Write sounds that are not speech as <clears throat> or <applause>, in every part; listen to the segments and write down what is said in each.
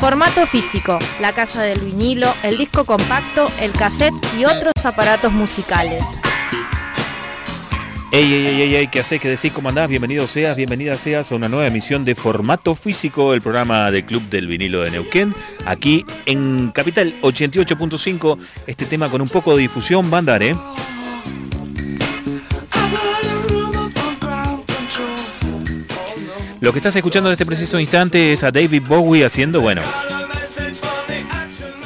Formato físico, la casa del vinilo, el disco compacto, el cassette y otros aparatos musicales. Ey, ey, ey, ey, ey, ¿qué haces? ¿Qué decís? ¿Cómo andás? Bienvenido seas, bienvenida seas a una nueva emisión de Formato Físico, el programa del Club del Vinilo de Neuquén, aquí en Capital 88.5. Este tema con un poco de difusión va a andar, ¿eh? Lo que estás escuchando en este preciso instante es a David Bowie haciendo, bueno,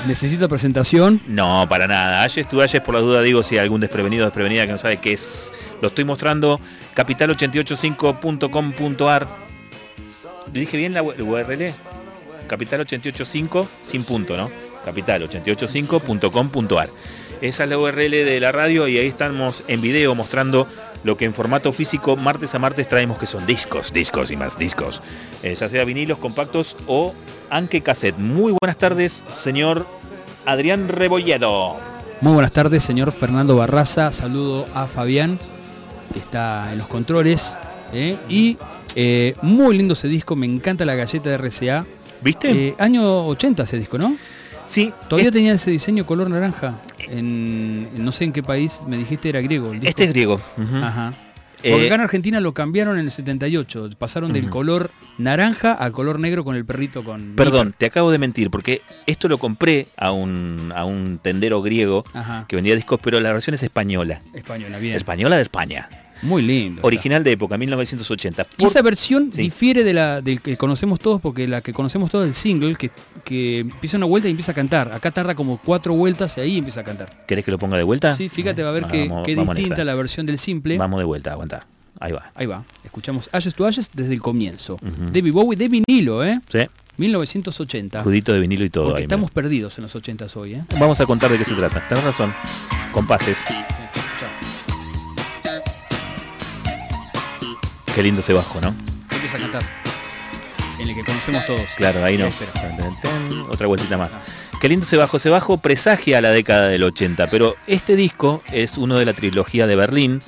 ¿Necesita presentación? No, para nada. Ayes tú, Ayes, por la duda digo si hay algún desprevenido o desprevenida que no sabe qué es. Lo estoy mostrando, capital885.com.ar. ¿Le dije bien la URL? Capital885 sin punto, ¿no? Capital885.com.ar. Esa es la URL de la radio y ahí estamos en video mostrando lo que en formato físico martes a martes traemos que son discos, discos y más discos. Eh, ya sea vinilos compactos o Anke Cassette. Muy buenas tardes, señor Adrián Rebolledo. Muy buenas tardes, señor Fernando Barraza. Saludo a Fabián, que está en los controles. ¿eh? Y eh, muy lindo ese disco, me encanta la galleta de RCA. ¿Viste? Año 80 ese disco, ¿no? Sí. Todavía es- tenía ese diseño color naranja. En, en no sé en qué país me dijiste era griego. el disco. Este es griego. Ajá. Eh, Porque acá en Argentina lo cambiaron en el 78. Pasaron del color naranja al color negro con el perrito con. Perdón, te acabo de mentir, porque esto lo compré a un, a un tendero griego Ajá. que vendía discos, pero la versión es española. Española, bien. Española de España. Muy lindo. está. Original de época, 1980. Y Por- esa versión Sí. difiere de la del que conocemos todos, porque la que conocemos todos es el single, que, que empieza una vuelta y empieza a cantar. Acá tarda como cuatro vueltas y ahí empieza a cantar. ¿Querés que lo ponga de vuelta? Sí, fíjate, va a ver Ah, qué, vamos- distinta la versión del simple. Vamos de vuelta, aguanta. Ahí va. Ahí va, escuchamos Ashes to Ashes desde el comienzo. Ujú. David Bowie de vinilo, ¿eh? Sí, 1980. crudito de vinilo y todo. Porque ahí, estamos perdidos en los 80 hoy, ¿eh? Vamos a contar de qué se trata. Tenés razón. Compases. Qué lindo ese bajo, ¿no? Empieza a cantar. En el que conocemos todos. Claro, ahí no. Otra vueltita más. Qué lindo ese bajo. Ese bajo presagia la década del 80, pero este disco es uno de la trilogía de Berlín,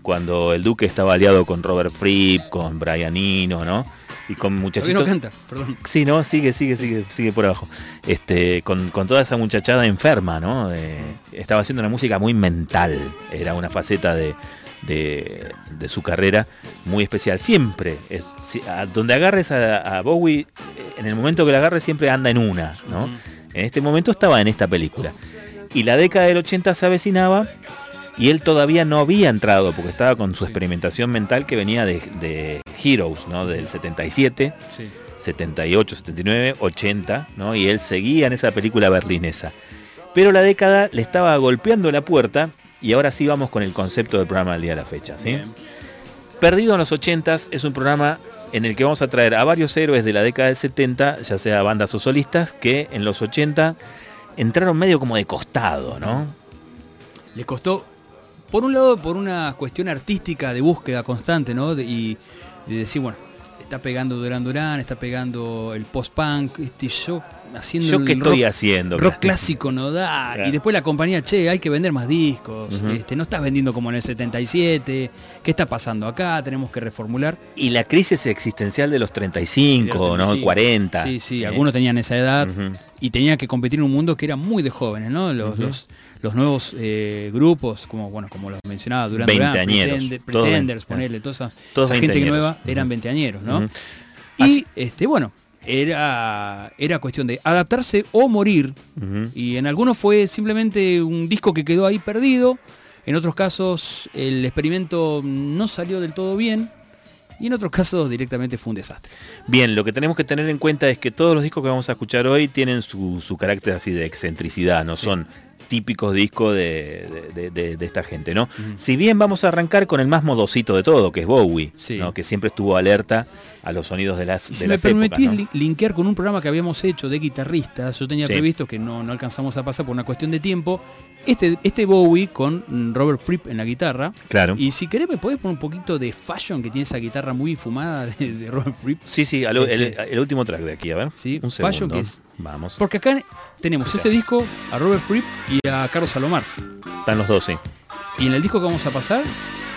cuando el Duque estaba aliado con Robert Fripp, con Brian Eno, ¿no? Y con muchachitos. no canta, perdón. Sí, no, sigue, sigue, sigue, sigue por abajo. Este, con, con toda esa muchachada enferma, ¿no? Eh, estaba haciendo una música muy mental. Era una faceta de, de, de su carrera muy especial. Siempre, es, si- a donde agarres a, a Bowie, en el momento que la agarres siempre anda en una, ¿no? En este momento estaba en esta película. Y la década del 80 se avecinaba y él todavía no había entrado porque estaba con su Sí. experimentación mental que venía de, de Heroes, ¿no? Del 77. Sí. 78, 79, 80, ¿no? Y él seguía en esa película berlinesa. Pero la década le estaba golpeando la puerta y ahora sí vamos con el concepto del programa del día de la fecha, ¿sí? Perdido en los 80 es un programa en el que vamos a traer a varios héroes de la década del 70, ya sea bandas o solistas, que en los 80 entraron medio como de costado, ¿no? Le costó, por un lado, por una cuestión artística de búsqueda constante, ¿no? Y de decir, bueno, está pegando Duran Duran, está pegando el post-punk, este, yo haciendo ¿Yo qué estoy rock, haciendo? rock clásico no da. Claro. Y después la compañía, che, hay que vender más discos, este, no estás vendiendo como en el 77, ¿qué está pasando acá? Tenemos que reformular. Y la crisis existencial de los 35, ¿no? Sí, 40. Sí, sí, ¿eh? algunos tenían esa edad. Y tenían que competir en un mundo que era muy de jóvenes, ¿no? Los, Ujú. los, los nuevos eh, grupos, como bueno, como los mencionaba, Pretende- todos Pretenders, ponerle, toda esa, Todos esa gente nueva eran veinteañeros, ¿no? Y Así- este, bueno, era, era cuestión de adaptarse o morir. Y en algunos fue simplemente un disco que quedó ahí perdido. En otros casos el experimento no salió del todo bien. Y en otros casos directamente fue un desastre. Bien, lo que tenemos que tener en cuenta es que todos los discos que vamos a escuchar hoy tienen su, su carácter así de excentricidad, no son típicos discos de, de- de- de esta gente, ¿no? Si bien vamos a arrancar con el más modosito de todo, que es Bowie, Sí. ¿no? que siempre estuvo alerta a los sonidos de las, Y de si me las épocas, permitís linkear con un programa que habíamos hecho de guitarristas, yo tenía Sí. previsto que no, no alcanzamos a pasar por una cuestión de tiempo, este, este Bowie con mm, Robert Fripp en la guitarra. Claro. Y si querés me podés poner un poquito de fashion que tiene esa guitarra muy fumada de, de Robert Fripp. Sí, sí, al- el, el último track de aquí, a ver. Sí, un Fashion, que es- Vamos. Porque acá tenemos este disco a Robert Fripp y a Carlos Salomar. Están los dos, sí. Y en el disco que vamos a pasar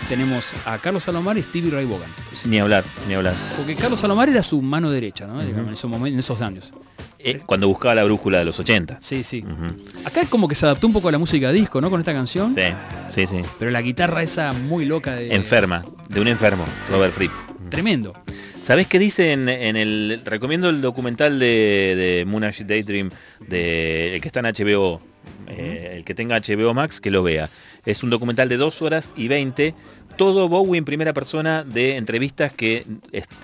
tenemos a Carlos Salomar y Stevie Ray Vaughan. Ni hablar, ni hablar. Porque Carlos Salomar era su mano derecha, ¿no? En esos momentos, en esos años. eh, cuando buscaba la brújula de los 80. Sí, sí. Acá es como que se adaptó un poco a la música disco, ¿no? Con esta canción. Sí, sí, sí. Pero la guitarra esa muy loca de... Enferma, de un enfermo, Robert Fripp. Tremendo. ¿Sabés qué dice en, en el... Recomiendo el documental de, de Moonage Daydream, de, el que está en HBO, eh, el que tenga HBO Max, que lo vea. Es un documental de 2 horas y 20, todo Bowie en primera persona de entrevistas que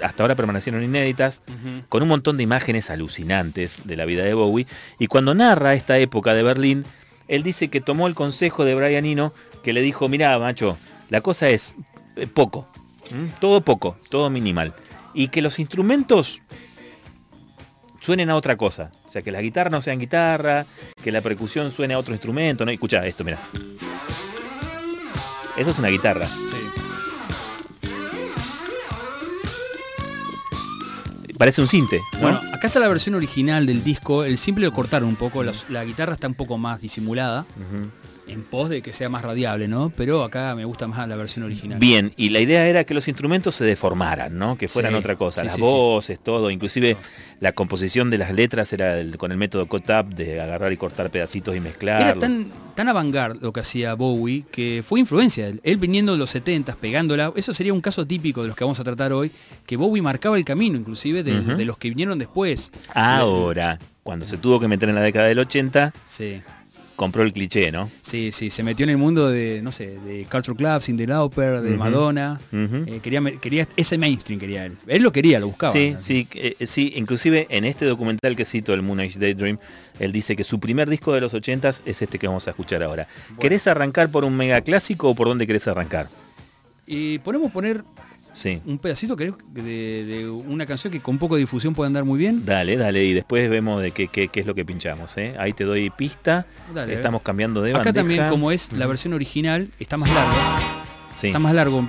hasta ahora permanecieron inéditas, con un montón de imágenes alucinantes de la vida de Bowie. Y cuando narra esta época de Berlín, él dice que tomó el consejo de Brian Eno, que le dijo, mira, macho, la cosa es eh, poco, todo poco, todo minimal. Y que los instrumentos suenen a otra cosa. O sea, que la guitarra no sea en guitarra, que la percusión suene a otro instrumento, ¿no? Escucha esto, mira. Eso es una guitarra. Sí. Parece un cinte, ¿no? Bueno, acá está la versión original del disco. El simple lo cortaron un poco. La, la guitarra está un poco más disimulada. En pos de que sea más radiable, ¿no? Pero acá me gusta más la versión original. Bien, y la idea era que los instrumentos se deformaran, ¿no? Que fueran Sí, otra cosa. sí, Las sí, voces, todo, inclusive la composición de las letras era el- con el método cut-up de agarrar y cortar pedacitos y mezclar. Era tan, tan avant-garde lo que hacía Bowie que fue influencia. Él, Él viniendo de los 70 pegándola. Eso sería un caso típico de los que vamos a tratar hoy. Que Bowie marcaba el camino, inclusive, de los que vinieron después. Ahora, cuando se tuvo que meter en la década del 80, Sí. Compró el cliché, ¿no? Sí, sí, se metió en el mundo de, no sé, de Culture Club, Cindy Lauper, de. Madonna. Eh, quería, quería ese mainstream quería él. Él lo quería, lo buscaba. Sí, sí, eh, sí, inclusive en este documental que cito, el Moon Age Daydream, él dice que su primer disco de los 80 es este que vamos a escuchar ahora. ¿Querés arrancar por un mega clásico o por dónde querés arrancar? Y podemos poner Sí. un pedacito creo, de, de una canción que con poco de difusión puede andar muy bien. Dale, dale, y después vemos de qué, qué- qué es lo que pinchamos. ¿eh? Ahí te doy pista. Dale, Estamos cambiando de Acá bandeja. también, como es la versión original, está más largo. Sí, Está más largo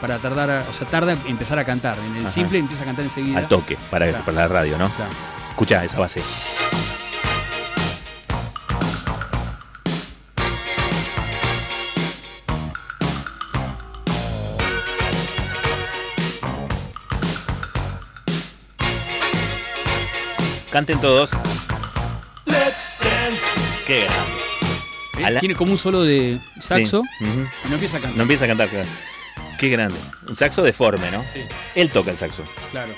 para tardar, a- o sea, tarda en empezar a cantar. En el Ajá. simple empieza a cantar enseguida. al toque, para, Claro. para la radio, ¿no? Claro. Escucha esa base. Canten todos. Qué grande. Eh, la- Tiene como un solo de saxo Sí. Y no empieza a cantar. No empieza a cantar. claro. Qué grande. Un saxo deforme, ¿no? Sí, Él toca el saxo. claro.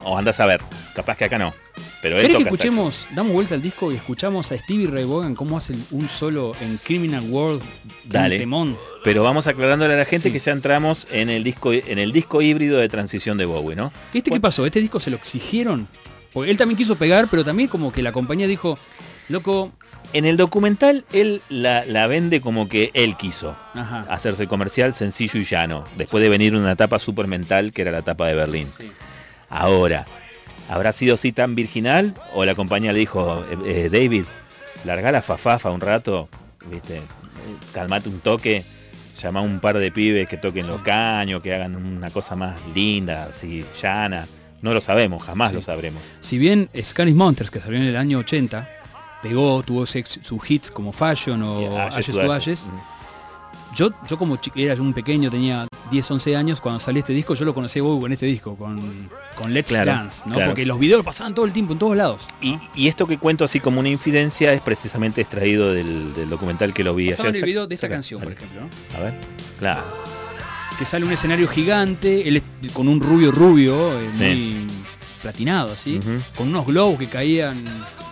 O andas a ver. Capaz que acá no. Pero él ¿Querés toca que el saxo. escuchemos, damos vuelta al disco y escuchamos a Stevie Ray Vaughan cómo hace un solo en Criminal World? Dale. temón. Pero vamos aclarándole a la gente Sí. que ya entramos en el disco en el disco híbrido de transición de Bowie, ¿no? ¿Este qué pasó? ¿Este disco se lo exigieron? Porque él también quiso pegar, pero también como que la compañía dijo, loco, En el documental él la, la vende como que él quiso ajá. hacerse comercial sencillo y llano, después de venir una etapa super mental que era la etapa de Berlín. Sí. Ahora, ¿habrá sido así tan virginal? ¿O la compañía le dijo, eh, eh, David, larga la fafafa un rato, viste, eh, calmate un toque, llama a un par de pibes que toquen los caños, que hagan una cosa más linda, así, llana? No lo sabemos, jamás Sí. lo sabremos. Si bien Scanis Monsters, que salió en el año 80, pegó, tuvo sus hits como Fashion o Y Ashes Ashes to Ashes. Yo, yo como era un pequeño, tenía 10, 11 años, cuando salió este disco, yo lo conocí Bowie con este disco, con, con Let's Claro, Dance, ¿no? claro. Porque los videos pasaban todo el tiempo, en todos lados. Y, y esto que cuento así como una infidencia es precisamente extraído del, del documental que lo vi Pasaban ayer. el video de esta Saca, canción, por ejemplo, ¿no? A ver. Claro. Que sale un escenario gigante, él es con un rubio rubio, eh, Sí. muy platinado, así, Ujú. con unos globos que caían.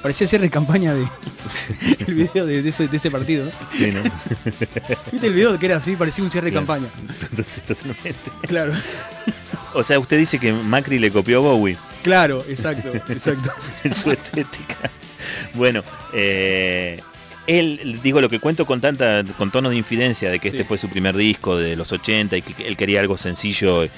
Parecía cierre de campaña de <laughs> el video de, de ese, de ese partido. ¿no? Sí, ¿no? <laughs> ¿Viste el video que era así? Parecía un cierre de campaña. <laughs> Totalmente. Claro, O sea, usted dice que Macri le copió a Bowie claro, exacto, exacto. en su estética. Bueno, eh, él, digo, lo que cuento con tanta, con tono de infidencia de que Sí. este fue su primer disco de los 80 y que él quería algo sencillo y,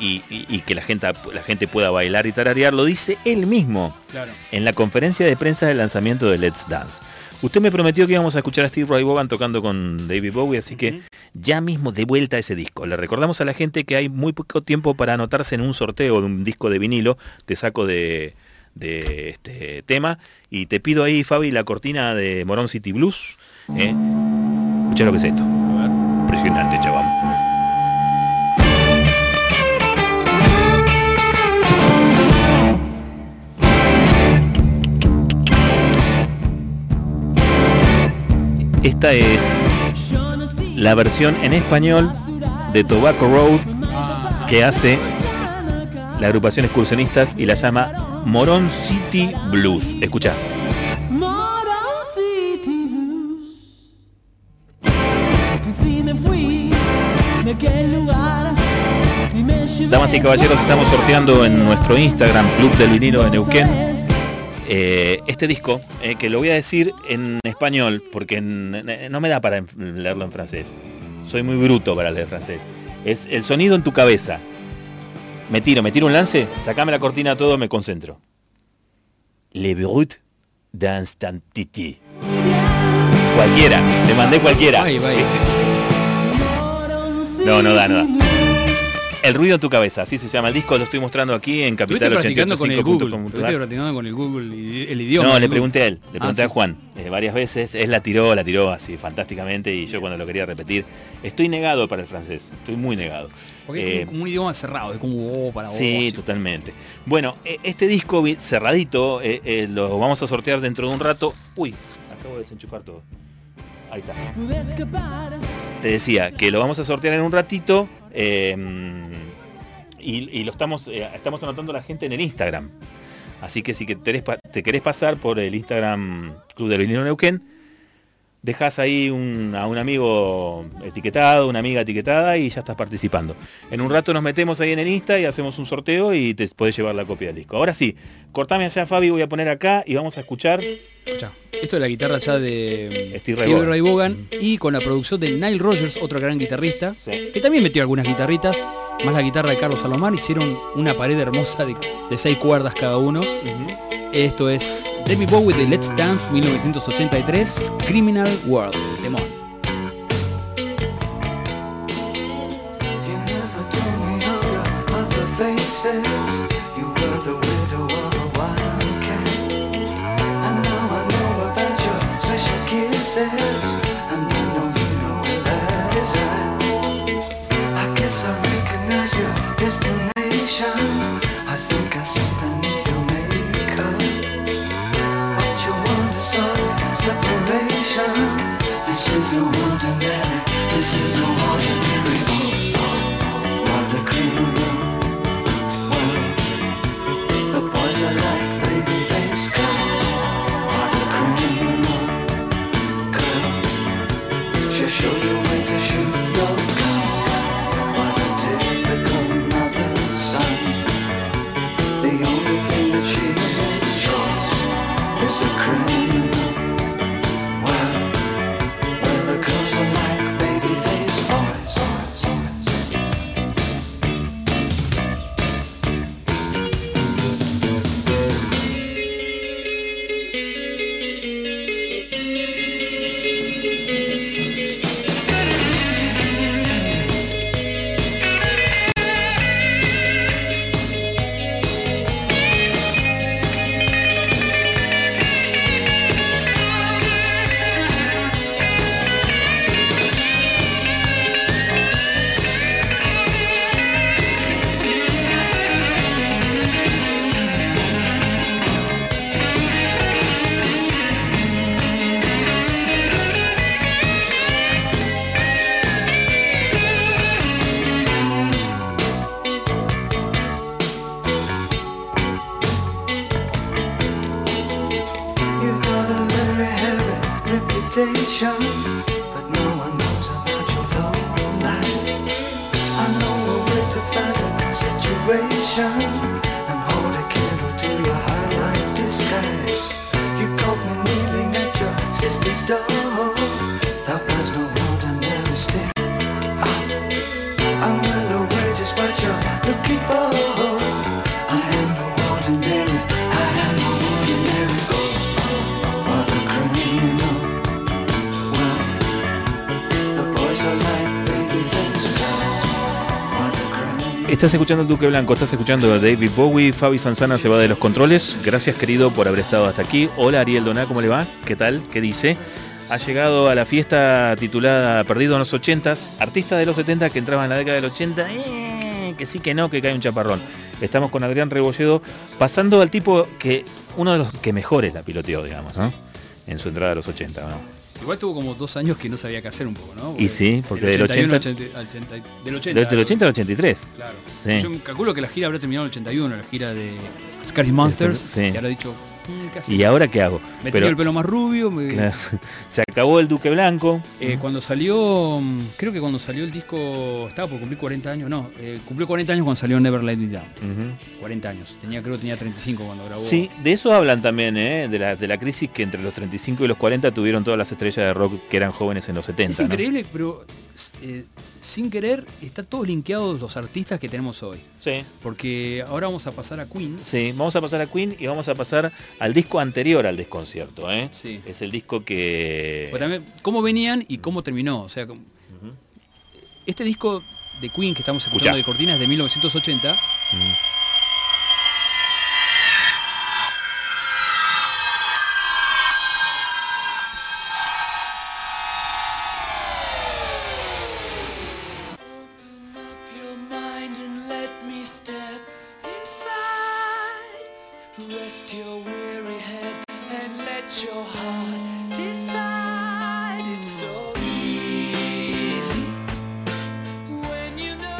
y- y- y que la gente, la gente pueda bailar y tararear, lo dice él mismo Claro. en la conferencia de prensa del lanzamiento de Let's Dance. Usted me prometió que íbamos a escuchar a Steve Ray Vaughan tocando con David Bowie, así que ya mismo de vuelta a ese disco. Le recordamos a la gente que hay muy poco tiempo para anotarse en un sorteo de un disco de vinilo. Te saco de, de este tema. Y te pido ahí, Fabi, la cortina de Morón City Blues. ¿eh? Escucha lo que es esto. Impresionante, chaval. Esta es la versión en español de Tobacco Road ah. que hace la agrupación excursionistas y la llama Moron City Blues. Escucha. Damas y caballeros, estamos sorteando en nuestro Instagram, Club del Vinilo de Neuquén, eh, este disco, eh, que lo voy a decir en español, porque no me da para leerlo en francés. Soy muy bruto para leer francés. Es el sonido en tu cabeza. Me tiro, me tiro un lance, sacame la cortina todo, me concentro. Le brut d'instantité. Cualquiera, te mandé cualquiera. No, no da, no da. El ruido en tu cabeza, así se llama el disco, lo estoy mostrando aquí en Capital 88. Con el Google, practicando con el Google el idioma. No, le pregunté a él, le pregunté ah, a Juan eh, varias veces, él la tiró, la tiró así fantásticamente y yo cuando lo quería repetir, estoy negado para el francés, estoy muy negado. Porque es como un idioma cerrado, es como oh, para vos. Sí, totalmente. Bueno, e, este disco cerradito eh, eh, lo vamos a sortear dentro de un rato. Uy, acabo de desenchufar todo. Ahí está. Te decía que lo vamos a sortear en un ratito. Em, y, lo estamos, eh, estamos anotando a la gente en el Instagram. Así que si te querés, te querés pasar por el Instagram Club del Vinilo Neuquén, dejas ahí a un amigo etiquetado, una amiga etiquetada y ya estás participando. En un rato nos metemos ahí en el Insta y hacemos un sorteo y te puedes llevar la copia del disco. Ahora sí, cortame allá Fabi, voy a poner acá y vamos a escuchar... Esto es la guitarra ya de Steve Ray, Vaughan y con la producción de Nile Rogers, otro gran guitarrista, que también metió algunas guitarritas, más la guitarra de Carlos Salomán, hicieron una pared hermosa de, seis cuerdas cada uno. Esto es David Bowie de Let's Dance 1983, Criminal World. Demon. Is no ordinary. This is no ordinary. Oh, oh, oh, what a criminal Estás escuchando el Duque Blanco, estás escuchando a David Bowie, Fabi Sanzana se va de los controles. Gracias querido por haber estado hasta aquí. Hola Ariel Doná, ¿cómo le va? ¿Qué tal? ¿Qué dice? Ha llegado a la fiesta titulada Perdido en los 80 artista de los 70 que entraba en la década del 80, eh, que sí que no, que cae un chaparrón. Estamos con Adrián Rebolledo, pasando al tipo que, uno de los que mejores la piloteó, digamos, ¿no? En su entrada a los 80, ¿no? Igual tuvo como dos años que no sabía qué hacer un poco, ¿no? Y sí, porque del 81 al 80 80 al 80 del 80. Desde el 80 al 83. Claro. Sí. Yo calculo que la gira habrá terminado en el 81, la gira de Scary Monsters. Sí. Y habrá dicho, "Mm. ¿Y ahora qué hago? Me Pero, el pelo más rubio. me- claro, <laughs> se acabó el Duque Blanco. Eh, cuando salió, mm, creo que cuando salió el disco, estaba por cumplir 40 años, no, eh, cumplió 40 años cuando salió Never Let Me Down. Ujú. 40 años. Tenía, creo que tenía 35 cuando grabó. Sí, de eso hablan también, ¿eh? de, la, de la crisis que entre los 35 y los 40 tuvieron todas las estrellas de rock que eran jóvenes en los 70. Es ¿no? increíble, pero eh, sin querer está todos linkeados los artistas que tenemos hoy. Sí, Porque ahora vamos a pasar a Queen. sí, vamos a pasar a Queen y vamos a pasar al disco anterior al desconcierto. ¿eh? Sí. Es el disco que... Pero también cómo venían y cómo terminó. O sea, este disco de Queen que estamos escuchando Escuchá. de Cortinas es de 1980. Mm. Open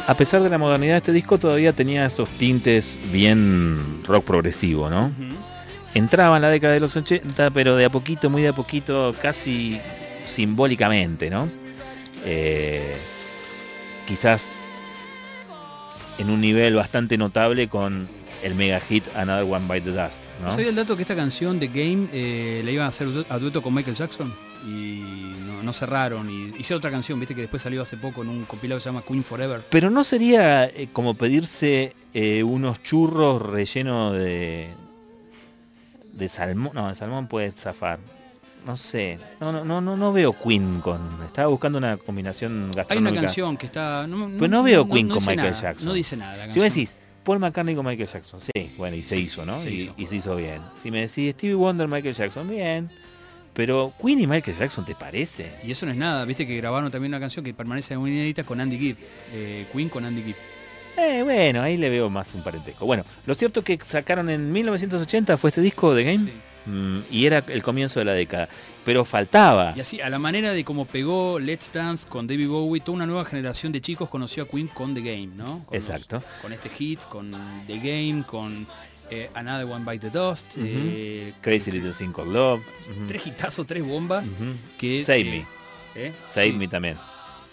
A pesar de la modernidad, este disco todavía tenía esos tintes bien rock progresivo, ¿no? Entraba en la década de los 80, pero de a poquito, muy de a poquito, casi simbólicamente, ¿no? Eh, quizás en un nivel bastante notable con el mega hit Another One by the Dust, ¿no? ¿Sabía el dato que esta canción de Game eh, la iban a hacer a dueto con Michael Jackson? Y no, no cerraron. Y hicieron otra canción, viste que después salió hace poco en un compilado que se llama Queen Forever. Pero no sería eh, como pedirse eh, unos churros rellenos de de salmón, no, el salmón puede zafar. No sé, no, no, no, no, no veo Queen con. Estaba buscando una combinación Hay una gastronómica. canción que está. No, Pero no veo Queen con Michael nada, Jackson. No dice nada. La Si vos decís Paul McCartney con Michael Jackson, sí, bueno, y se Sí, hizo, ¿no? se y, hizo. y se hizo bien. Si me decís Stevie Wonder, Michael Jackson, bien. Pero Queen y Michael Jackson, ¿te parece? Y eso no es nada, viste que grabaron también una canción que permanece muy inédita con Andy Gibb. eh, Queen con Andy Gibb. Eh, bueno, ahí le veo más un parentesco. Bueno, lo cierto que sacaron en 1980 fue este disco de Game Sí. mm, y era el comienzo de la década. Pero faltaba. Y así, a la manera de cómo pegó Let's Dance con David Bowie, toda una nueva generación de chicos conoció a Queen con The Game, ¿no? Con Exacto. los- con este hit, con The Game, con eh, Another One Bite the Dust. Eh, Crazy Little Thing Called Love. ujú, Tres hitazos, tres bombas. Que, Save eh, Me. ¿eh? Save Sí. Me también.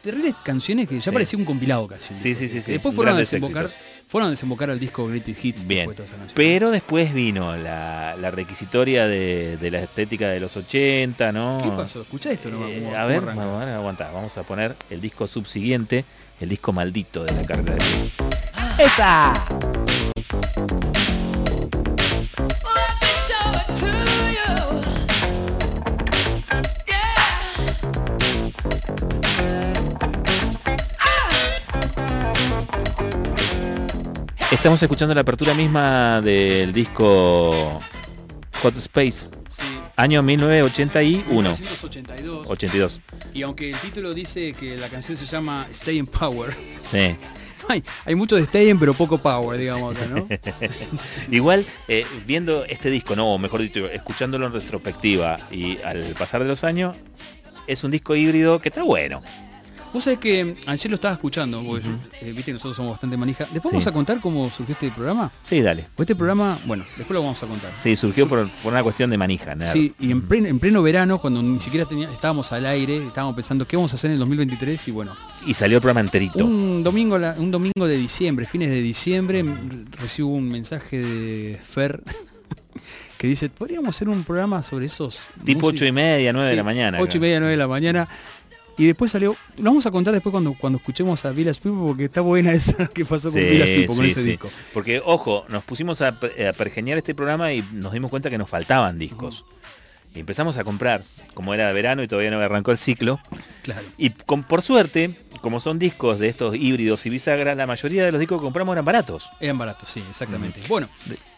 Terribles canciones que ya Sí. parecía un compilado casi. Sí, sí, sí. Después fueron a desembocar, éxitos. fueron a desembocar al disco Greatest Hits. Bien. después de. Pero después vino la, la requisitoria de, de la estética de los 80, ¿no? ¿Qué pasó? ¿Escuchá esto? no? Eh, ¿Cómo- a ver, vamos a aguantar. Vamos a poner el disco subsiguiente, el disco maldito de la carrera de. ¡Esa! Estamos escuchando la apertura misma del disco Hot Space, Sí. año 1981. 1982. 82. Y aunque el título dice que la canción se llama Stay in Power, Sí. <laughs> hay, hay mucho de Stay in pero poco Power, digamos acá, ¿no? <laughs> Igual, eh, viendo este disco, no, o mejor dicho, escuchándolo en retrospectiva y al pasar de los años, es un disco híbrido que está bueno. Vos sabés que ayer lo estaba escuchando, eh, viste que nosotros somos bastante manija. Después Sí. vamos a contar cómo surgió este programa. Sí, dale. Pues este programa, bueno, después lo vamos a contar. Sí, surgió por, por una cuestión de manija, nerd. Sí, y en pleno, en pleno verano, cuando ni siquiera tenía, estábamos al aire, estábamos pensando qué vamos a hacer en el 2023 y bueno, Y salió el programa enterito. un domingo, la- un domingo de diciembre, fines de diciembre, m- recibo un mensaje de Fer <laughs> que dice, podríamos hacer un programa sobre esos... tipo músicos?" ocho y media, 9 de la mañana. ocho y media, 9 de la mañana. Y después salió, lo vamos a contar después cuando, cuando escuchemos a Village People porque está buena <laughs> esa que pasó con Sí, Village People, con ese sí. disco. Porque, ojo, nos pusimos a, a pergeñar este programa y nos dimos cuenta que nos faltaban discos. Y empezamos a comprar, como era verano y todavía no arrancó el ciclo. Claro. Y con, por suerte, como son discos de estos híbridos y bisagra, la mayoría de los discos que compramos eran baratos. Eran baratos, sí, exactamente. Bueno,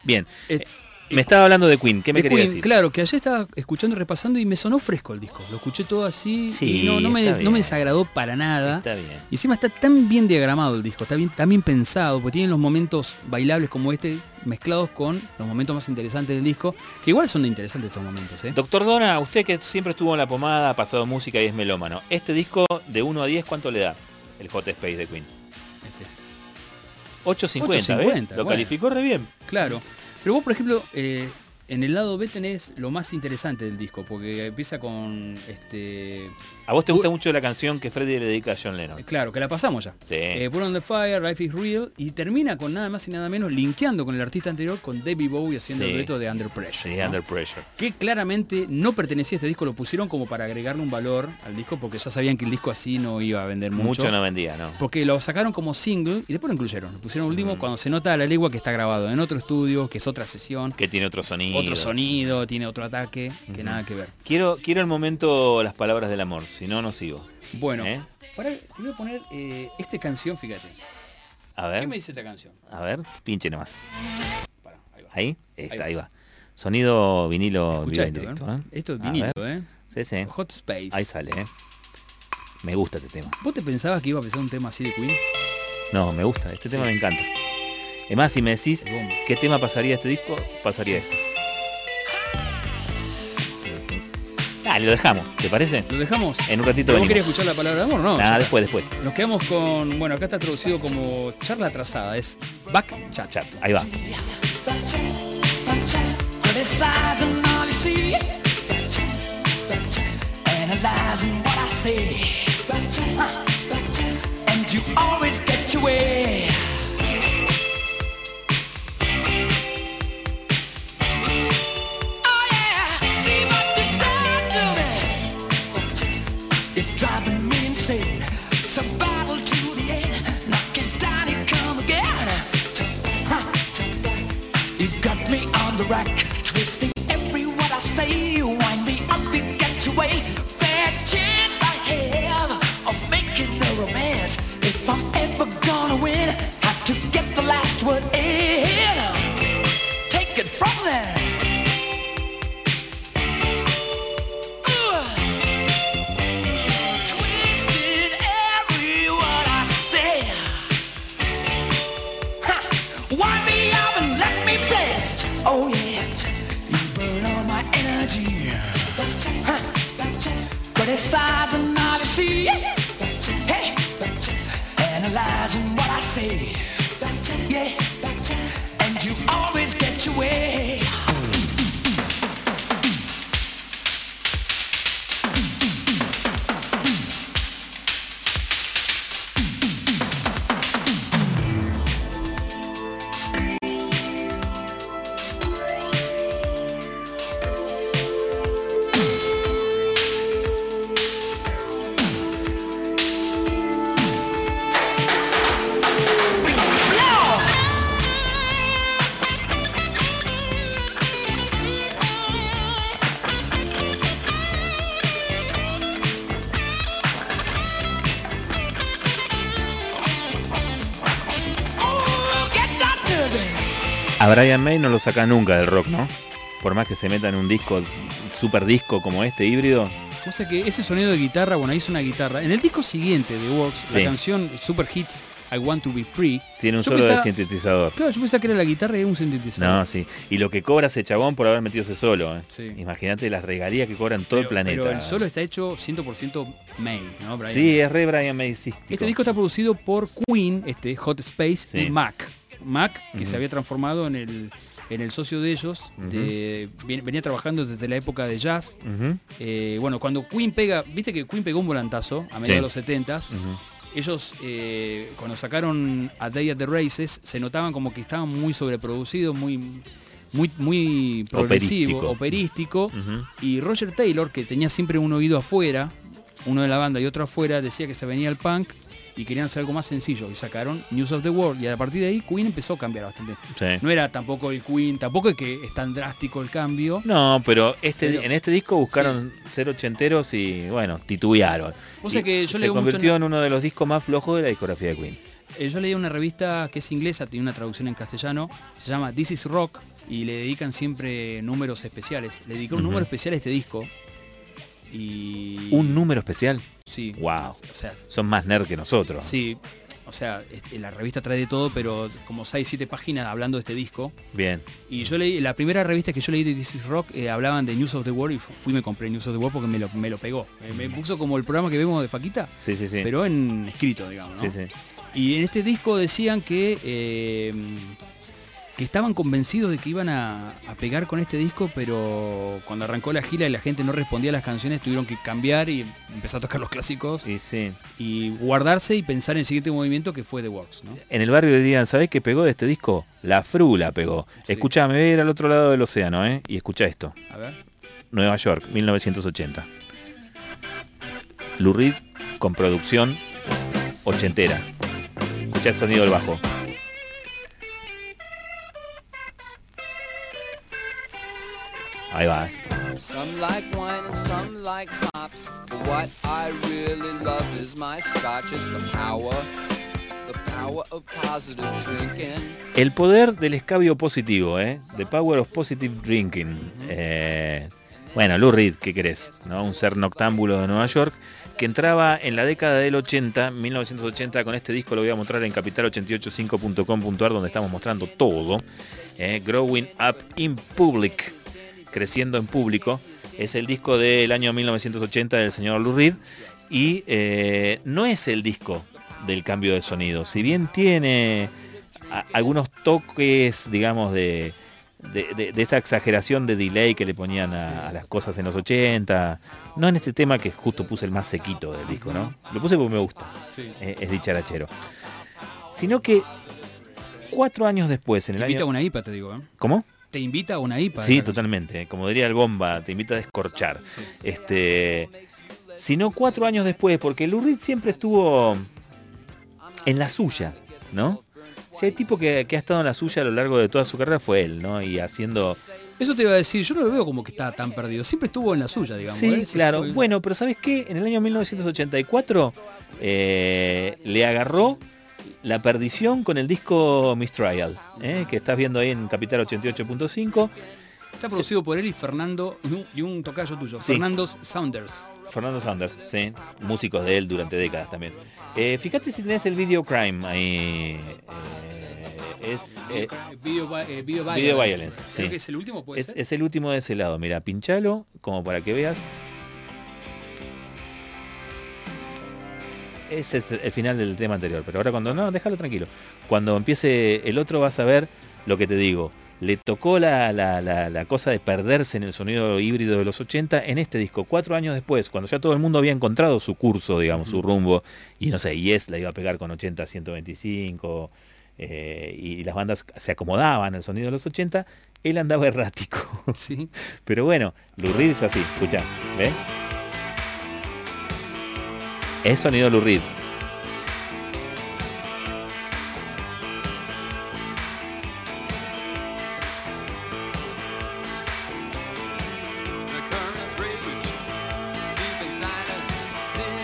Bien, eh, Me estaba hablando de Queen, ¿qué me de quería Queen, decir? Claro, que ayer estaba escuchando repasando y me sonó fresco el disco. Lo escuché todo así Sí, y no, no, me, no me desagradó para nada. Está bien. Y encima está tan bien diagramado el disco, está bien, tan bien pensado, porque tiene los momentos bailables como este mezclados con los momentos más interesantes del disco, que igual son interesantes estos momentos, ¿eh? Doctor Dona, usted que siempre estuvo en la pomada, ha pasado música y es melómano. Este disco de 1 a 10, ¿cuánto le da? El Hot Space de Queen. Este, 8.50, 8.50, ¿ves? Lo bueno. calificó re bien. Claro. Pero vos, por ejemplo, eh, en el lado B tenés lo más interesante del disco, porque empieza con este. A vos te gusta mucho la canción que Freddy le dedica a John Lennon. Claro, que la pasamos ya. Sí. Eh, Put on the Fire, Life is Real, y termina con nada más y nada menos linkeando con el artista anterior, con David Bowie haciendo Sí. el dueto de Under Pressure. Sí, ¿no? Under Pressure. Que claramente no pertenecía a este disco, lo pusieron como para agregarle un valor al disco, porque ya sabían que el disco así no iba a vender mucho. Mucho no vendía, ¿no? Porque lo sacaron como single y después lo incluyeron. Lo pusieron último Mm. cuando se nota a la legua que está grabado en otro estudio, que es otra sesión, Que tiene otro sonido. otro sonido, tiene otro ataque, que nada que ver. Quiero, quiero el momento las palabras del amor, si no, no sigo. Bueno, ¿Eh? pará, te voy a poner eh, esta canción, fíjate. A ¿Qué ver, me dice esta canción? a ver, pinche nomás. Pará, ahí va. Ahí, va. ahí va. Sonido vinilo esto, directo. ¿eh? Esto es vinilo. ¿eh? Sí, sí. Hot Space. Ahí sale, ¿eh? Me gusta este tema. ¿Vos te pensabas que iba a empezar un tema así de Queen? No, me gusta. Este tema me encanta. Es más, si me decís qué tema pasaría este disco, pasaría esto. Ah, lo dejamos, ¿te parece? ¿Lo dejamos? En un ratito ¿Pero ¿Vos venimos. querías escuchar la palabra de amor? No. Nada, después, después. Nos quedamos con, bueno, acá está traducido como charla atrasada, es back chat. Chat, ahí va. Criticizing all you see, analyzing what I say, and you always get your way. The rack, twisting every word I say. You wind me up, you get your way. Fair chance I have of making a romance. If I'm ever gonna win, have to get the last word Criticizing all you see. Hey, analyzing what I say. Yeah, and you always get your way. Brian May no lo saca nunca del rock, ¿no? Por más que se meta en un disco, super disco como este híbrido. Cosa que ese sonido de guitarra, bueno, ahí es una guitarra. En el disco siguiente de Works, la canción Super Hits I Want to Be Free, Tiene un Yo solo pensaba- de sintetizador. claro, yo pensaba que era la guitarra y era un sintetizador. No, sí. Y lo que cobra ese chabón por haber metido ese solo. ¿eh? Sí. Imagínate las regalías que cobran todo el planeta. Pero el solo está hecho 100% May, ¿no? Brian? Sí, es re Brian May. sí. Este disco está producido por Queen, este Hot Space Sí. y Mac. Mac, que se había transformado en el, en el socio de ellos, de- venía trabajando desde la época de jazz. Eh, bueno, cuando Queen pega, viste que Queen pegó un volantazo a mediados Sí. de los 70s. ujú. Ellos, eh, cuando sacaron A Day at the Races, se notaban como que estaban muy sobreproducidos, muy, muy, muy progresivo, Operístico. operístico. Y Roger Taylor, que tenía siempre un oído afuera, uno de la banda y otro afuera, decía que se venía el punk y querían hacer algo más sencillo. Y sacaron News of the World. Y a partir de ahí Queen empezó a cambiar bastante. Sí. No era tampoco el Queen, tampoco es que es tan drástico el cambio. No, pero este, Pero- en este disco buscaron ser ochenteros y bueno, titubearon. Que yo se leo mucho convirtió en- en uno de los discos más flojos de la discografía de Queen. Eh, yo leí una revista que es inglesa, tiene una traducción en castellano, se llama This is Rock y le dedican siempre números especiales. Le dedicó un número especial a este disco. Y. Un número especial. Sí. Wow. O sea, Son más nerd que nosotros. sí. O sea, este, la revista trae de todo, pero como 6, 7 páginas hablando de este disco. Bien. Y yo leí, la primera revista que yo leí de This is Rock eh, hablaban de News of the World y fu- fui y me compré News of the World porque me lo, me lo pegó. Me, me puso como el programa que vemos de Faquita, Sí, sí, sí. pero en escrito, digamos. ¿no? Sí, sí. Y en este disco decían que, eh, que estaban convencidos de que iban a, a pegar con este disco, pero cuando arrancó la gira y la gente no respondía a las canciones, tuvieron que cambiar y empezar a tocar los clásicos Y sí. y guardarse y pensar en el siguiente movimiento que fue The Works. ¿no? En el barrio decían, ¿sabés qué pegó de este disco? La frula pegó. Sí. Escuchá, me voy a ir al otro lado del océano, ¿eh? Y escucha esto. A ver. Nueva York, 1980. Lou Reed con producción ochentera. Escucha el sonido del bajo. Ahí va. Some like wine and some like hops. But what I really love is my scotch. It's the power, the power of positive drinking. El poder del escabio positivo, ¿eh? The Power of Positive Drinking. Eh, bueno, Lou Reed, ¿qué querés? ¿No? Un ser noctámbulo de Nueva York que entraba en la década del 80, 1980, con este disco lo voy a mostrar en capital885.com.ar donde estamos mostrando todo. ¿eh? Growing Up in Public, creciendo en público. Es el disco del año 1980 del señor Lou Reed y eh, no es el disco del cambio de sonido. Si bien tiene a- algunos toques, digamos, de, de, de- de esa exageración de delay que le ponían a, a las cosas en los 80. No en este tema que justo puse el más sequito del disco, ¿no? Lo puse porque me gusta. Sí. eh, es dicharachero. Sino que cuatro años después, en el invita año... una IPA, te digo. ¿eh? ¿Cómo? Te invita a una IPA. Sí, totalmente. Como diría el bomba, te invita a descorchar. Este, sino cuatro años después, porque Lou Reed siempre estuvo en la suya, ¿no? Si hay tipo que, que ha estado en la suya a lo largo de toda su carrera fue él, ¿no? Y haciendo... Eso te iba a decir, yo no lo veo como que está tan perdido. Siempre estuvo en la suya, digamos. Sí, ¿eh? Claro. Bueno, pero ¿sabes qué? En el año 1984 eh, le agarró la perdición con el disco Mistrial, ¿eh? que estás viendo ahí en Capital 88.5. Está producido por él y Fernando, y un- tocayo tuyo, Sí. Fernando Saunders. Fernando Sanders, sí, músicos de él durante décadas también. Eh, fíjate si tenés el Video Crime ahí. eh, es, eh, Video, vi- Video Violence. Video Violence, Creo sí. que es el último, puede es, ser. es el último de ese lado. Mira, pinchalo como para que veas. Ese es el final del tema anterior, pero ahora cuando no, déjalo tranquilo. Cuando empiece el otro vas a ver lo que te digo. Le tocó la, la- la- la cosa de perderse en el sonido híbrido de los 80 en este disco, cuatro años después, cuando ya todo el mundo había encontrado su curso, digamos, su rumbo, y no sé, Yes la iba a pegar con 80, 125, eh, y las bandas se acomodaban al sonido de los 80, él andaba errático. Sí. <laughs> Pero bueno, Lou Reed es así, escucha, ¿ves? Es sonido Lou Reed.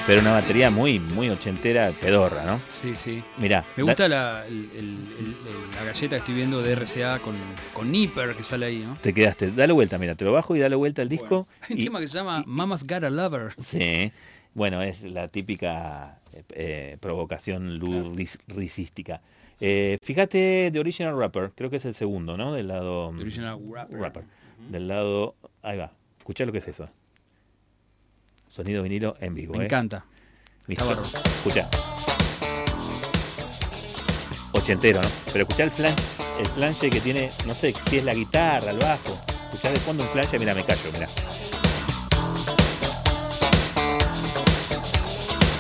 Pero una batería muy, muy ochentera, pedorra, ¿no? Sí, sí. Mirá, Me gusta la, el- el- el- el- la galleta que estoy viendo de RCA con, con Nipper que sale ahí, ¿no? te quedaste, dale vuelta, mira, te lo bajo y dale vuelta al disco. Hay un y- tema que se llama Mama's Got a Lover. Sí, bueno, es la típica eh, provocación luricística. Eh, fíjate The Original Rapper, creo que es el segundo, ¿no? Del lado... The Original Rapper. Rapper. Del lado... Ahí va, escuchá lo que es eso. Sonido vinilo en vivo, Me ¿eh? encanta. Listo. Escuchá. Ochentero, ¿no? Pero escuchá el flange, el flange que tiene, no sé si es la guitarra, el bajo. Escuchá de fondo un flange, mira, me callo, mira.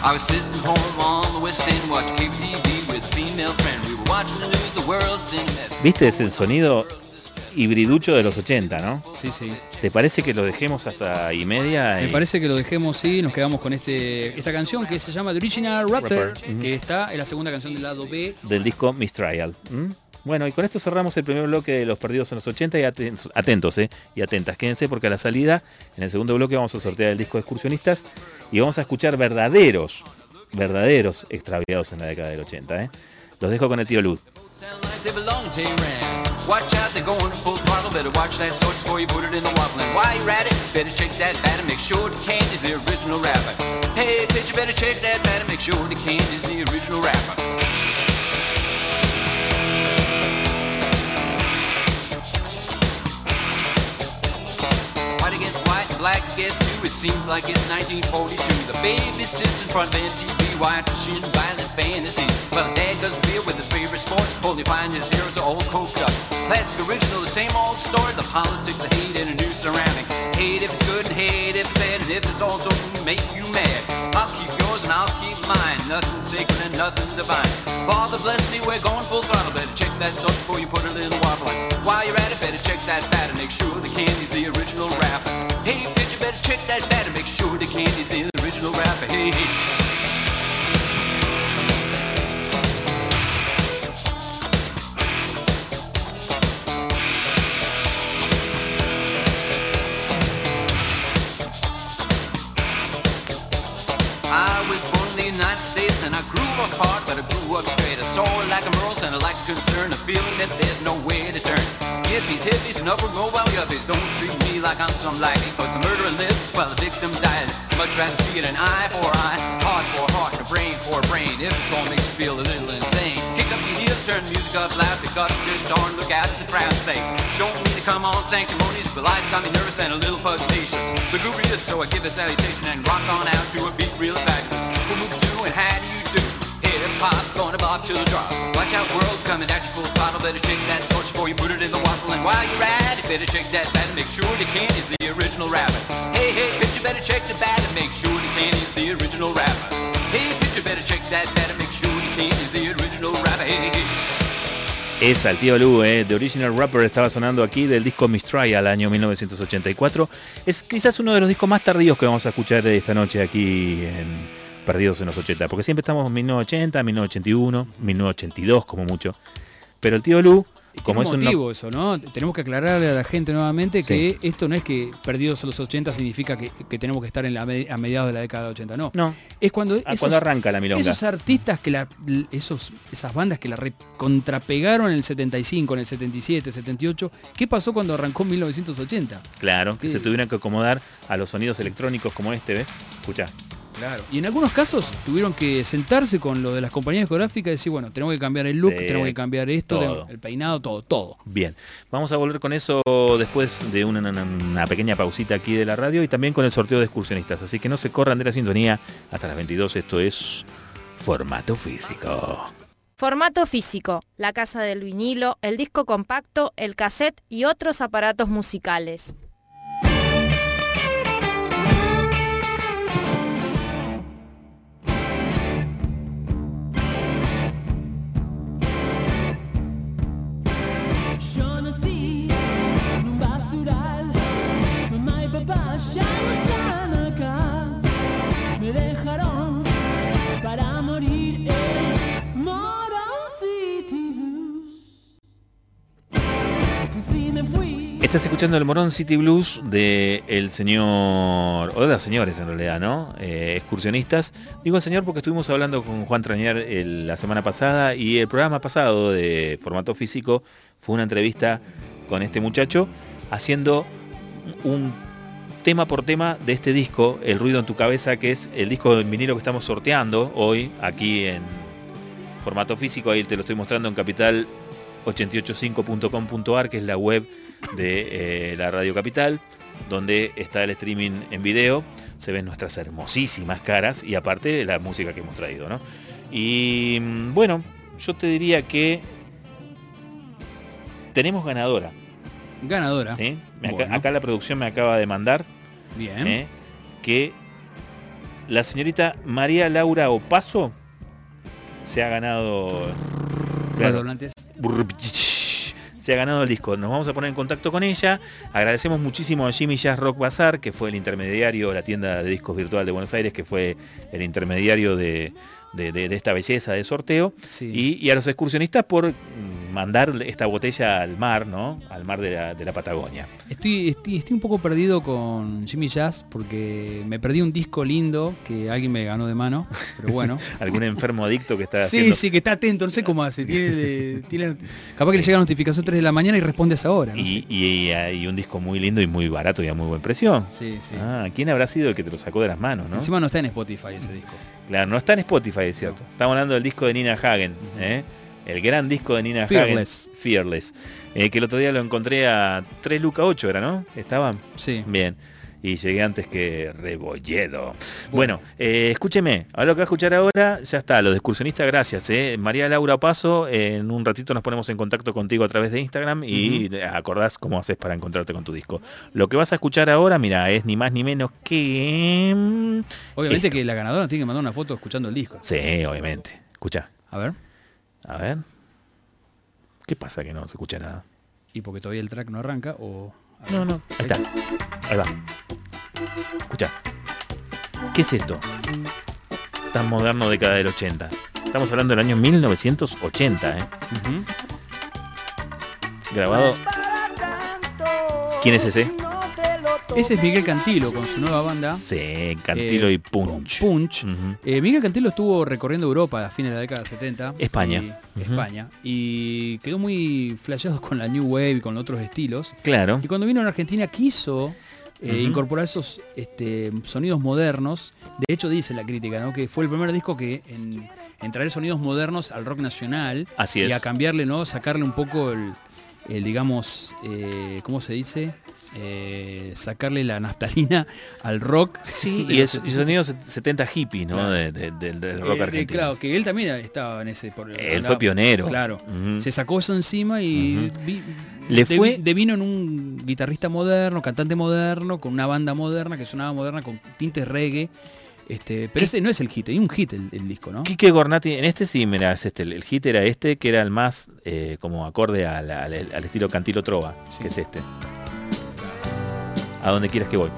I was sitting home on the West End watching KTV with a female friend. We were watching the news, the world's in a mess. ¿Viste? Es el sonido hibriducho de los 80, ¿no? Sí, sí. ¿Te parece que lo dejemos hasta y media? Me y- parece que lo dejemos, sí, nos quedamos con este esta canción que se llama The Original Rapper, Rapper, que está en la segunda canción del lado B. del disco Mistrial. ¿m? Bueno, y con esto cerramos el primer bloque de Los Perdidos en los 80 y atentos, ¿eh? y atentas, quédense porque a la salida, en el segundo bloque vamos a sortear el disco de excursionistas y vamos a escuchar verdaderos, verdaderos extraviados en la década del 80. ¿eh? Los dejo con el tío Luz. Watch out, they're going full throttle. Better watch that sword before you put it in the waffle. And while it, better check that batter. Make sure the candy's the original rapper. Hey, bitch, you better check that batter. Make sure the candy's the original rapper. Seems like it's 1942. The baby sits in front of MTV watching violent fantasies. Well, dad does beer with his favorite sport. Only find his heroes are all coked up. Classic original, the same old story. The politics the hate and a new surrounding. Hate if it's good and hate if it's bad. And if it's all don't make you mad. I'll keep yours and I'll keep mine. Nothing sacred and nothing divine. Father bless me, we're going full throttle. Better check that sauce before you put a little waffle. And while you're at it, better check that batter. Make sure the candy's the original rapper. Hey, bitch, you better check that batter. Make sure the candy's the original rapper. Hey, hey. And I grew up hard, but I grew up straight. I saw a lack of morals and a lack of concern, a feeling that there's no way to turn. Hippies, hippies, and upward mobile yuppies don't treat me like I'm some laggy, but the murderer lives while the victim dies. Much rather see it an eye for eye, heart for heart, a brain for brain. If it's all makes you feel a little insane, kick up your heels, turn music up loud, pick up your and look out at the crowd say, Don't mean to come on sanctimonious, but life got me nervous and a little pugnacious. Is so I give a salutation and rock on out to a beat real fabulous. Who move do and how do you do? Going to the. Watch out, coming you you put it in the while you're at it, better that make sure the original. Hey, hey, bitch, you better check the bat and make sure the candy's the original rapper. Hey, bitch, you better check that bat and make sure the candy's the original rapper. Es al Lu, eh, The Original Rapper estaba sonando aquí del disco Miss Trial año 1984. Es quizás uno de los discos más tardíos que vamos a escuchar esta noche aquí en Perdidos en los 80, porque siempre estamos en 1980, 1981, 1982 como mucho. Pero el tío Lu, como es un... motivo eso, ¿no? Tenemos que aclararle a la gente nuevamente que esto no es que perdidos a los 80 significa que, que tenemos que estar en la me- a mediados de la década de 80, no. No, Es cuando, Ah, cuando arranca la milonga. Esos artistas que la, esos, esas bandas que la contrapegaron en el 75, en el 77, 78, ¿qué pasó cuando arrancó en 1980? claro, que Sí. se tuvieron que acomodar a los sonidos electrónicos como este, ¿ves? Escucha. Claro. Y en algunos casos tuvieron que sentarse con lo de las compañías discográficas y decir, bueno, tenemos que cambiar el look, Sí, tenemos que cambiar esto, todo. el peinado, todo, todo. Bien, vamos a volver con eso después de una, una- una pequeña pausita aquí de la radio y también con el sorteo de excursionistas. Así que no se corran de la sintonía hasta las 22. Esto es formato físico. Formato físico, la casa del vinilo, el disco compacto, el cassette y otros aparatos musicales. Estás escuchando el Morón City Blues de el señor, o de los señores en realidad, ¿no? Eh, excursionistas. Digo el señor porque estuvimos hablando con Juan Trañar la semana pasada y el programa pasado de formato físico fue una entrevista con este muchacho haciendo un tema por tema de este disco, El ruido en tu cabeza, que es el disco en vinilo que estamos sorteando hoy aquí en formato físico. Ahí te lo estoy mostrando en capital 885.com.ar, que es la web de eh, la Radio Capital, donde está el streaming en video, se ven nuestras hermosísimas caras y aparte la música que hemos traído, ¿no? Y mm, bueno, yo te diría que tenemos ganadora, Ganadora. ¿sí? Bueno. acá la producción me acaba de mandar Bien. ¿eh? que la señorita María Laura Opaso se ha ganado claro. Se ha ganado el disco. Nos vamos a poner en contacto con ella. Agradecemos muchísimo a Jimmy Jazz Rock Bazar, que fue el intermediario, la tienda de discos virtual de Buenos Aires, que fue el intermediario de, de- de- de esta belleza de sorteo. Sí. Y, y a los excursionistas por mm, mandar esta botella al mar, ¿no? Al mar de la, de la Patagonia. Estoy, estoy, estoy un poco perdido con Jimmy Jazz porque me perdí un disco lindo que alguien me ganó de mano, pero bueno. <laughs> Algún enfermo adicto que está Sí, haciendo... sí, que está atento, no sé cómo hace. Tiene, tiene- capaz que le llega la notificación 3 de la mañana y responde a esa hora. no Y, sé. y hay un disco muy lindo y muy barato y a muy buen precio. Sí, sí. Ah, ¿quién habrá sido el que te lo sacó de las manos, no? Encima no está en Spotify ese disco. Claro, no está en Spotify, es cierto. Estamos hablando del disco de Nina Hagen, ¿eh? El gran disco de Nina Fearless. Hagen, Fearless, eh, que el otro día lo encontré a 3 Luca 8, ¿era, no? ¿Estaban? Sí. Bien. Y llegué antes que Rebolledo. Bueno, eh, escúcheme, ahora lo que va a escuchar ahora, ya está, lo de excursionista, gracias. eh. María Laura Paso, en un ratito nos ponemos en contacto contigo a través de Instagram y acordás cómo haces para encontrarte con tu disco. Lo que vas a escuchar ahora, mira, es ni más ni menos que... Obviamente esto. que la ganadora tiene que mandar una foto escuchando el disco. Sí, obviamente. Escucha, A ver. A ver. ¿Qué pasa que no se escucha nada? Y porque todavía el track no arranca o... No, no. Ahí está. Ahí va. Escucha. ¿Qué es esto? Tan moderno década del 80. Estamos hablando del año 1980, ¿eh? Ujú. Grabado. ¿Quién es ese? Ese es Miguel Cantilo con su nueva banda. Sí, Cantilo eh, y Punch. Punch. Ujú. Eh, Miguel Cantilo estuvo recorriendo Europa a fines de la década del 70. España. y-. España. Y quedó muy flasheado con la New Wave y con otros estilos. Claro. Y cuando vino a Argentina quiso eh, incorporar esos este, sonidos modernos. De hecho dice la crítica, ¿no? Que fue el primer disco que en, en traer sonidos modernos al rock nacional Así y es. a cambiarle, ¿no? Sacarle un poco el, el, digamos, eh, ¿cómo se dice? Eh, sacarle la naftalina <laughs> al rock. Sí, de y, los es, y sonidos 70 hippie, ¿no? Claro. De- de- del- del rock Eh, eh, argentino. claro, que él también estaba en ese... por- Él fue pionero. Claro. Se sacó eso encima y vi- Le de- fue- devino en un guitarrista moderno, cantante moderno, con una banda moderna que sonaba moderna con tintes reggae. Este, pero ese no es el hit, hay un hit el, el disco, ¿no? Quique Gornati, en este sí, mira, es este, el, el hit era este, que era el más eh, como acorde al, al- al estilo Cantilo Trova, Sí. que es este. A donde quieras que voy.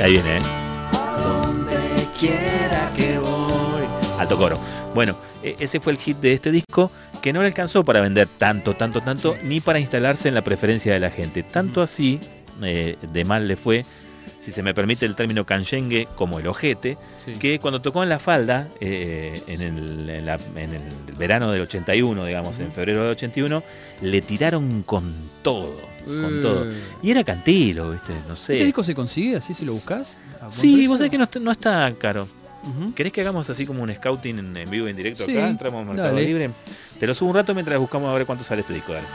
Ahí viene, ¿eh? donde quiera que voy. Alto coro. Bueno, e- ese fue el hit de este disco que no le alcanzó para vender tanto, tanto, tanto, ni para instalarse en la preferencia de la gente. Tanto así, eh, de mal le fue, si se me permite el término canchengue, como el ojete, Sí. que cuando tocó en la falda, eh, en, el, en la- en el verano del 81, digamos, en febrero del 81, le tiraron con todo, con Eh. todo. Y era cantilo, ¿viste? No ¿Este sé. disco se consigue así si lo buscas? ¿A buen Sí, precio? vos sabés que no está, no está caro. Ujú. ¿Querés que hagamos así como un scouting en, en vivo y en directo Sí, acá? Entramos a Mercado dale. Libre. Te lo subo un rato mientras buscamos a ver cuánto sale este disco. Dale.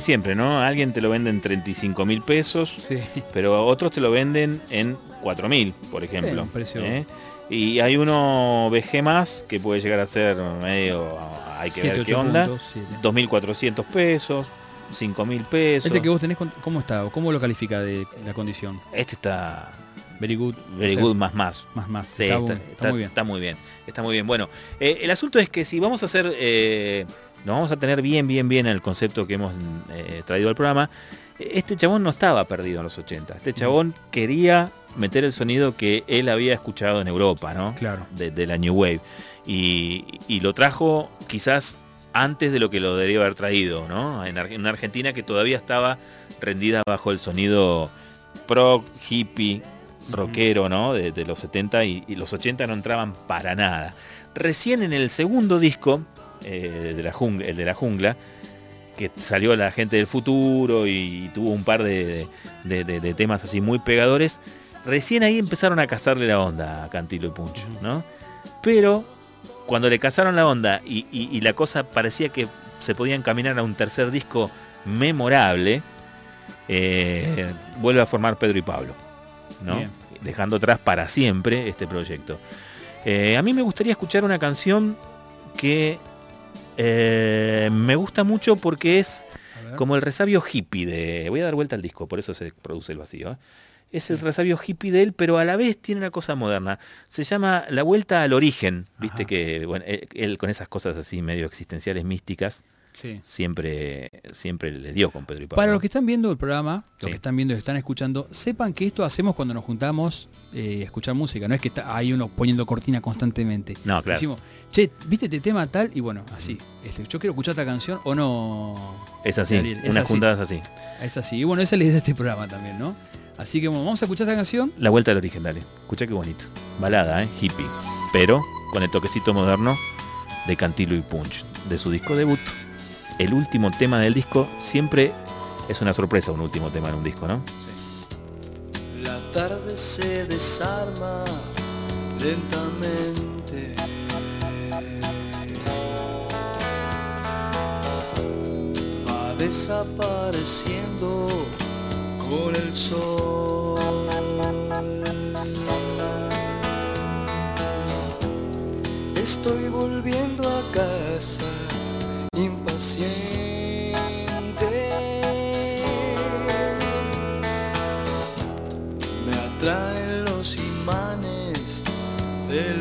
De siempre, ¿no? Alguien te lo vende en 35 mil pesos, Sí. pero otros te lo venden en 4 mil, por ejemplo. ¿eh? Y hay uno VG más que puede llegar a ser medio, hay que ver qué onda, puntos, siete. 2.400 pesos, 5.000 pesos. Este que vos tenés, con- ¿cómo está? ¿Cómo lo califica de la condición? Este está Very good. very O sea, good más más. Más, más. Sí, está, está, bu- está- está muy bien. está muy bien. Está muy bien. Bueno, eh, el asunto es que si vamos a hacer, eh, nos vamos a tener bien, bien, bien el concepto que hemos eh, traído al programa. Este chabón no estaba perdido en los 80. Este chabón quería meter el sonido que él había escuchado en Europa, ¿no? Claro. De, de la New Wave. Y, y lo trajo quizás antes de lo que lo debería haber traído, ¿no? En, en una Argentina que todavía estaba rendida bajo el sonido prog, hippie, rockero, ¿no? De, de los 70 y, y los 80 no entraban para nada. Recién en el segundo disco, eh, de la jungla, el de la jungla, que salió la gente del futuro y, tuvo un par de, de- de- de temas así muy pegadores, recién ahí empezaron a cazarle la onda a Cantilo y Punch, ¿no? Pero cuando le cazaron la onda y, y- y la cosa parecía que se podía encaminar a un tercer disco memorable, eh, vuelve a formar Pedro y Pablo, ¿no? Bien. Dejando atrás para siempre este proyecto. Eh, a mí me gustaría escuchar una canción que eh, me gusta mucho porque es como el resabio hippie de... Voy a dar vuelta al disco, por eso se produce el vacío. ¿eh? Es el resabio hippie de él, pero a la vez tiene una cosa moderna. Se llama La Vuelta al Origen. Viste Ajá. que bueno, él, él con esas cosas así medio existenciales, místicas, Sí. siempre, siempre le dio con Pedro y Pablo. Para los que están viendo el programa, los Sí. que están viendo y están escuchando, sepan que esto hacemos cuando nos juntamos eh, a escuchar música. No es que está, hay uno poniendo cortina constantemente. No, claro. Decimos, che, ¿viste este tema tal? Y bueno, así. Este, yo quiero escuchar esta canción o no. Es así, Ariel, es unas así. juntadas así. Es así. Y bueno, esa es la idea de este programa también, ¿no? Así que bueno, vamos a escuchar esta canción. La Vuelta al Origen, dale. Escucha qué bonito. Balada, ¿eh? Hippie. Pero con el toquecito moderno de Cantilo y Punch, de su disco debut. El último tema del disco siempre es una sorpresa, un último tema en un disco, ¿no? La tarde se desarma lentamente. Va desapareciendo con el sol. Estoy volviendo a casa impaciente. Me atraen los imanes del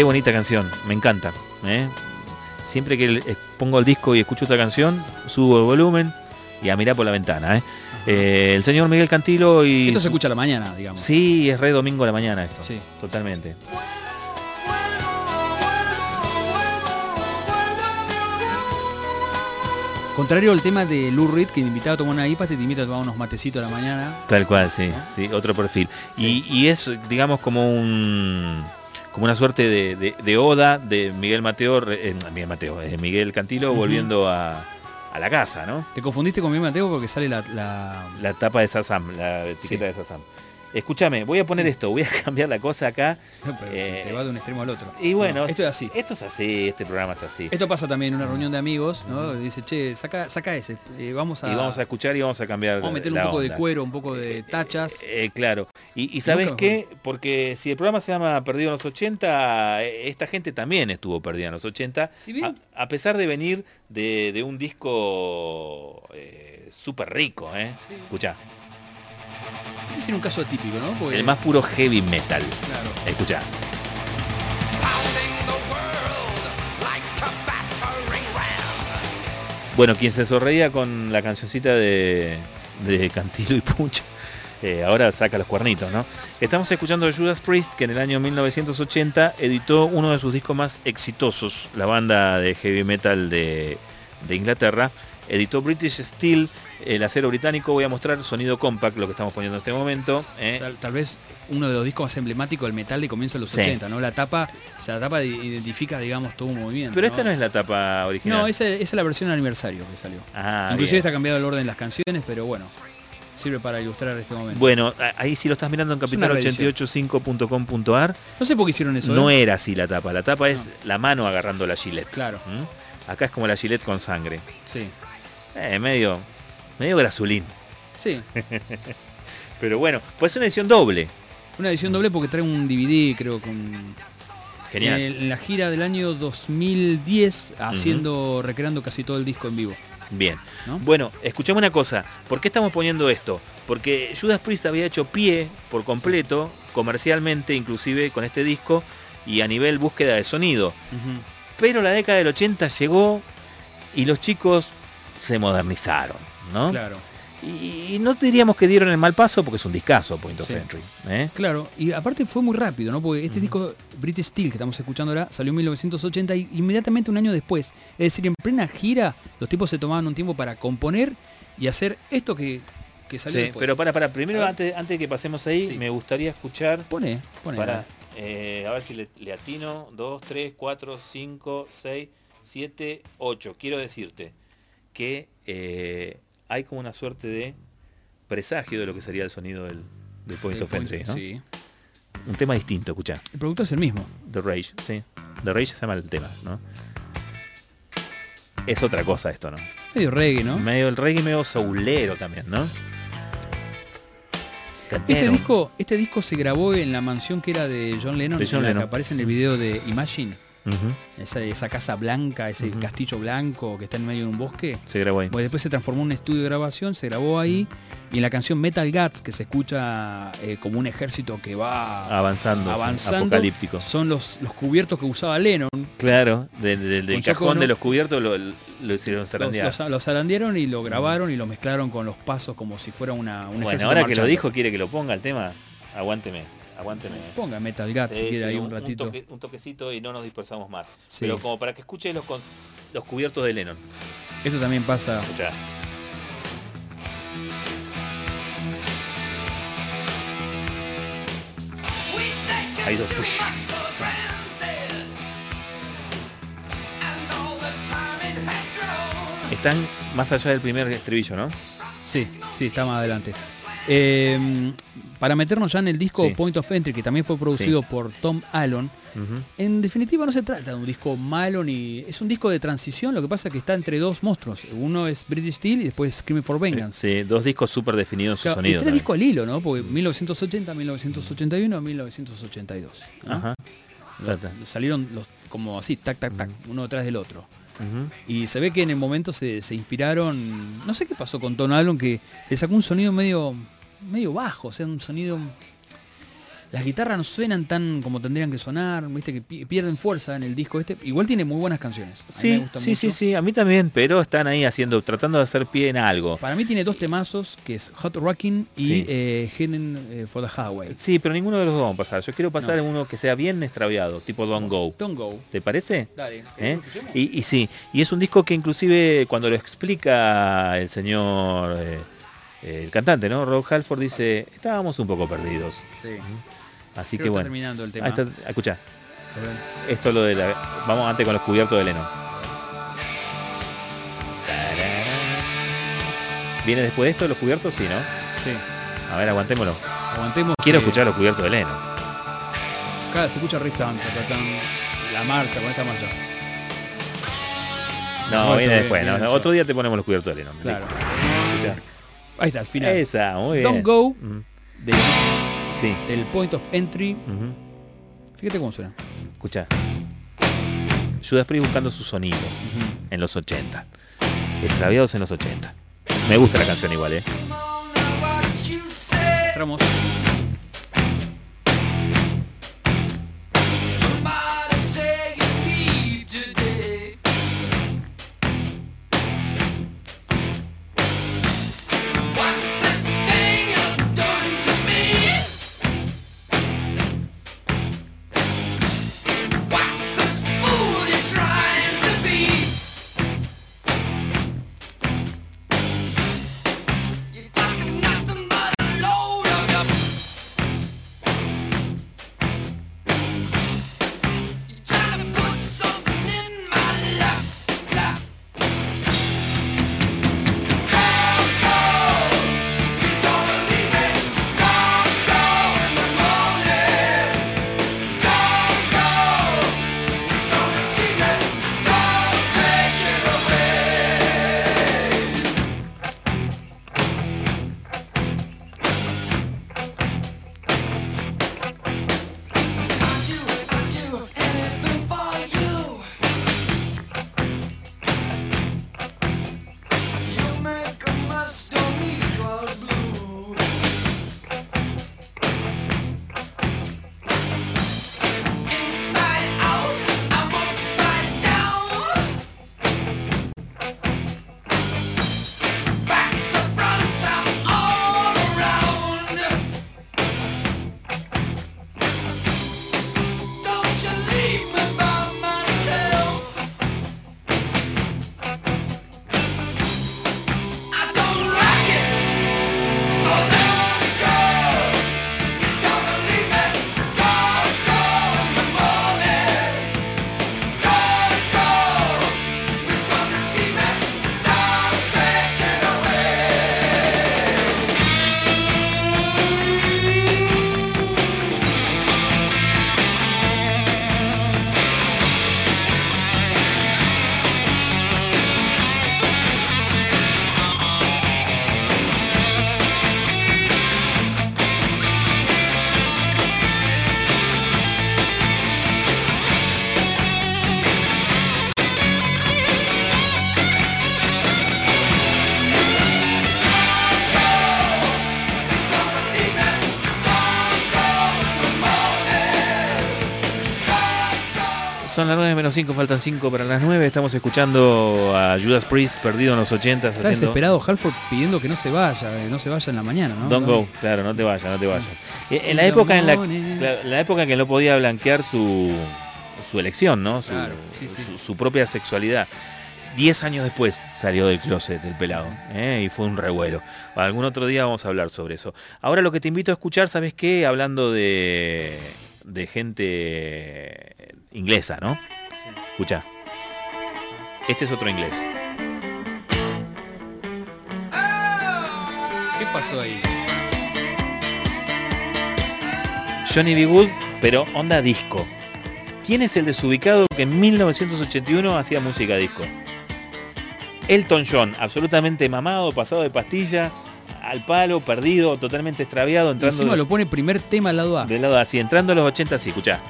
Qué bonita canción, me encanta. ¿eh? Siempre que eh, pongo el disco y escucho esta canción, subo el volumen y a mirar por la ventana. ¿eh? Eh, el señor Miguel Cantilo y... Esto se escucha a la mañana, digamos. Sí, es re domingo a la mañana esto. Sí. Totalmente. Contrario al tema de Lou Reed, que te invitaba a tomar una IPA, te invita a tomar unos matecitos a la mañana. Tal cual, sí, sí, otro perfil. Y, y es, digamos, como un como una suerte de, de- de oda de Miguel Mateo, eh, Miguel Mateo, eh, Miguel Cantilo volviendo a, a la casa, ¿no? Te confundiste con mi Mateo porque sale la, la- La tapa de Sasam, la etiqueta Sí. de Sasam. Escúchame, voy a poner esto, voy a <laughs> cambiar la cosa acá. Pero Eh, te va de un extremo al otro. Y bueno, No, esto es así. Esto es así, este programa es así. Esto pasa también en una reunión de amigos, ¿no? Dice, che, saca, saca ese, eh, vamos a, Y vamos a escuchar y vamos a cambiar. vamos a meterle un poco de cuero, un poco de tachas. Eh, claro. Y, y ¿sabes qué? Porque si el programa se llama Perdido en los 80, eh, esta gente también estuvo perdida en los 80. Si bien- a, a pesar de venir de, de un disco súper rico, ¿eh? Escuchá, Este sería un caso atípico, ¿no? Porque- el más puro heavy metal. Claro. Escuchá. Pounding the world like a battering ram. Bueno, quien se sonreía con la cancioncita de, de Cantilo y Pucha, <laughs> eh, ahora saca los cuernitos, ¿no? Estamos escuchando a Judas Priest, que en el año 1980 editó uno de sus discos más exitosos, la banda de heavy metal de, de Inglaterra. Editó British Steel, el acero británico. Voy a mostrar sonido compact, lo que estamos poniendo en este momento. ¿eh? Tal, tal vez uno de los discos más emblemáticos del metal de comienzo de los Sí. 80, ¿no? La tapa, o sea, la tapa identifica, digamos, todo un movimiento. Pero esta no es la tapa original. No, esa, esa es la versión aniversario que salió. Ah, Inclusive bien. está cambiado el orden de las canciones, pero bueno, sirve para ilustrar este momento. Bueno, ahí si lo estás mirando en Es una reedición. capital885.com.ar, no sé por qué hicieron eso. no ¿eh? era así la tapa. La tapa es la mano agarrando la gilet. Claro, ¿Mm? Acá es como la gilet con sangre. sí. Eh, medio, medio grasulín. Sí, <laughs> Pero bueno, pues es una edición doble. una edición doble porque trae un DVD, creo, con... Genial. En la gira del año 2010, haciendo, recreando casi todo el disco en vivo. Bien. ¿no? Bueno, escuchame una cosa. ¿Por qué estamos poniendo esto? Porque Judas Priest había hecho pie por completo, comercialmente, inclusive con este disco, y a nivel búsqueda de sonido. Pero la década del 80 llegó y los chicos se modernizaron, ¿no? Claro. Y, no diríamos que dieron el mal paso porque es un discazo Point of Sí. Entry. ¿eh? Claro, y aparte fue muy rápido, ¿no? Porque este disco British Steel que estamos escuchando ahora salió en 1980 y inmediatamente un año después. Es decir, en plena gira, los tipos se tomaban un tiempo para componer y hacer esto que, que salió Sí, después. pero para, para, primero antes, antes de que pasemos ahí, Sí. me gustaría escuchar Pone, pone. para eh, a ver si le, le atino 2, 3, 4, 5, 6, 7, 8. Quiero decirte que eh, hay como una suerte de presagio de lo que sería el sonido del, del Point of Entry, ¿no? Sí. Un tema distinto, escucha. El productor es el mismo. The Rage, sí. The Rage se llama el tema, ¿no? Es otra cosa esto, ¿no? Medio reggae, ¿no? Medio el reggae medio soulero también, ¿no? Este disco, este disco se grabó en la mansión que era de John Lennon, De John en la Lennon. que aparece en el video de Imagine. Esa, esa casa blanca, ese castillo blanco que está en medio de un bosque. Se grabó ahí. Después se transformó en un estudio de grabación, se grabó ahí. Y en la canción Metal Guts, que se escucha eh, como un ejército que va Avanzando, sí, avanzando, apocalíptico. son los, los cubiertos que usaba Lennon. Claro, de- de- del cajón de los cubiertos lo, lo hicieron Los, zarandear. los, los zarandearon y lo grabaron y lo mezclaron con los pasos como si fuera una, un Bueno, ahora que lo dijo, quiere que lo ponga el tema. Aguánteme, aguánteme. Ponga Metal Guts Sí, si sí, ahí un ratito. toque- un toquecito y no nos dispersamos más. Sí. Pero como para que escuche los, con- los cubiertos de Lennon. Esto también pasa. Escuchá. Ahí dos. Están más allá del primer estribillo, ¿no? Sí, sí, está más adelante. Eh, para meternos ya en el disco Sí. Point of Entry, que también fue producido por Tom Allen, en definitiva no se trata de un disco malo ni. Es un disco de transición, lo que pasa es que está entre dos monstruos. Uno es British Steel y después Screaming for Vengeance. Sí, dos discos súper definidos su Claro, y sonido. tres discos al hilo, ¿no? Porque 1980, 1981, 1982. ¿no? Ajá. Salieron los como así, tac, tac, tac, uno detrás del otro. Y se ve que en el momento se, se inspiraron, no sé qué pasó con Tom Allen, que le sacó un sonido medio, medio bajo, o sea, un sonido... Las guitarras no suenan tan como tendrían que sonar, viste que pi- pierden fuerza en el disco este. Igual tiene muy buenas canciones. A mí me Sí, sí, mucho. sí, sí, a mí también, pero están ahí haciendo, tratando de hacer pie en algo. Para mí tiene dos temazos, que es Hot Rocking y Sí. eh, Hidden eh, for the Highway. Sí, pero ninguno de los dos vamos a pasar. Yo quiero pasar No. en uno que sea bien extraviado, tipo Don't Go. Don't Go. ¿Te parece? Dale. ¿Eh? Y, y sí, y es un disco que inclusive cuando lo explica el señor, eh, el cantante, ¿no? Rob Halford dice, estábamos un poco perdidos. Sí. Así Creo que está bueno. terminando el tema. Ahí está, escucha, esto es lo de la... Vamos antes con los cubiertos de Lennon. ¿Viene después de esto los cubiertos? Sí, ¿no? Sí. A ver, aguantémoslo. Aguantemos. Quiero que- escuchar los cubiertos de Leno. Acá se escucha Rick tan, la marcha, con esta marcha. No, viene después. bien, no, otro día te ponemos los cubiertos de Leno. Claro. Escuchá. Ahí está, al final. Esa, muy bien. Don't Go, Sí. del Point of Entry. Fíjate cómo suena. Escucha. Judas Priest buscando su sonido en los 80. Extraviados en los 80. Me gusta la canción igual, ¿eh? Entramos. Son las 9 menos 5, faltan 5 para las 9. Estamos escuchando a Judas Priest perdido en los 80 Está haciendo desesperado Halford pidiendo que no se vaya, que no se vaya en la mañana, ¿no? Don't. Go, claro, no te vayas, no te vayas. Eh, En la época en la, época en que no podía blanquear su, su elección, ¿no? Su, Claro, sí, sí. su- su propia sexualidad. Diez años después salió del closet del pelado ¿eh? y fue un revuelo. Algún otro día vamos a hablar sobre eso. Ahora lo que te invito a escuchar, ¿sabes qué? Hablando de, de gente inglesa, ¿no? Escucha. Este es otro inglés. ¿Qué pasó ahí? Johnny B. Good, pero onda disco. ¿Quién es el desubicado que en 1981 hacía música disco? Elton John, absolutamente mamado, pasado de pastilla, al palo, perdido, totalmente extraviado, Y entrando Encima lo pone primer tema al lado A. del lado así, entrando a los 80 así, escuchá.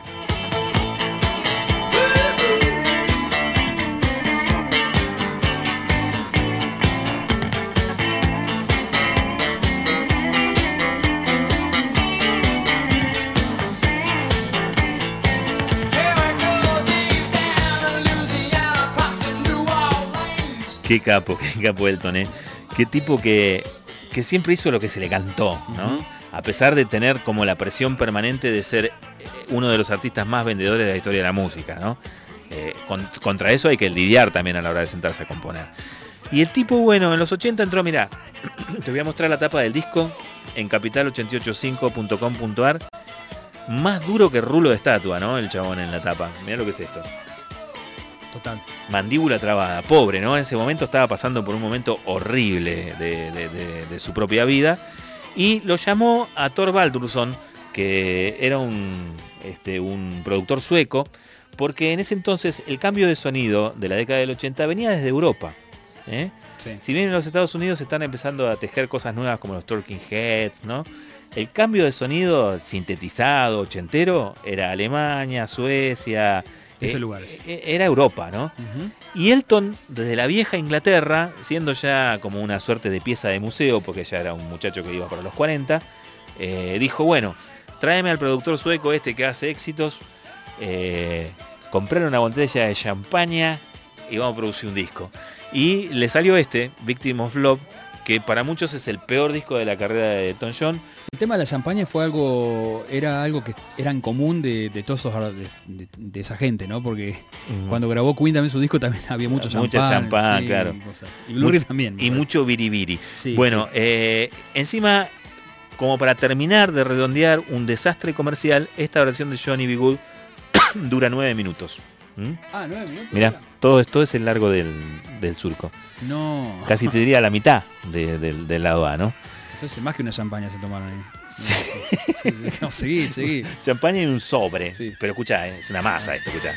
Qué capo, <laughs> qué capo Elton, ¿eh? Qué tipo que, que siempre hizo lo que se le cantó, ¿no? A pesar de tener como la presión permanente de ser eh, uno de los artistas más vendedores de la historia de la música, ¿no? Eh, con- contra eso hay que lidiar también a la hora de sentarse a componer. Y el tipo, bueno, en los 80 entró, mirá, <clears throat> te voy a mostrar la tapa del disco en capital885.com.ar. Más duro que rulo de estatua, ¿no? El chabón en la tapa. Mirá lo que es esto Total. mandíbula trabada, pobre, ¿no? En ese momento estaba pasando por un momento horrible de, de- de- de su propia vida Y lo llamó a Thor Baldursson, que era un, este, un productor sueco, porque en ese entonces el cambio de sonido de la década del 80 venía desde Europa. ¿eh? Sí. Si bien en los Estados Unidos están empezando a tejer cosas nuevas como los Talking Heads, ¿no? El cambio de sonido sintetizado, ochentero, era Alemania, Suecia. Esos eh, lugares. eh, Era Europa, ¿no? Y Elton, desde la vieja Inglaterra, siendo ya como una suerte de pieza de museo, porque ya era un muchacho que iba para los 40, eh, dijo, bueno, tráeme al productor sueco este que hace éxitos, eh, comprar una botella de champaña y vamos a producir un disco. Y le salió este, Victim of Love, que para muchos es el peor disco de la carrera de Elton John. El tema de la champaña fue algo, era algo que era en común de, de todos esos, de, de- de esa gente, ¿no? Porque cuando grabó Queen también su disco también había mucho Mucha champán. champán, claro. Y, cosas. Y Blue Ray Mu- también. Y mucho biribiri. Sí, bueno, sí. eh, encima, como para terminar de redondear un desastre comercial, esta versión de Johnny B. Good <coughs> dura nueve minutos. ¿Mm? Ah, nueve minutos. Mirá, todo esto es el largo del, del surco. No. Casi te diría la mitad de- del, del lado A, ¿no? Entonces más que una champaña se tomaron ahí. Sí. No, seguí, seguí. <laughs> Champaña y un sobre. Sí. Pero escucha, es una masa esto, escucha.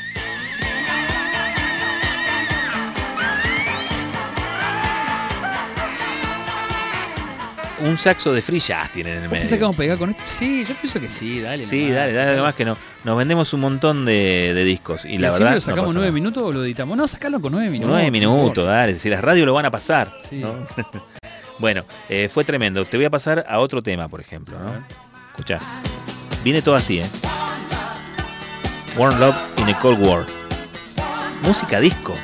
Un saxo de free jazz tienen en el ¿Vos pensás que medio. vamos a pegar con esto? Sí, yo pienso que sí, dale. Sí, nomás. dale, dale nomás que no. Nos vendemos un montón de, de discos y ¿Y la verdad. lo sacamos nueve nada. minutos o lo editamos? No, sacalo con nueve minutos. Nueve minutos, dale. Si las radios lo van a pasar. Sí. ¿no? <laughs> bueno, eh, fue tremendo. Te voy a pasar a otro tema, por ejemplo. ¿no? Viene todo así, ¿eh? Warm Love in a Cold War. Música disco.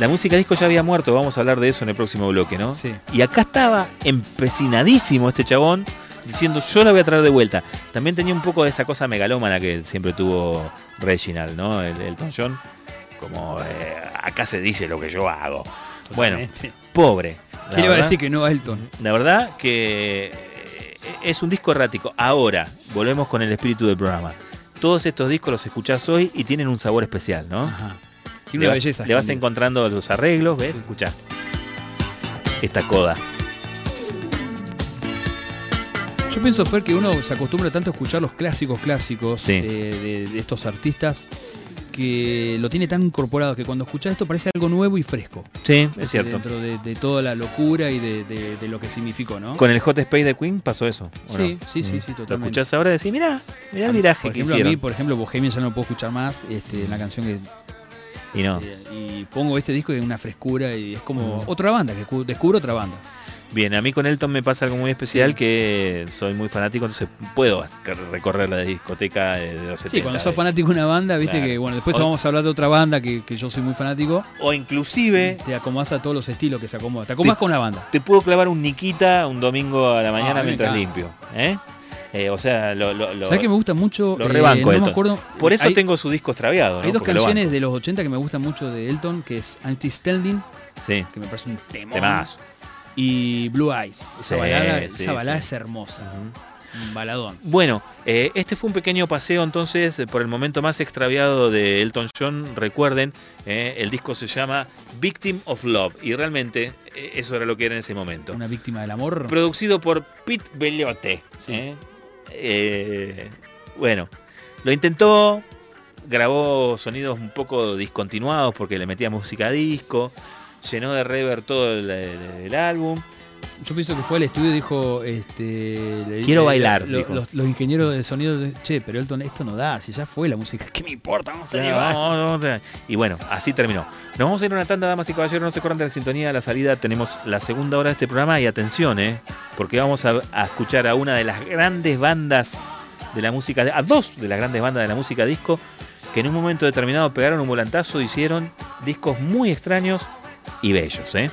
La música disco ya había muerto, vamos a hablar de eso en el próximo bloque, ¿no? Sí. Y acá estaba empecinadísimo este chabón diciendo yo la voy a traer de vuelta. También tenía un poco de esa cosa megalómana que siempre tuvo Reginald, ¿no? El, Elton John. Como eh, acá se dice lo que yo hago. Bueno, pobre. ¿Qué le va a decir que no a Elton? La verdad que eh, es un disco errático. Ahora, volvemos con el espíritu del programa. Todos estos discos los escuchás hoy y tienen un sabor especial, ¿no? Ajá. Le, Tiene una vas- belleza. le vas Andy. encontrando los arreglos, ¿ves? Escuchá. Esta coda. Yo pienso, Fer, que uno se acostumbra tanto a escuchar los clásicos clásicos Sí. de, de- de estos artistas que lo tiene tan incorporado que cuando escuchas esto parece algo nuevo y fresco. Sí, es cierto. Dentro de, de toda la locura y de, lo que significó, ¿no? Con el Hot Space de Queen pasó eso. ¿o Sí, no? sí, sí, Mm. sí, Lo totalmente. escuchás ahora y decís, mirá, mirá el viraje por que ejemplo, a hicieron. mí, por ejemplo, Bohemian ya no lo puedo escuchar más, este, una canción que y no. este, y pongo este disco y es una frescura y es como otra banda, que descu- descubro otra banda. Bien, a mí con Elton me pasa algo muy especial Sí. que soy muy fanático, entonces puedo recorrer la discoteca de los 70. Sí, cuando sos fanático de una banda, viste Claro. que, bueno, después O- vamos a hablar de otra banda que, que yo soy muy fanático, O inclusive te acomodas a todos los estilos que se acomodan. Te acomodas con la banda. te puedo clavar un Nikita un domingo a la mañana Ah, mientras limpio. ¿eh? Eh, o sea, lo, lo, lo- ¿Sabes que me gusta mucho? lo Eh, rebanco no me acuerdo. Por eso hay, tengo su disco extraviado. ¿no? Hay dos Porque canciones de los 80 que me gustan mucho de Elton, que es Anti-Standing, Sí, que me parece un temazo. Y Blue Eyes. Esa Sí, balada, sí, esa balada es hermosa. Un baladón. Bueno, eh, este fue un pequeño paseo entonces por el momento más extraviado de Elton John. Recuerden, eh, el disco se llama Victim of Love y realmente eh, eso era lo que era en ese momento. Una víctima del amor. Producido por Pete Bellotte. Sí. ¿Eh? Bueno, lo intentó, grabó sonidos un poco discontinuados porque le metía música a disco, llenó de reverb todo el álbum. Yo pienso que fue al estudio y dijo, este, le- Quiero le- bailar, lo- dijo. los, los ingenieros de sonido, de- che, pero Elton, esto no da, si ya fue la música, ¿qué me importa? Vamos a Claro, llevar. vamos, vamos, vamos. Y bueno, así terminó. Nos vamos a ir a una tanda, damas y caballeros, no se corran de la sintonía, a la salida tenemos la segunda hora de este programa y atención, ¿eh? porque vamos a, a escuchar a una de las grandes bandas de la música, a dos de las grandes bandas de la música disco, que en un momento determinado pegaron un volantazo, hicieron discos muy extraños y bellos. ¿eh?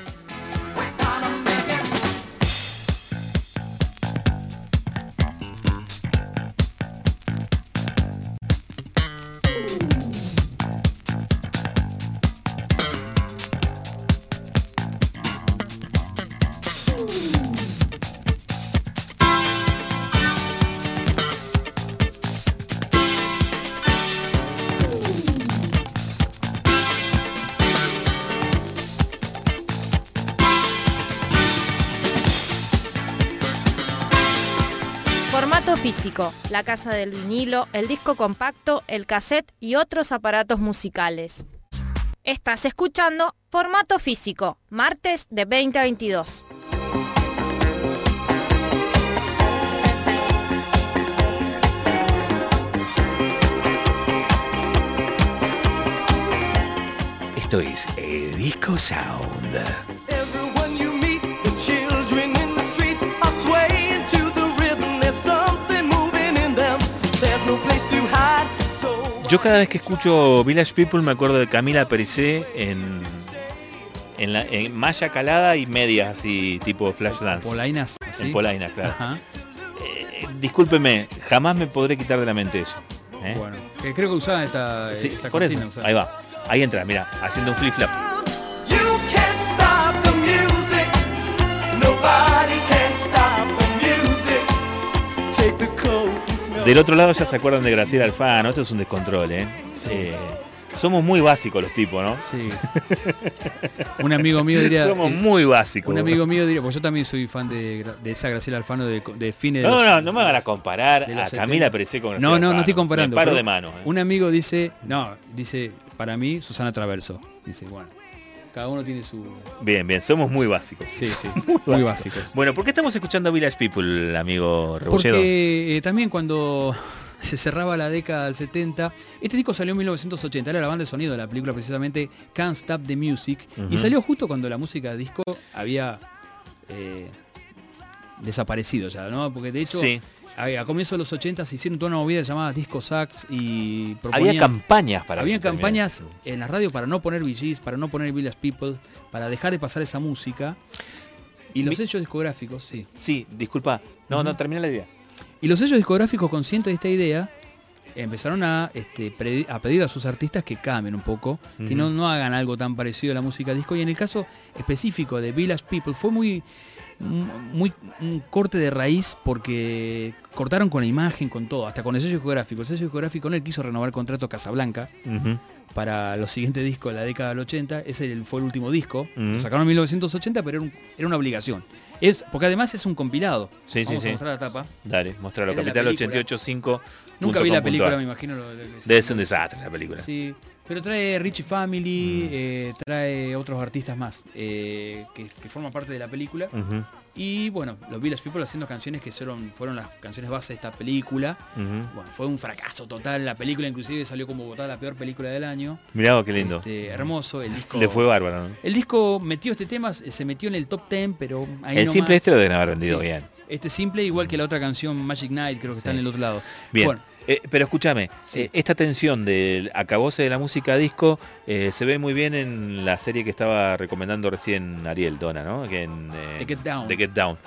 La casa del vinilo, el disco compacto, el cassette y otros aparatos musicales. Estás escuchando Formato Físico, martes de 20 a 22. Esto es eh, Disco Sound. Yo cada vez que escucho Village People me acuerdo de Camila Pericé en, en, la, en malla calada y medias así tipo flash dance. Polainas. así. En Polaina, claro. Ajá. Eh, discúlpeme, jamás me podré quitar de la mente eso. ¿eh? Bueno, que creo que usaban esta, Sí, esta por eso, cortina, usaban. ahí va. Ahí entra, mira, haciendo un flip flap. Del otro lado ya se acuerdan de Graciela Alfano, esto es un descontrol, ¿eh? Eh, somos muy básicos los tipos, ¿no? Sí. un amigo mío diría. <laughs> Somos eh, muy básicos. Un amigo mío diría, pues yo también soy fan de, esa Graciela Alfano de, de fines de No, los- no, no me van a comparar a Camila 70. Pericé con Graciela No, no, no estoy comparando. Me paro de mano. ¿eh? Un amigo dice, no, dice, para mí, Susana Traverso. Dice, bueno, cada uno tiene su... Bien, bien, somos muy básicos. Sí, sí, <laughs> muy básicos. Bueno, ¿por qué estamos escuchando Village People, amigo Rebolledo? Porque eh, también cuando <laughs> se cerraba la década del 70, este disco salió en 1980, era la banda de sonido de la película precisamente Can't Stop the Music, y salió justo cuando la música de disco había eh, desaparecido ya, ¿no? Porque de hecho... Sí. A, comienzos de los 80 se hicieron toda una movida llamada Disco Sax y Había proponían- campañas para había también. campañas en la radio para no poner VGs, para no poner Village People, para dejar de pasar esa música. Y los Mi- sellos discográficos, sí. Sí, disculpa. No, no, termina la idea. Y los sellos discográficos conscientes de esta idea empezaron a, este, a pedir a sus artistas que cambien un poco, que no, no hagan algo tan parecido a la música disco. Y en el caso específico de Village People fue muy, muy un corte de raíz porque cortaron con la imagen, con todo, hasta con el sello discográfico. El sello discográfico no le quiso renovar el contrato Casablanca Ujú. para los siguientes discos de la década del 80. Ese fue el último disco. Lo sacaron en 1980, pero era, un- era una obligación. Es, porque además es un compilado. Sí, Vamos sí. a mostrar la tapa. Dale, mostralo. Capital película. 885. Nunca vi la película, me imagino. Lo, lo- Debe ser un desastre la película. Sí, pero trae Richie Family, Mm. eh, trae otros artistas más eh, que, que forman parte de la película. Y bueno, los Village People haciendo canciones que fueron, fueron las canciones base de esta película. Bueno, fue un fracaso total. La película inclusive salió como votada la peor película del año. Mirá qué lindo. Este, hermoso, el disco. Le fue bárbaro. ¿no? El disco metió este tema, se metió en el top 10, pero ahí El nomás. simple este lo deben haber vendido Sí. bien. Este simple, igual que la otra canción Magic Night, creo que está Sí. en el otro lado. Bien. Bueno, Eh, pero escúchame, Sí. eh, esta tensión del acabose de la música disco eh, se ve muy bien en la serie que estaba recomendando recién Ariel Dona, ¿no? Que en, The Get Down. The Get Down.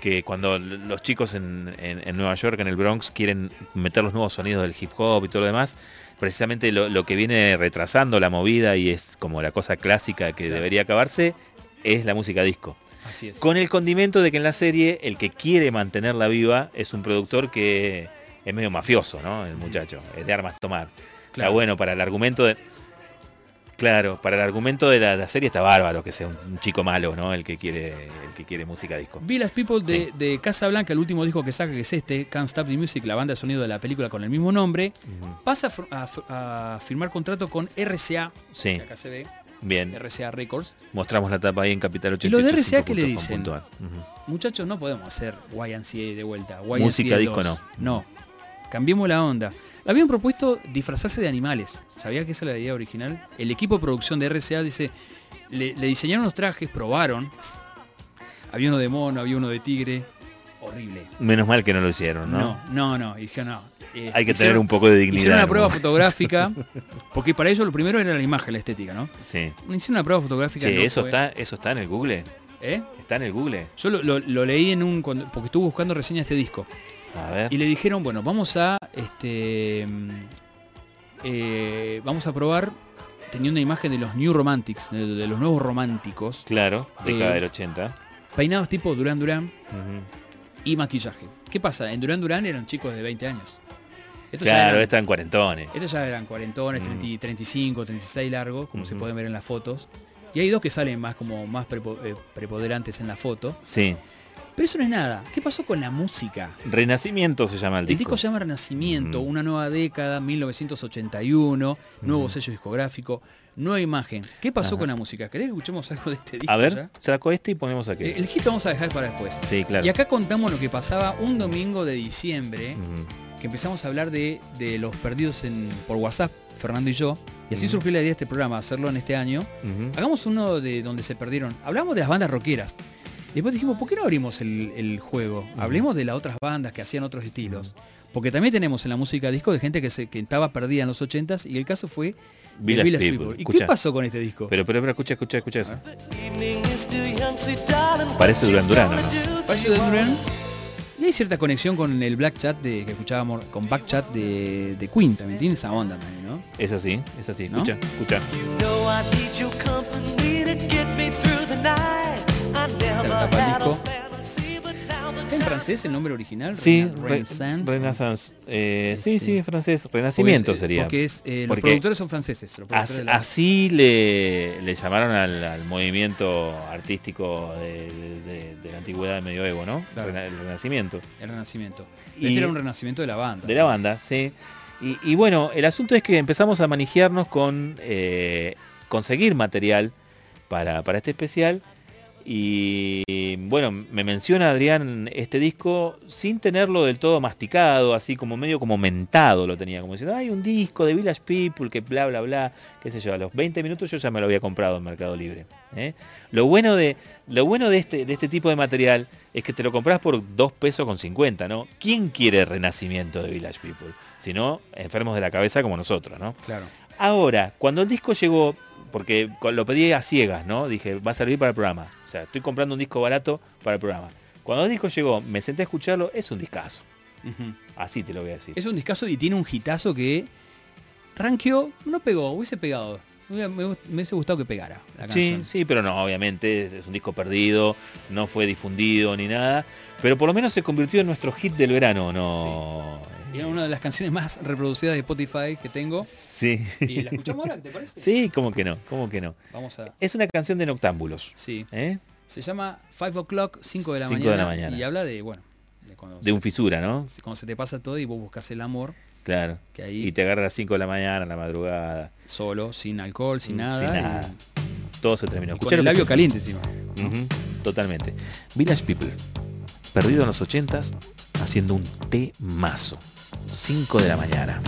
Que cuando los chicos en, en- en Nueva York, en el Bronx, quieren meter los nuevos sonidos del hip hop y todo lo demás, precisamente lo, lo que viene retrasando la movida y es como la cosa clásica que debería acabarse, es la música disco. así es. Con el condimento de que en la serie el que quiere mantenerla viva es un productor que es medio mafioso, ¿no? El muchacho, es de armas tomar. Está Claro. bueno para el argumento de... Claro, para el argumento de la, la serie está bárbaro que sea un, un chico malo, ¿no? El que quiere, el que quiere música disco. Village People de, Sí. de Casa Blanca, el último disco que saca, que es este, Can't Stop the Music, la banda de sonido de la película con el mismo nombre, pasa a, firmar contrato con RCA, Sí, que acá se ve, bien. RCA Records. Mostramos la tapa ahí en Capital ¿Y los de 88. RCA qué le dicen? Muchachos, no podemos hacer YNCA de vuelta. YMCA Música 2. disco no. No. Cambiemos la onda. Habían propuesto disfrazarse de animales. ¿Sabía que esa era la idea original? El equipo de producción de RCA dice, le, le diseñaron unos trajes, probaron. Había uno de mono, había uno de tigre. Horrible. Menos mal que no lo hicieron, ¿no? No, no, no. Dije, no. Eh, Hay que hicieron- tener un poco de dignidad. Hicieron una ¿no? prueba <laughs> fotográfica, porque para ellos lo primero era la imagen, la estética, ¿no? Sí. Hicieron una prueba fotográfica. No eso fue- está, eso está en el Google. ¿Eh? Está en el Google. Yo lo, lo- lo leí en un... cuando- porque estuve buscando reseña de este disco. A ver. Y le dijeron, bueno, vamos a este eh, vamos a probar teniendo una imagen de los New Romantics, de, de los nuevos románticos, Claro, década Eh, del 80. peinados tipo Duran Ujú. y maquillaje. ¿Qué pasa? En Duran Duran eran chicos de 20 años. Estos Claro, eran, están cuarentones. estos ya eran cuarentones, Mm. 30 35, 36 largos, como se pueden ver en las fotos. Y hay dos que salen más como más prepo- eh, preponderantes en la foto. Sí. Pero eso no es nada. ¿Qué pasó con la música? Renacimiento se llama el El disco. disco se llama Renacimiento, Ujú. una nueva década, 1981, nuevo sello discográfico, nueva imagen. ¿Qué pasó Ajá. con la música? ¿Querés que escuchemos algo de este disco? A ver, ya? saco este y ponemos aquí. Eh, El hit vamos a dejar para después. Sí, claro. Y acá contamos lo que pasaba un domingo de diciembre, Ujú. que empezamos a hablar de, de los perdidos en, por WhatsApp, Fernando y yo, y así Ujú. surgió la idea de este programa, hacerlo en este año. Ujú. Hagamos uno de donde se perdieron. Hablamos de las bandas rockeras. Después dijimos, ¿por qué no abrimos el, el juego? Hablemos de las otras bandas que hacían otros estilos. Porque también tenemos en la música disco de gente que, se, que estaba perdida en los 80s y el caso fue Village People. ¿Y Escucha. qué pasó con este disco? Pero, pero, pero, escucha, escucha, escucha eso. Parece Duran Duran, ¿o gonna no? Parece Duran Duran. Y hay cierta conexión con el Black Chat de, que escuchábamos, con Back Chat de, de Queen también. Tiene esa onda también, ¿no? Es así, es así. ¿No? Escucha, escucha. The ¿Está en francés el nombre original? Sí, Rena- re- Renaissance. Renaissance. Eh, sí, Sí. sí, francés. Porque Renacimiento es, eh, sería. Porque es, eh, los productores son franceses. productores As- de la- Así le, le llamaron al, al movimiento artístico de, de- de la antigüedad del medioevo, ¿no? Claro. El renacimiento. El renacimiento. Y- este era un renacimiento de la banda. De la banda, sí. Y, y bueno, el asunto es que empezamos a manejarnos con eh, conseguir material para, para este especial. Y bueno, me menciona Adrián este disco sin tenerlo del todo masticado, así como medio como mentado lo tenía, como diciendo, hay un disco de Village People que bla bla bla, qué sé yo, a los 20 minutos yo ya me lo había comprado en Mercado Libre. ¿eh? Lo bueno de, lo bueno de este, de este tipo de material es que te lo compras por 2 pesos con 50, ¿no? ¿Quién quiere renacimiento de Village People? Si no, enfermos de la cabeza como nosotros, ¿no? Claro. Ahora, cuando el disco llegó, porque lo pedí a ciegas, ¿no? Dije, va a servir para el programa. O sea, estoy comprando un disco barato para el programa. Cuando el disco llegó, me senté a escucharlo, es un discazo. Así te lo voy a decir. Es un discazo y tiene un hitazo que ranqueó, no pegó, hubiese pegado. Me, hubiese gustado que pegara la Sí, canción. sí, pero no, obviamente es- es un disco perdido, no fue difundido ni nada, pero por lo menos se convirtió en nuestro hit del verano, ¿no? Y era una de las canciones más reproducidas de Spotify que tengo. Sí. ¿Y la escuchamos ahora? ¿Te parece? Sí, ¿cómo que no? ¿Cómo que no? Vamos a... Es una canción de Noctámbulos, Sí. ¿eh? Se llama 5 o'clock, 5 de la 5 mañana. de la mañana. Y habla de, bueno, de cuando, De un fisura, ¿no? cuando se te pasa todo y vos buscas el amor Claro. Que ahí- Y te agarra a las 5 de la mañana, a la madrugada. solo, sin alcohol, sin Mm, nada. sin y- nada. Todo se terminó. y con el labio caliente encima. Totalmente. Village People, perdido en los 80s, haciendo un té mazo. 5 de la mañana.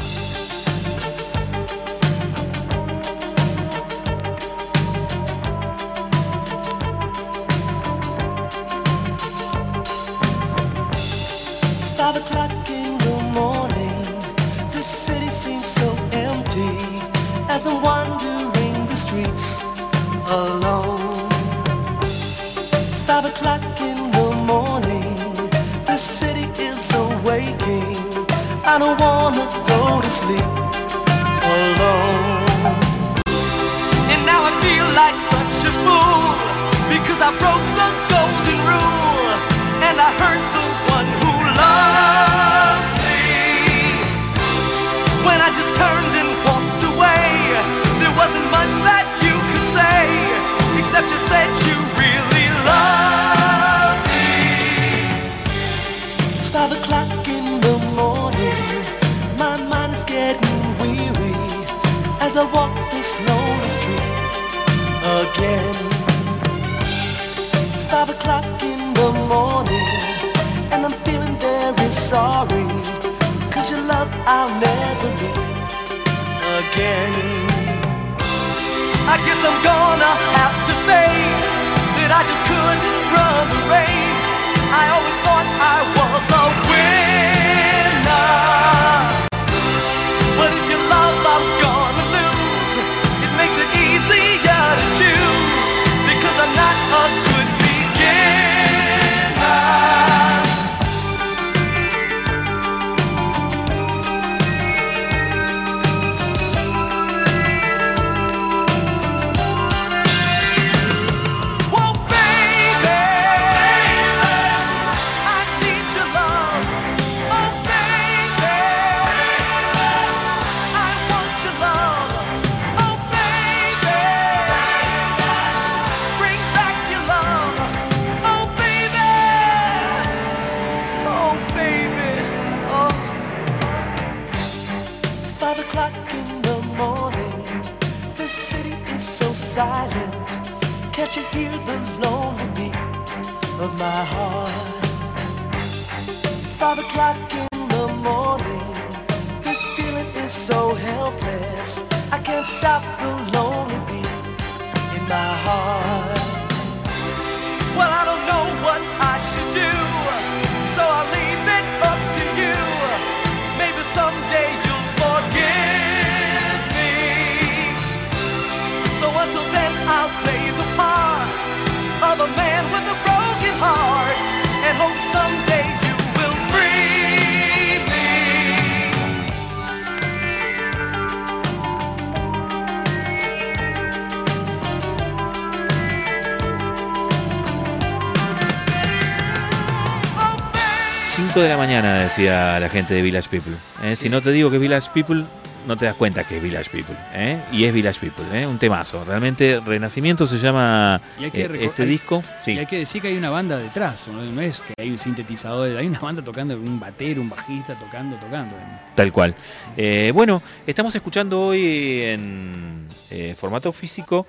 Sleep this lonely street again. It's five o'clock in the morning, and I'm feeling very sorry. Cause your love I'll never meet again. I guess I'm gonna have to face that I just couldn't run the race. I always thought I was a winner. 5 de la mañana, decía la gente de Village People. ¿eh? Si no te digo que es Village People, no te das cuenta que es Village People. ¿eh? Y es Village People, ¿eh? un temazo. Realmente Renacimiento se llama este hay- disco. Sí. Y hay que decir que hay una banda detrás, ¿no? no es que hay un sintetizador, hay una banda tocando, un batero, un bajista tocando, tocando. Tal cual. Bueno, estamos escuchando hoy en formato físico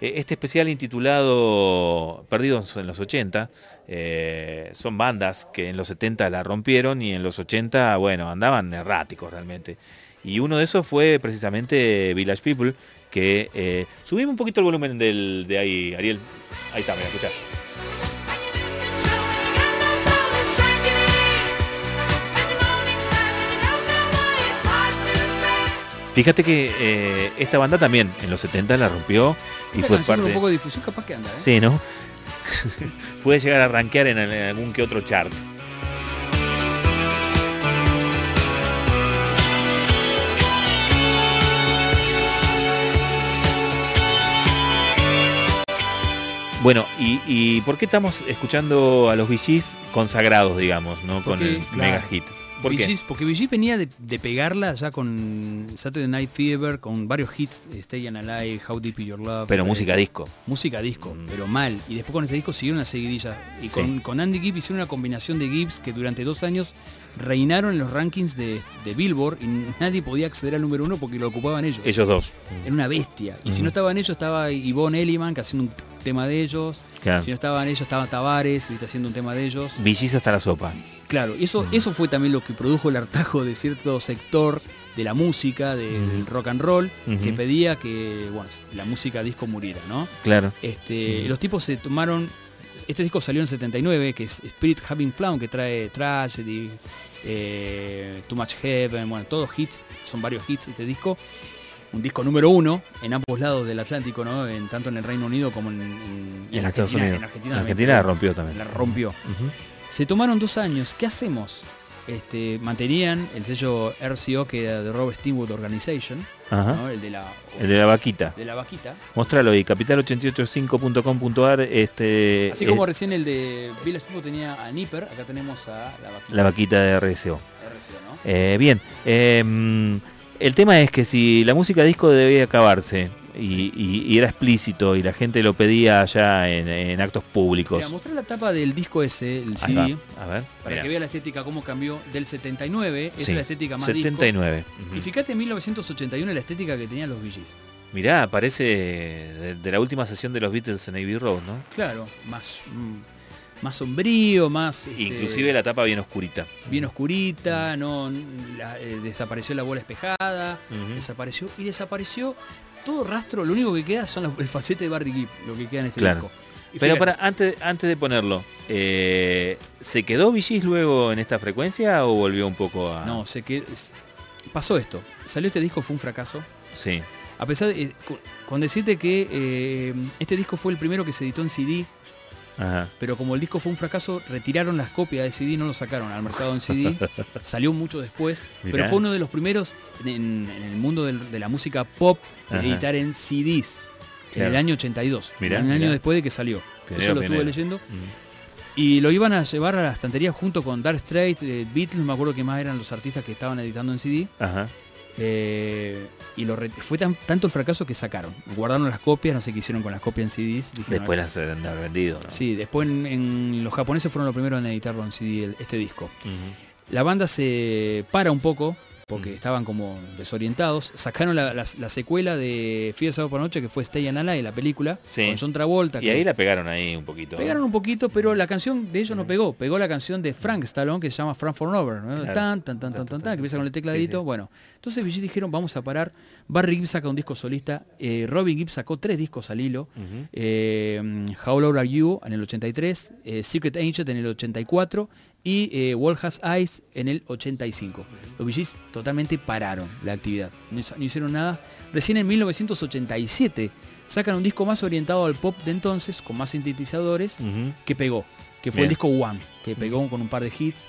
este especial intitulado Perdidos en los 80. Eh, son bandas que en los 70 la rompieron y en los 80, bueno, andaban erráticos realmente. Y uno de esos fue precisamente Village People, que eh, subimos un poquito el volumen del, de ahí, Ariel. Ahí está, mira, escuchá. Fíjate que eh, esta banda también en los 70 la rompió y Una fue parte... un poco de difusión capaz que anda, ¿eh? Sí, ¿no? <laughs> Puede llegar a rankear en, en algún que otro chart. Bueno, y, y por qué estamos escuchando a los VGs consagrados, digamos, no con Porque, el claro, mega hit? ¿Por qué? Porque Gees venía de, de pegarla ya con Saturday Night Fever, con varios hits, Stay Alive, How Deep Is Your Love. Pero eh, música disco. Música disco, Mm. pero mal. Y después con este disco siguieron una seguidilla. Y Sí. con, con Andy Gibb hicieron una combinación de Gibbs que durante dos años reinaron en los rankings de, de Billboard y nadie podía acceder al número uno porque lo ocupaban ellos. Ellos dos. Era una bestia. Y si no estaban ellos, estaba Yvonne Elliman que haciendo un tema de ellos. Claro. Si no estaban ellos, estaba Tavares, ¿viste? haciendo un tema de ellos. VGs hasta la sopa. Claro, y eso, eso fue también lo que produjo el hartajo de cierto sector de la música, del rock and roll, que pedía que bueno, la música disco muriera, ¿no? Claro. Este. Los tipos se tomaron. Este disco salió en 79, que es Spirit Having Flown, que trae Tragedy, eh, Too Much Heaven, bueno, todos hits, son varios hits este disco. Un disco número uno en ambos lados del Atlántico, ¿no? En, tanto en el Reino Unido como en, en- Argentina. Estados Unidos. En Argentina, Argentina la rompió también. La rompió. Se tomaron dos años. ¿Qué hacemos? Este, mantenían el sello RCO que era de Rob Steamwood Organization, Ajá. ¿no? el de la El de la vaquita. de la vaquita. Mostralo ahí, capital885.com.ar. Este, Así como es recién el de Bill Steamwood tenía a Nipper, acá tenemos a la vaquita. la vaquita de RSO. RCO, ¿no? Eh, bien, eh, el tema es que si la música disco debía acabarse y, y- y era explícito y la gente lo pedía allá en, en actos públicos. Mira, mostrar la tapa del disco ese, el Ahí CD, va, A ver, para que vea la estética cómo cambió del 79, esa Sí, es la estética más disco. 79. Y Ujú. fíjate en 1981 la estética que tenían los VGs. Mirá, parece de, de la última sesión de los Beatles en Abbey Road, ¿no? Claro, más, mm, más sombrío, más... este, Inclusive la tapa bien oscurita. bien oscurita, no la- eh, desapareció la bola espejada, desapareció y desapareció todo rastro, lo único que queda son los- el falsete de Barry Gibb, lo que queda en este Claro. disco. Y Pero fíjate, para antes, antes de ponerlo, eh, ¿se quedó VGs luego en esta frecuencia o volvió un poco a...? No, sé que pasó esto. Salió este disco, fue un fracaso. Sí. A pesar de, eh, con decirte que eh, este disco fue el primero que se editó en CD, Ajá. pero como el disco fue un fracaso, retiraron las copias de CD, no lo sacaron al mercado en CD. <laughs> Salió mucho después, pero fue uno de los primeros en, en el mundo del- de la música pop de editar en CDs. En Claro. el año 82, Mirá, un año después de que salió. Pionero, Eso lo estuve leyendo. Mm. Y lo iban a llevar a la estantería junto con Dark Straits, eh, Beatles, no me acuerdo que más eran los artistas que estaban editando en CD. Ajá. Eh, y lo fue tan- tanto el fracaso que sacaron. Guardaron las copias, no sé qué hicieron con las copias en CDs. dijeron, Después las han vendido, ¿no? Sí, después en, en- los japoneses fueron los primeros en editarlo en CD, el- este disco. La banda se para un poco porque estaban como desorientados. Sacaron la, la- la secuela de Fiebre Sábado por la Noche, que fue Stay and Alive, la película, Sí. con John Travolta. Y que- ahí la pegaron ahí un poquito. Pegaron un poquito, pero la canción de ellos no pegó. Pegó la canción de Frank Stallone que se llama Frank Forever. ¿no? Claro. Tan, tan, tan, tan, tan, tan, que empieza con el tecladito. Sí, sí. Bueno, entonces Gees dijeron, vamos a parar. Barry Gibb saca un disco solista. eh, Robin Gibb sacó tres discos al hilo. eh, How Loud Are You en el 83. eh, Secret Angel en el 84. Y eh, Wall Has Eyes en el 85. Los Gees totalmente pararon la actividad. No, hicieron nada. Recién en 1987 sacan un disco más orientado al pop de entonces, con más sintetizadores que pegó, que fue Bien. el disco One, que pegó con un par de hits,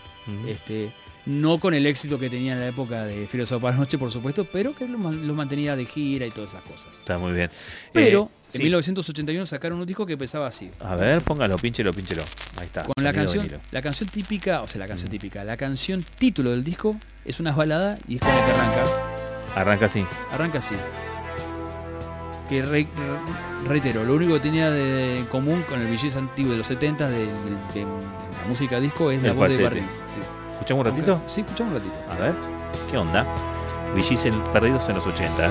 este, no con el éxito que tenía en la época de Filosofía para la Noche, por supuesto, pero que los mantenía de gira y todas esas cosas. Está muy bien. Pero Eh, en sí. 1981 sacaron un disco que empezaba así. A ver, póngalo, pínchelo, pínchelo. Ahí está. Con la canción, vinilo. la canción típica, o sea, la canción típica, la canción título del disco es una balada y es con la que arranca. Arranca así. Arranca así. Que re- re- reitero, lo único que tenía de en común con el billete antiguo de los 70 de, de- de- de la música disco es la voz de. Barry. Sí. ¿Escuchamos un ratito? Sí, escuchamos un ratito. A ver, ¿qué onda? Villis en Perdidos en los 80. ¿eh?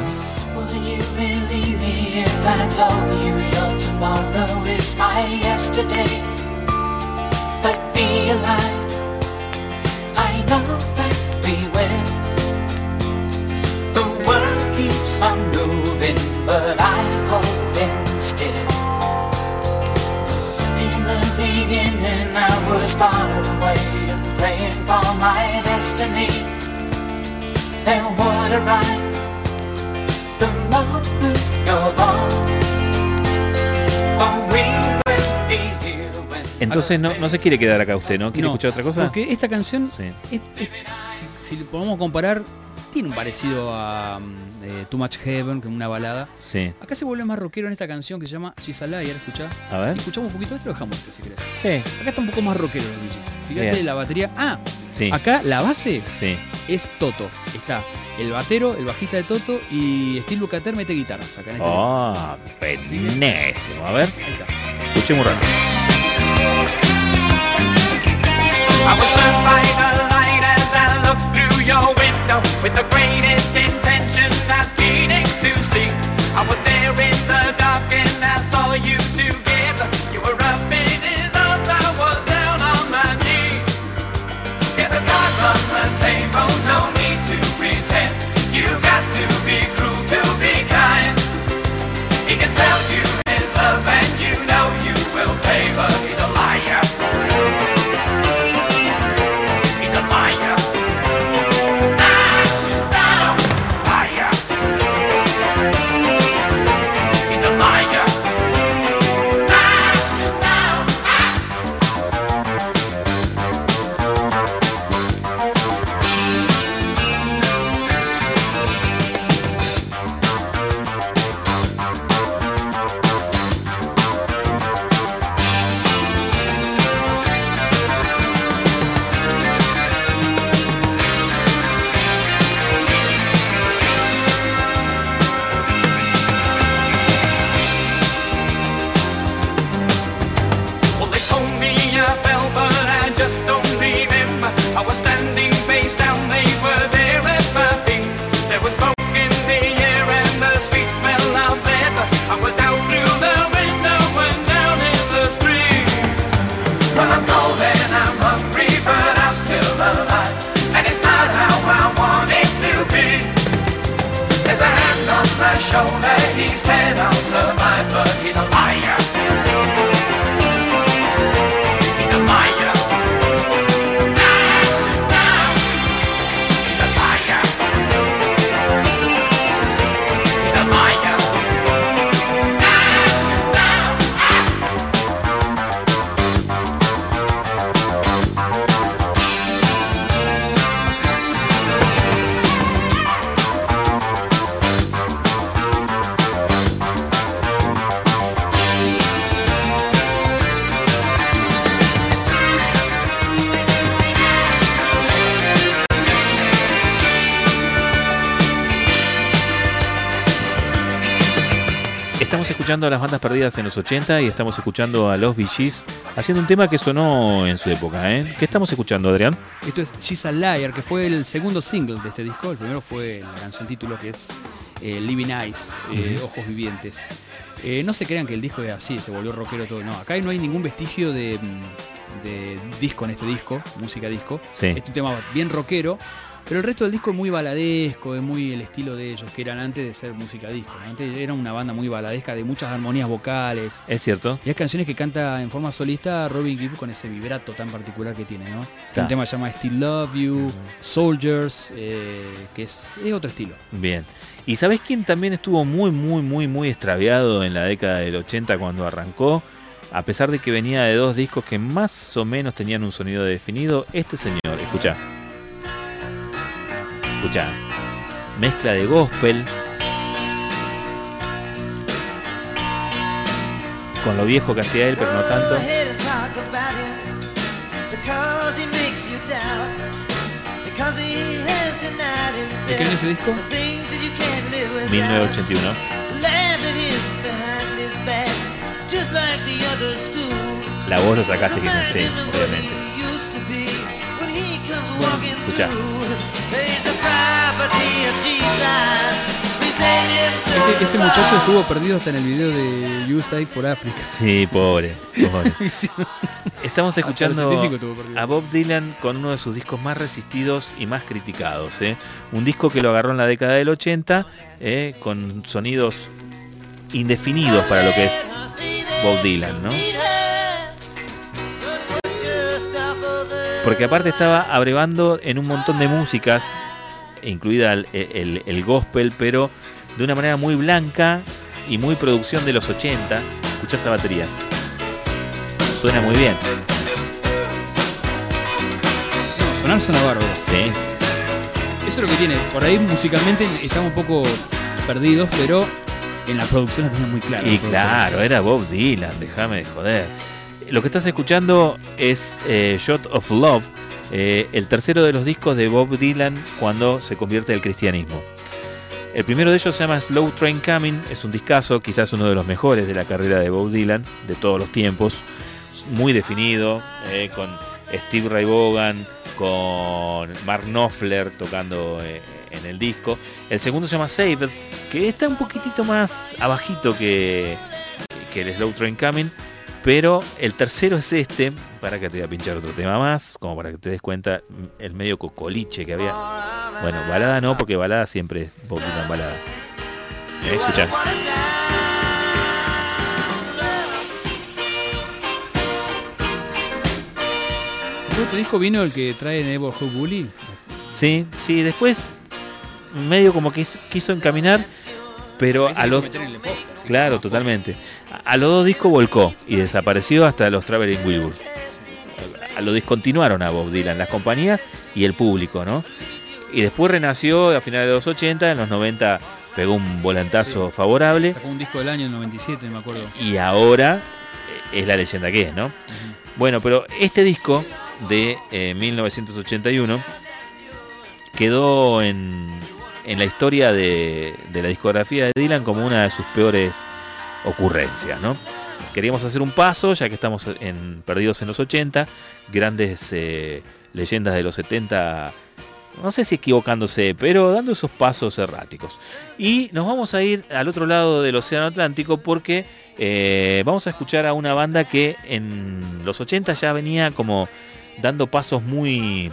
If I told you your tomorrow is my yesterday? But be alive, I know that we will. The world keeps on moving, but I'm holding still. In the beginning, I was far away and praying for my destiny. There would arrive the moment Entonces no, no se quiere quedar acá usted, ¿no? ¿Quiere No, escuchar otra cosa? Porque esta canción, Sí. es- es- si, si lo podemos comparar, tiene un parecido a eh, Too Much Heaven, que es una balada. Sí. Acá se vuelve más rockero en esta canción que se llama She's a Liar, escuchá. A ver. Escuchamos un poquito esto, lo dejamos este si querés. Sí. Acá está un poco más rockero los. Fíjate Bien. la batería. Ah, Sí. acá la base Sí. es Toto. Está el batero, el bajista de Toto y Steve Lukather mete guitarras acá en este Oh, penésimo. A ver. Ahí está. escuchemos un rato. I was served by the light as I looked through your window with the greatest intention not needing to see. I was there in the dark and I saw you together. He he's a liar. Escuchando a las bandas perdidas en los 80 y estamos escuchando a los Gees haciendo un tema que sonó en su época. ¿eh? ¿Qué estamos escuchando, Adrián? Esto es She's a Liar, que fue el segundo single de este disco. El primero fue la canción título que es eh, Living Eyes, eh, Ojos Vivientes. Eh, no se crean que el disco es así, se volvió rockero todo. No, acá no hay ningún vestigio de, mm, de disco en este disco, música disco. Sí. Es un tema bien rockero. Pero el resto del disco es muy baladesco, es muy el estilo de ellos, que eran antes de ser música disco. ¿no? Antes era una banda muy baladesca, de muchas armonías vocales. ¿Es cierto? Y hay canciones que canta en forma solista Robin Gibb con ese vibrato tan particular que tiene, ¿no? Claro. Un tema se llama Still Love You, Soldiers, eh, que es, es otro estilo. Bien. ¿Y sabés quién también estuvo muy, muy, muy, muy extraviado en la década del 80 cuando arrancó? A pesar de que venía de dos discos que más o menos tenían un sonido definido, este señor, escucha. Escucha. Mezcla de gospel. Con lo viejo que hacía él, pero no tanto. ¿De qué año es este disco? 1981. La voz lo sacaste que no sé, obviamente. escucha. Este, este muchacho estuvo perdido hasta en el video de USAID for Africa. Sí, pobre, pobre. <laughs> Estamos escuchando 85 estuvo perdido. a Bob Dylan con uno de sus discos más resistidos y más criticados. ¿eh? Un disco que lo agarró en la década del 80 ¿eh? con sonidos indefinidos para lo que es Bob Dylan, ¿no? Porque aparte estaba abrevando en un montón de músicas, incluida el, el- el gospel, pero de una manera muy blanca y muy producción de los 80. Escucha esa batería. Suena muy bien. No, sonar suena bárbaro. Sí. Eso es lo que tiene. Por ahí musicalmente estamos un poco perdidos, pero en la producción la tienen muy clara. Y claro, era Bob Dylan, déjame de joder. Lo que estás escuchando es eh, Shot of Love, eh, el tercero de los discos de Bob Dylan cuando se convierte al cristianismo. El primero de ellos se llama Slow Train Coming, es un discazo, quizás uno de los mejores de la carrera de Bob Dylan, de todos los tiempos, muy definido, eh, con Steve Ray Vaughan, con Mark Knopfler tocando eh, en el disco. El segundo se llama Saved, que está un poquitito más abajito que, que el Slow Train Coming, pero el tercero es este, para que te voy a pinchar otro tema más, como para que te des cuenta el medio cocoliche que había. Bueno, balada no, porque balada siempre es Bob Dylan balada. Eh, escuchá. ¿De este disco vino el que trae Neighborhood Bully? Sí, sí, después medio como que quiso- encaminar, pero a quiso los... en. Claro, totalmente. A, a los dos discos volcó y desapareció hasta los Traveling Wilburys. Lo discontinuaron a Bob Dylan, las compañías y el público, ¿no? Y después renació a finales de los 80, en los 90 pegó un volantazo favorable Sacó un disco del año 97, me acuerdo. y ahora eh, es la leyenda que es, ¿no? Bueno, pero este disco de eh, 1981 quedó en, en la historia de, de la discografía de Dylan como una de sus peores ocurrencias, ¿no? Queríamos hacer un paso, ya que estamos en, perdidos en los 80, grandes eh, leyendas de los 70, no sé si equivocándose, pero dando esos pasos erráticos. Y nos vamos a ir al otro lado del Océano Atlántico porque eh, vamos a escuchar a una banda que en los 80 ya venía como dando pasos muy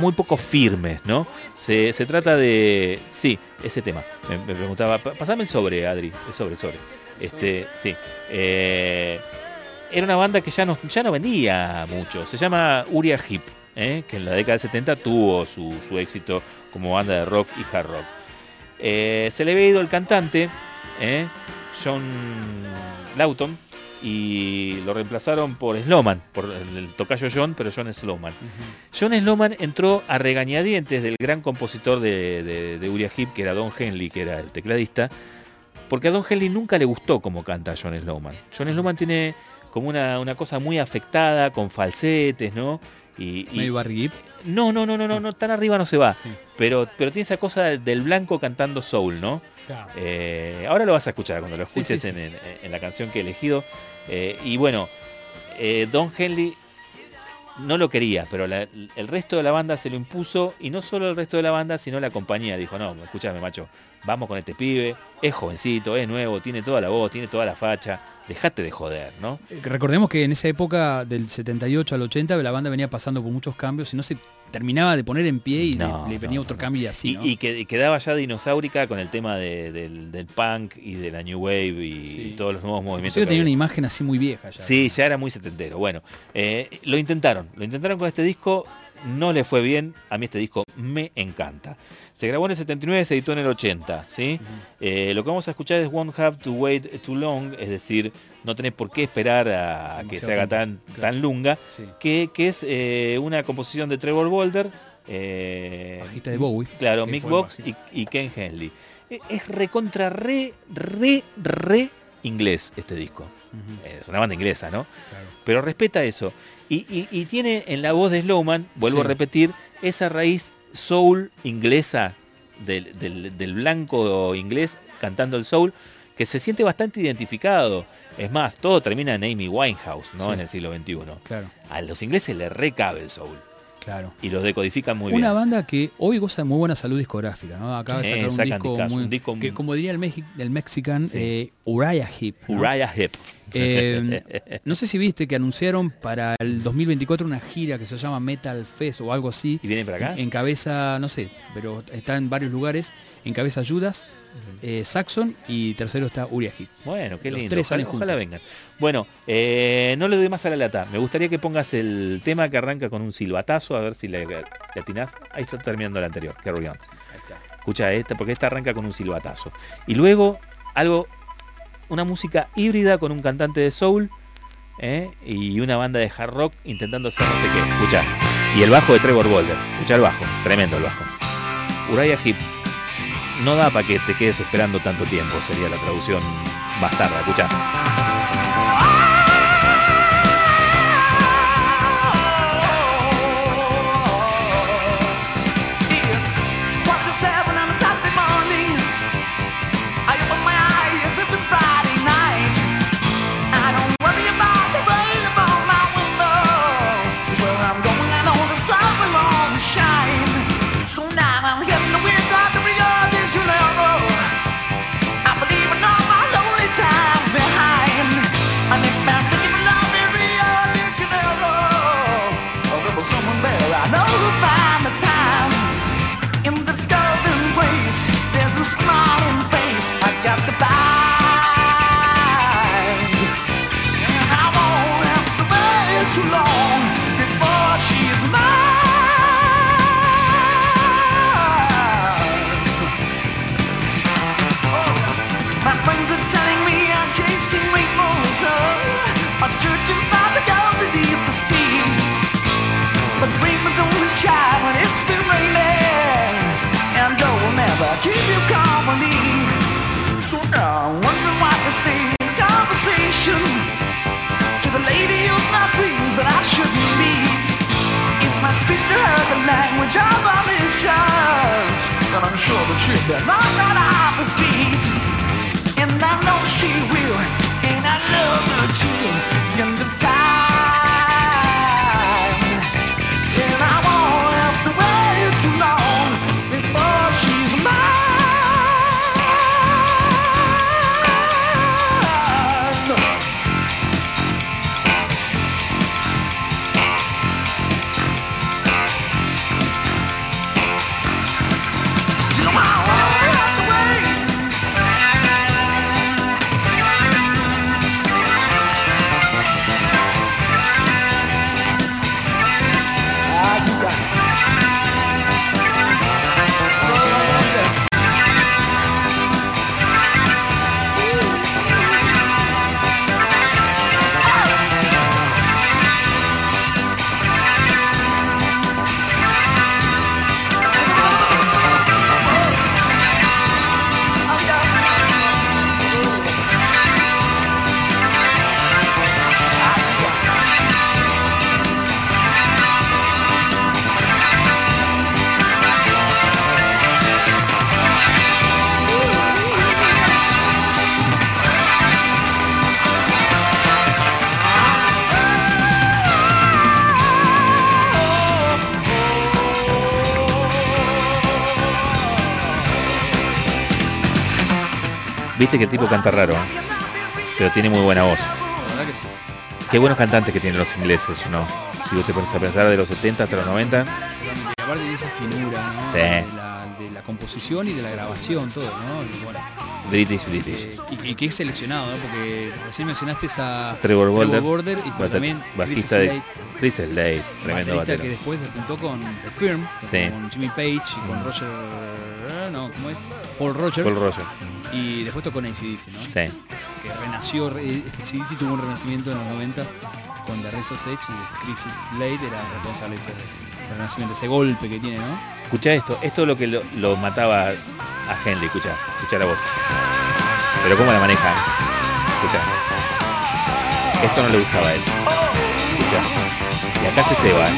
muy poco firmes, ¿no? Se, trata de... Sí, ese tema. Me, me preguntaba, "Pa- pasame el sobre, Adri. El sobre, el sobre. Este, sí. Eh, era una banda que ya no, ya no vendía mucho. Se llama Uriah Heep, ¿eh? que en la década del 70 tuvo su, su éxito como banda de rock y hard rock. Eh, se le había ido el cantante. John Lawton, y lo reemplazaron por Slowman, por el, tocayo John, pero John Slowman. John Slowman entró a regañadientes del gran compositor de, de, de Uriah Heep, que era Don Henley, que era el tecladista, porque a Don Henley nunca le gustó cómo canta John Slowman. John Slowman tiene como una, una cosa muy afectada, con falsetes, ¿no? Y, y- Medio no, no, no, no, no, no, tan arriba no se va. Sí. Pero, pero tiene esa cosa del blanco cantando soul, ¿no? Eh, ahora lo vas a escuchar cuando lo escuches sí, sí. En, en- en la canción que he elegido. Eh, y bueno, eh, Don Henley no lo quería, pero el resto de la banda se lo impuso. Y no solo el resto de la banda, sino la compañía. Dijo, no, escúchame, macho, vamos con este pibe. Es jovencito, es nuevo, tiene toda la voz, tiene toda la facha. Dejate de joder, ¿no? Eh, Recordemos que en esa época del 78 al 80 la banda venía pasando por muchos cambios y no se terminaba de poner en pie y le- No, le, venía no, otro cambio y así. y, ¿no? y que y quedaba ya dinosaurica con el tema de- del, del punk y de la New Wave y, Sí. todos los nuevos movimientos. Que tenía había. una imagen así muy vieja ya. Sí, ya era muy setentero. Bueno, eh, lo intentaron, lo intentaron con este disco, no le fue bien, a mí este disco me encanta. Se grabó en el 79, se editó en el 80, ¿sí? Eh, lo que vamos a escuchar es Won't Have to Wait Too Long, es decir, no tenés por qué esperar a que se haga tan, claro. tan lunga, Sí. que, que es eh, una composición de Trevor Bolder, eh, Bajista de Bowie. Claro, Mick Box y, y Ken Henley. E- Es recontra re, re, re inglés este disco. Es una banda inglesa, ¿no? claro. Pero respeta eso. Y, y- y tiene en la voz de Slowman, vuelvo Sí. a repetir, esa raíz soul inglesa del, del- del blanco inglés cantando el soul, que se siente bastante identificado. Es más, todo termina en Amy Winehouse, ¿no? Sí. En el siglo XXI. Claro, A los ingleses le recabe el soul. claro. Y los decodifican muy Una bien. banda que hoy goza de muy buena salud discográfica, ¿no? Acaba de sacar un disco, muy, un disco que muy- como diría el, Mexi- el mexican, Sí. eh, Uriah Heep. ¿no? Uriah Heep. Eh, <laughs> no sé si viste que anunciaron para el 2024 una gira que se llama Metal Fest o algo así. ¿Y vienen para acá? En cabeza, no sé, pero está en varios lugares. En cabeza Judas, eh, Saxon y tercero está Uriah Heep. Bueno, qué Los lindo. tres ojalá, ojalá vengan. Bueno, eh, no le doy más a la lata. Me gustaría que pongas el tema que arranca con un silbatazo, a ver si le, le atinás. Ahí está terminando el anterior, Carry On. Escucha esta, porque esta arranca con un silbatazo. Y luego, algo, una música híbrida con un cantante de soul ¿eh? y una banda de hard rock intentando hacer no sé qué. Escucha. Y el bajo de Trevor Boulder. Escucha el bajo. Tremendo el bajo. Uriah Heep. No da para que te quedes esperando tanto tiempo, sería la traducción bastarda. Escucha. Speak to her the language of all nations, then I'm sure that she'll be knocked out off her feet. And I know she will, and I love her too. Que el tipo canta raro, ¿eh? pero tiene muy buena voz. La verdad que sí. Qué buenos cantantes que tienen los ingleses, ¿no? Si vos te pones a pensar de los 70 hasta los 90, Totalmente. Y aparte de esa finura, ¿no? Sí. De, la, de la composición y de la grabación, todo, ¿no? Y bueno, British, British. eh, y, y que es seleccionado, ¿no? Porque recién mencionaste a Trevor Border y también Chris bajista de Chris Slade, tremendo baterista que después juntó con The Firm, Sí. con Jimmy Page y con Roger, ¿cómo es? Paul Rogers. Paul Roger. Y después tocó ACDC, ¿no? Sí. Que renació, re- ACDC tuvo un renacimiento en los 90 con The Edge y Chris Slade era responsable de ese renacimiento, ese golpe que tiene, ¿no? Escucha esto, esto es lo que lo, lo mataba a Henley, escucha, escucha la voz. Pero cómo la maneja. Escucha. Esto no le gustaba a él. Escucha. Y acá se ceba, ¿eh?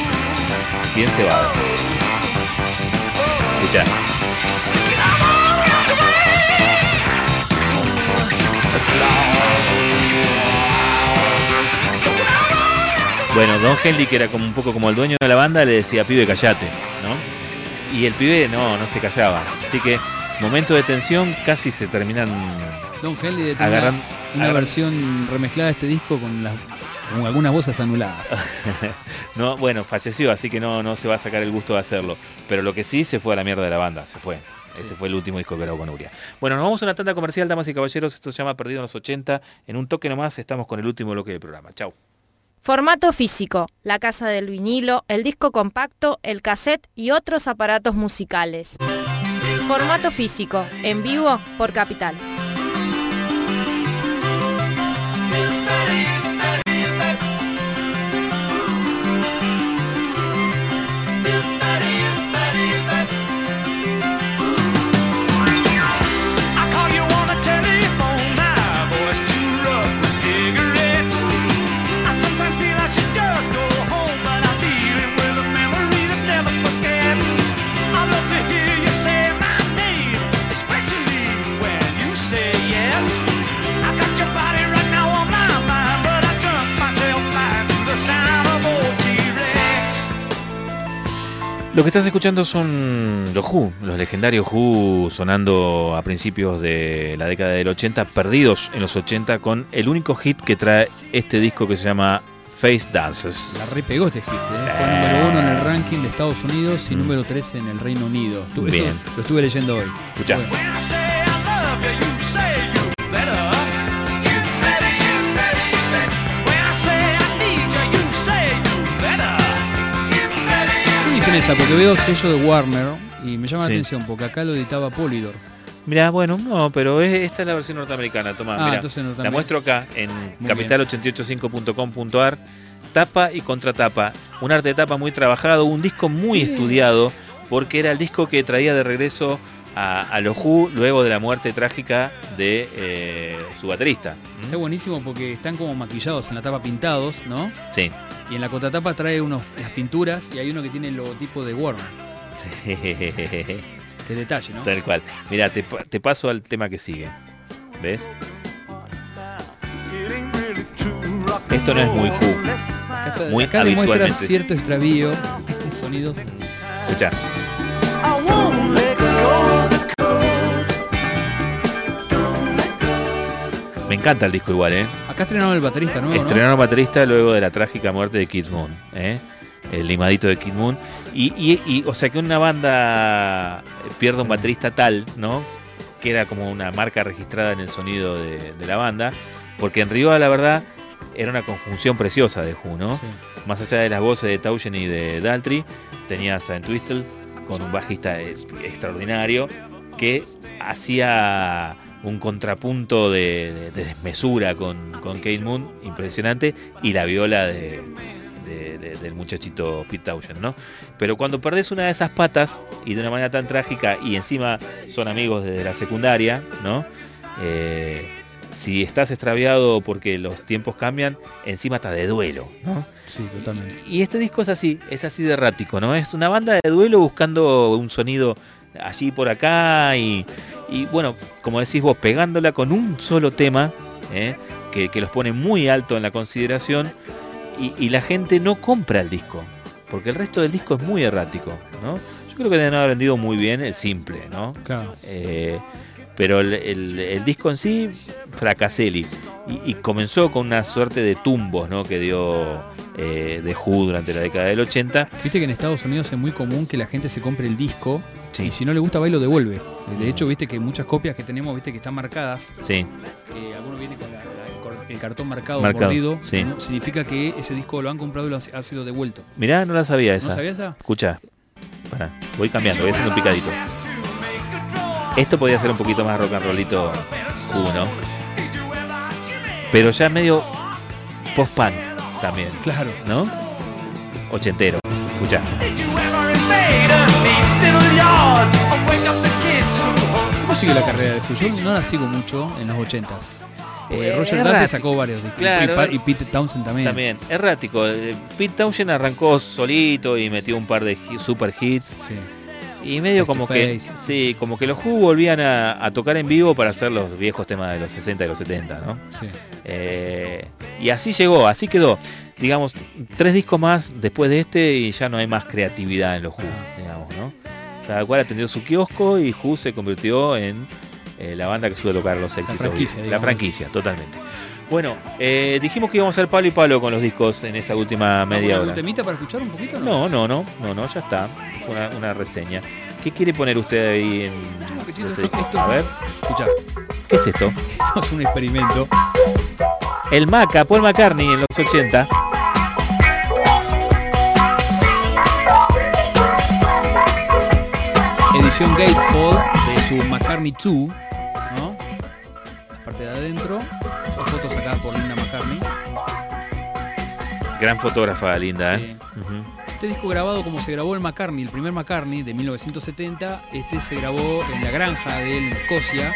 bien cebado. Escucha. Bueno, Don Henley, que era como un poco como el dueño de la banda, le decía, pibe, callate, ¿no? Y el pibe no, no se callaba. Así que, momento de tensión, casi se terminan Don Henley Agarran- una agarran- versión remezclada de este disco con, las, con algunas voces anuladas. <laughs> No, bueno, falleció, así que no, no se va a sacar el gusto de hacerlo. Pero lo que sí se fue a la mierda de la banda, se fue. Este fue el último disco que grabó con Uria. Bueno, nos vamos a una tanda comercial, damas y caballeros. Esto se llama Perdido en los 80. En un toque nomás estamos con el último bloque del programa. Chau. Formato físico, la casa del vinilo, el disco compacto, el cassette y otros aparatos musicales. Formato físico, en vivo por Capital. Lo que estás escuchando son los Who, los legendarios Who sonando a principios de la década del 80, perdidos en los 80 con el único hit que trae este disco que se llama Face Dances. La repegó este hit, ¿eh? fue número uno en el ranking de Estados Unidos y número 3 en el Reino Unido. Estuve- eso Bien. lo estuve leyendo hoy. Escuchá. Bueno, you ¿Qué edición es esa? Porque veo sello de Warner y me llama Sí. la atención porque acá lo editaba Polydor. Mira, bueno, no, pero es- esta es la versión norteamericana, toma, Ah, la muestro acá en Muy capital885.com.ar, tapa y contratapa, un arte de tapa muy trabajado, un disco muy estudiado, porque era el disco que traía de regreso a, a los Who luego de la muerte trágica de eh, su baterista. Está buenísimo porque están como maquillados en la tapa pintados, ¿no? Sí. Y en la contratapa trae unos, las pinturas y hay uno que tiene el logotipo de Warner. Sí. Qué detalle, ¿no? Tal cual. Mira, te, te paso al tema que sigue. ¿Ves? Esto no es muy Who. Muy acá demuestra habitualmente. cierto extravío de sonidos. Escucha. Encanta el disco igual, ¿eh? Acá estrenaron el baterista nuevo, ¿no? Estrenaron baterista luego de la trágica muerte de Kid Moon, ¿eh? el limadito de Kid Moon. Y, y- y, o sea que una banda pierda un baterista tal, ¿no? Que era como una marca registrada en el sonido de, de la banda. Porque en Río, la verdad, era una conjunción preciosa de Who, ¿no? Sí. Más allá de las voces de Tauschen y de Daltrey, tenías a Twistle con un bajista eh, extraordinario que hacía un contrapunto de, de- de desmesura con, con Kate Moon, impresionante, y la viola de- del muchachito Pete Townshend, ¿no? Pero cuando perdés una de esas patas, y de una manera tan trágica, y encima son amigos desde la secundaria, ¿no? Eh, si estás extraviado porque los tiempos cambian, encima estás de duelo, ¿no? Sí, totalmente. Y este disco es así, es así de errático, ¿no? Es una banda de duelo buscando un sonido allí por acá y, y, bueno, como decís vos, pegándola con un solo tema, ¿eh? que, que los pone muy alto en la consideración y, y la gente no compra el disco, porque el resto del disco es muy errático, ¿no? Yo creo que deben haber vendido muy bien el simple, ¿no? Claro. Eh, Pero el, el- el disco en sí, fracaseli. Y, y comenzó con una suerte de tumbos ¿no? que dio eh, de Who durante la década del 80. Viste que en Estados Unidos es muy común que la gente se compre el disco Sí. y si no le gusta va y lo devuelve. De hecho, viste que muchas copias que tenemos, viste que están marcadas, Sí, que alguno viene con la- la- el cartón marcado, Marcado, mordido, sí. ¿no? significa que ese disco lo han comprado y lo ha ha sido devuelto. mirá, no la sabía esa. ¿No sabías esa? Escucha, pará, voy cambiando, voy haciendo un picadito. Esto podría ser un poquito más rock and rollito uno, pero ya medio post-punk también, Claro. ¿no? Ochentero, escucha. ¿Cómo sigue la carrera de? Yo no la sigo mucho en los 80s. Eh, Eh, Roger. Dante sacó varios discos. Claro, y, er- y Pete Townsend también. También, errático. eh, Pete Townshend arrancó solito y metió un par de super hits. Sí. Y medio Face como que, Face. sí, como que los Who volvían a, a tocar en vivo para hacer los viejos temas de los 60 y los 70, ¿no? sí. Eh, y así llegó, así quedó. Digamos, tres discos más después de este y ya no hay más creatividad en los Who, digamos, ¿no? Cada cual atendió su kiosco y Who se convirtió en eh, la banda que suele tocar los éxitos. franquicia, la franquicia, totalmente. Bueno, eh, dijimos que íbamos a hacer palo y palo con los discos en esta última media ¿Algún hora. temita para escuchar un poquito? No. No, no, no, no, ya está. Una, una reseña. ¿Qué quiere poner usted ahí en esto- esto- A ver, Escucha, ¿qué es esto? <laughs> esto es un experimento. El Maca, Paul McCartney en los 80. Edición Gatefold de su McCartney 2, ¿no? La parte de adentro, fotos sacadas por Linda McCartney. Gran fotógrafa, linda, Sí. ¿eh? Este disco grabado como se grabó el McCartney, el primer McCartney de 1970, este se grabó en la granja de él en Escocia,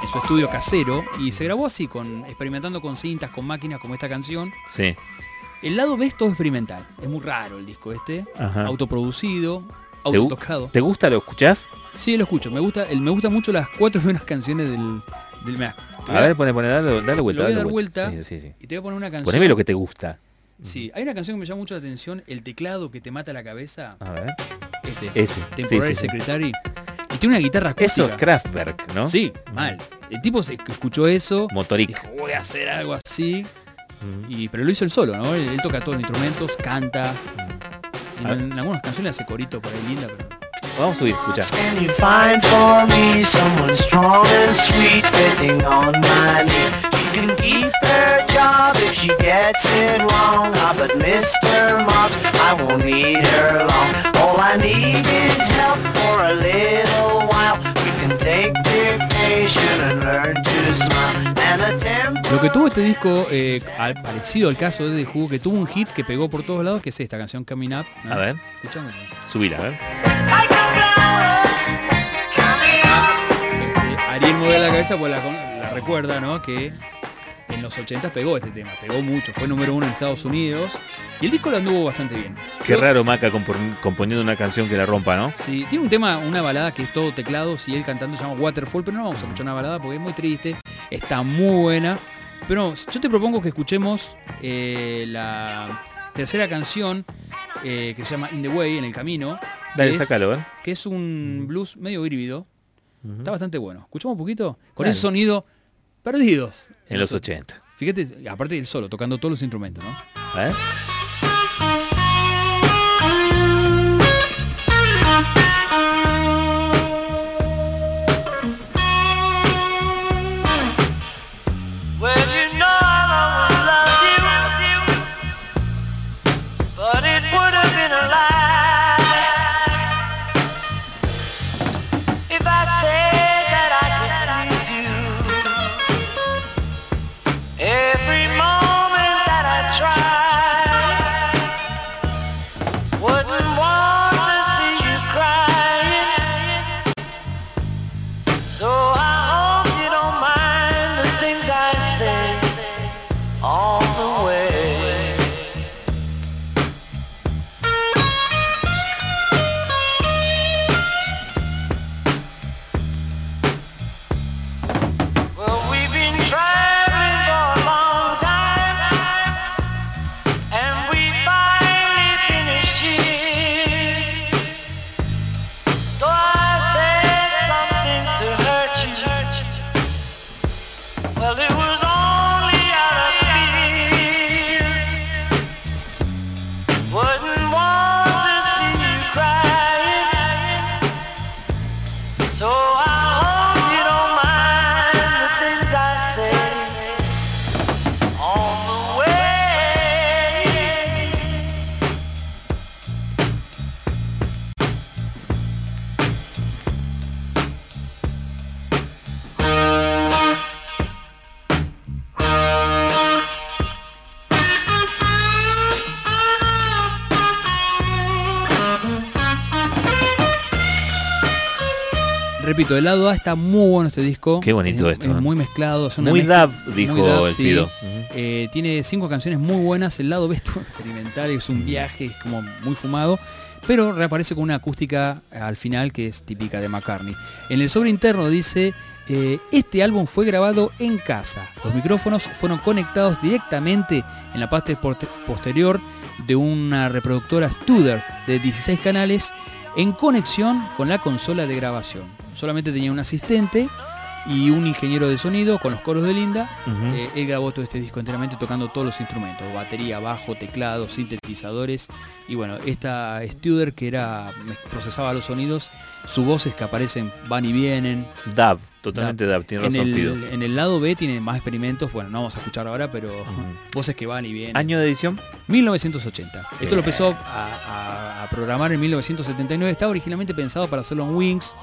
en su estudio casero, y se grabó así, con, experimentando con cintas, con máquinas como esta canción. Sí. El lado B es todo experimental, es muy raro el disco este, Ajá. autoproducido, ¿Te, autotocado. ¿Te gusta? ¿Lo escuchás? Sí, lo escucho, me gusta, el, me gustan mucho las cuatro <laughs> primeras canciones del... del A ver, pone, pone, dale, dale vuelta. lo voy a dar vuelta, Sí, sí, sí. y te voy a poner una canción. Poneme lo que te gusta. Sí, hay una canción que me llama mucho la atención, El teclado que te mata la cabeza. A ver. Este, Ese. Temporary. Secretary. Y tiene una guitarra acústica. Eso es Kraftwerk, ¿no? Sí, mal. El tipo se escuchó eso, Motoric. dijo, voy a hacer algo así. Mm. Y, pero lo hizo él solo, ¿no? Él, él toca todos los instrumentos, canta. En, en algunas canciones hace corito por ahí linda, pero. Vamos a subir, escucha. Can you find for me someone strong and sweet fitting on my knee? She can keep her job if she gets it wrong. Ah, but Mr. Marks, I won't need her long. All I need is help for a little while. We can take dictation and learn to smile and attempt. Lo que tuvo este disco, eh, al- parecido al caso de The Who, que tuvo un hit que pegó por todos lados, que es esta canción Coming Up. ¿no? A ver. Escuchando. Subir, a ver. Ariel mueve la cabeza pues la, recuerda, ¿no? Que en los 80 pegó este tema, pegó mucho, fue número uno en Estados Unidos y el disco lo anduvo bastante bien. Qué Yo- raro Maca compon- componiendo una canción que la rompa, ¿no? Sí, tiene un tema, una balada que es todo teclados y él cantando se llama Waterfall, pero no vamos a escuchar una balada porque es muy triste, está muy buena. Pero yo te propongo que escuchemos eh, la tercera canción eh, que se llama In the Way, en el camino. Dale, que es- sácalo, ¿eh? que es un blues medio híbrido. Está bastante bueno. Escuchamos un poquito con Dale. ese sonido perdidos. En los 80. Fíjate, aparte del solo, tocando todos los instrumentos, ¿no? A Repito, el lado A está muy bueno este disco. Qué bonito Es- esto, Es ¿eh? muy mezclado. Muy dub, dijo muy el sí. Eh, tiene cinco canciones muy buenas. El lado B es experimental, es un viaje, es como muy fumado. Pero reaparece con una acústica al final que es típica de McCartney. En el sobre interno dice, eh, este álbum fue grabado en casa. Los micrófonos fueron conectados directamente en la parte posterior de una reproductora Studer de 16 canales en conexión con la consola de grabación. Solamente tenía un asistente y un ingeniero de sonido con los coros de Linda. Eh, él grabó todo este disco enteramente tocando todos los instrumentos, batería, bajo, teclado, sintetizadores. Y bueno, esta Studer que era procesaba los sonidos, sus voces que aparecen van y vienen. Dub, totalmente dub, tiene En razón el, en el lado B tiene más experimentos, bueno, no vamos a escuchar ahora, pero <laughs> voces que van y vienen. ¿Año de edición? 1980. Esto lo empezó a, a- a programar en 1979. Estaba originalmente pensado para hacerlo en Wings,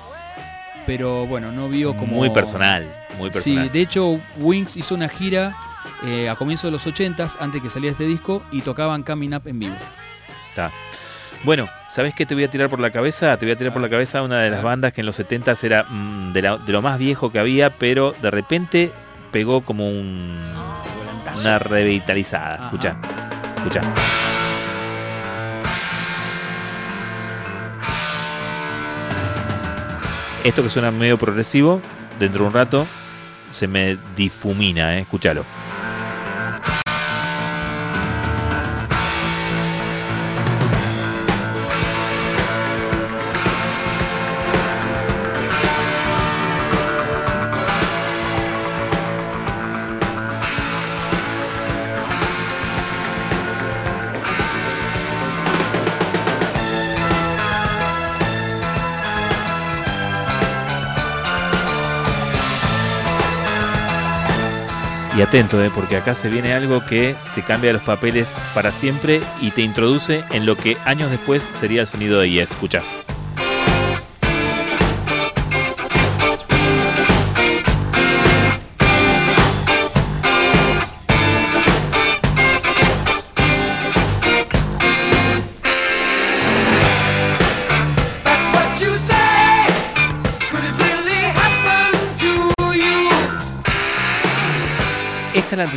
pero bueno, no vio como... Muy personal, muy personal. Sí, de hecho Wings hizo una gira eh, a comienzos de los 80s, antes que saliera este disco, y tocaban Coming Up en vivo. Está. Bueno, ¿sabes qué te voy a tirar por la cabeza? Te voy a tirar por la cabeza una de las Ah. bandas que en los 70 era mm, de, la- de lo más viejo que había, pero de repente pegó como un, Volantazo. una revitalizada. Escucha, escucha. Esto que suena medio progresivo, dentro de un rato se me difumina, ¿eh? escúchalo. Atento, ¿eh? porque acá se viene algo que te cambia los papeles para siempre y te introduce en lo que años después sería el sonido de Yes. Escucha.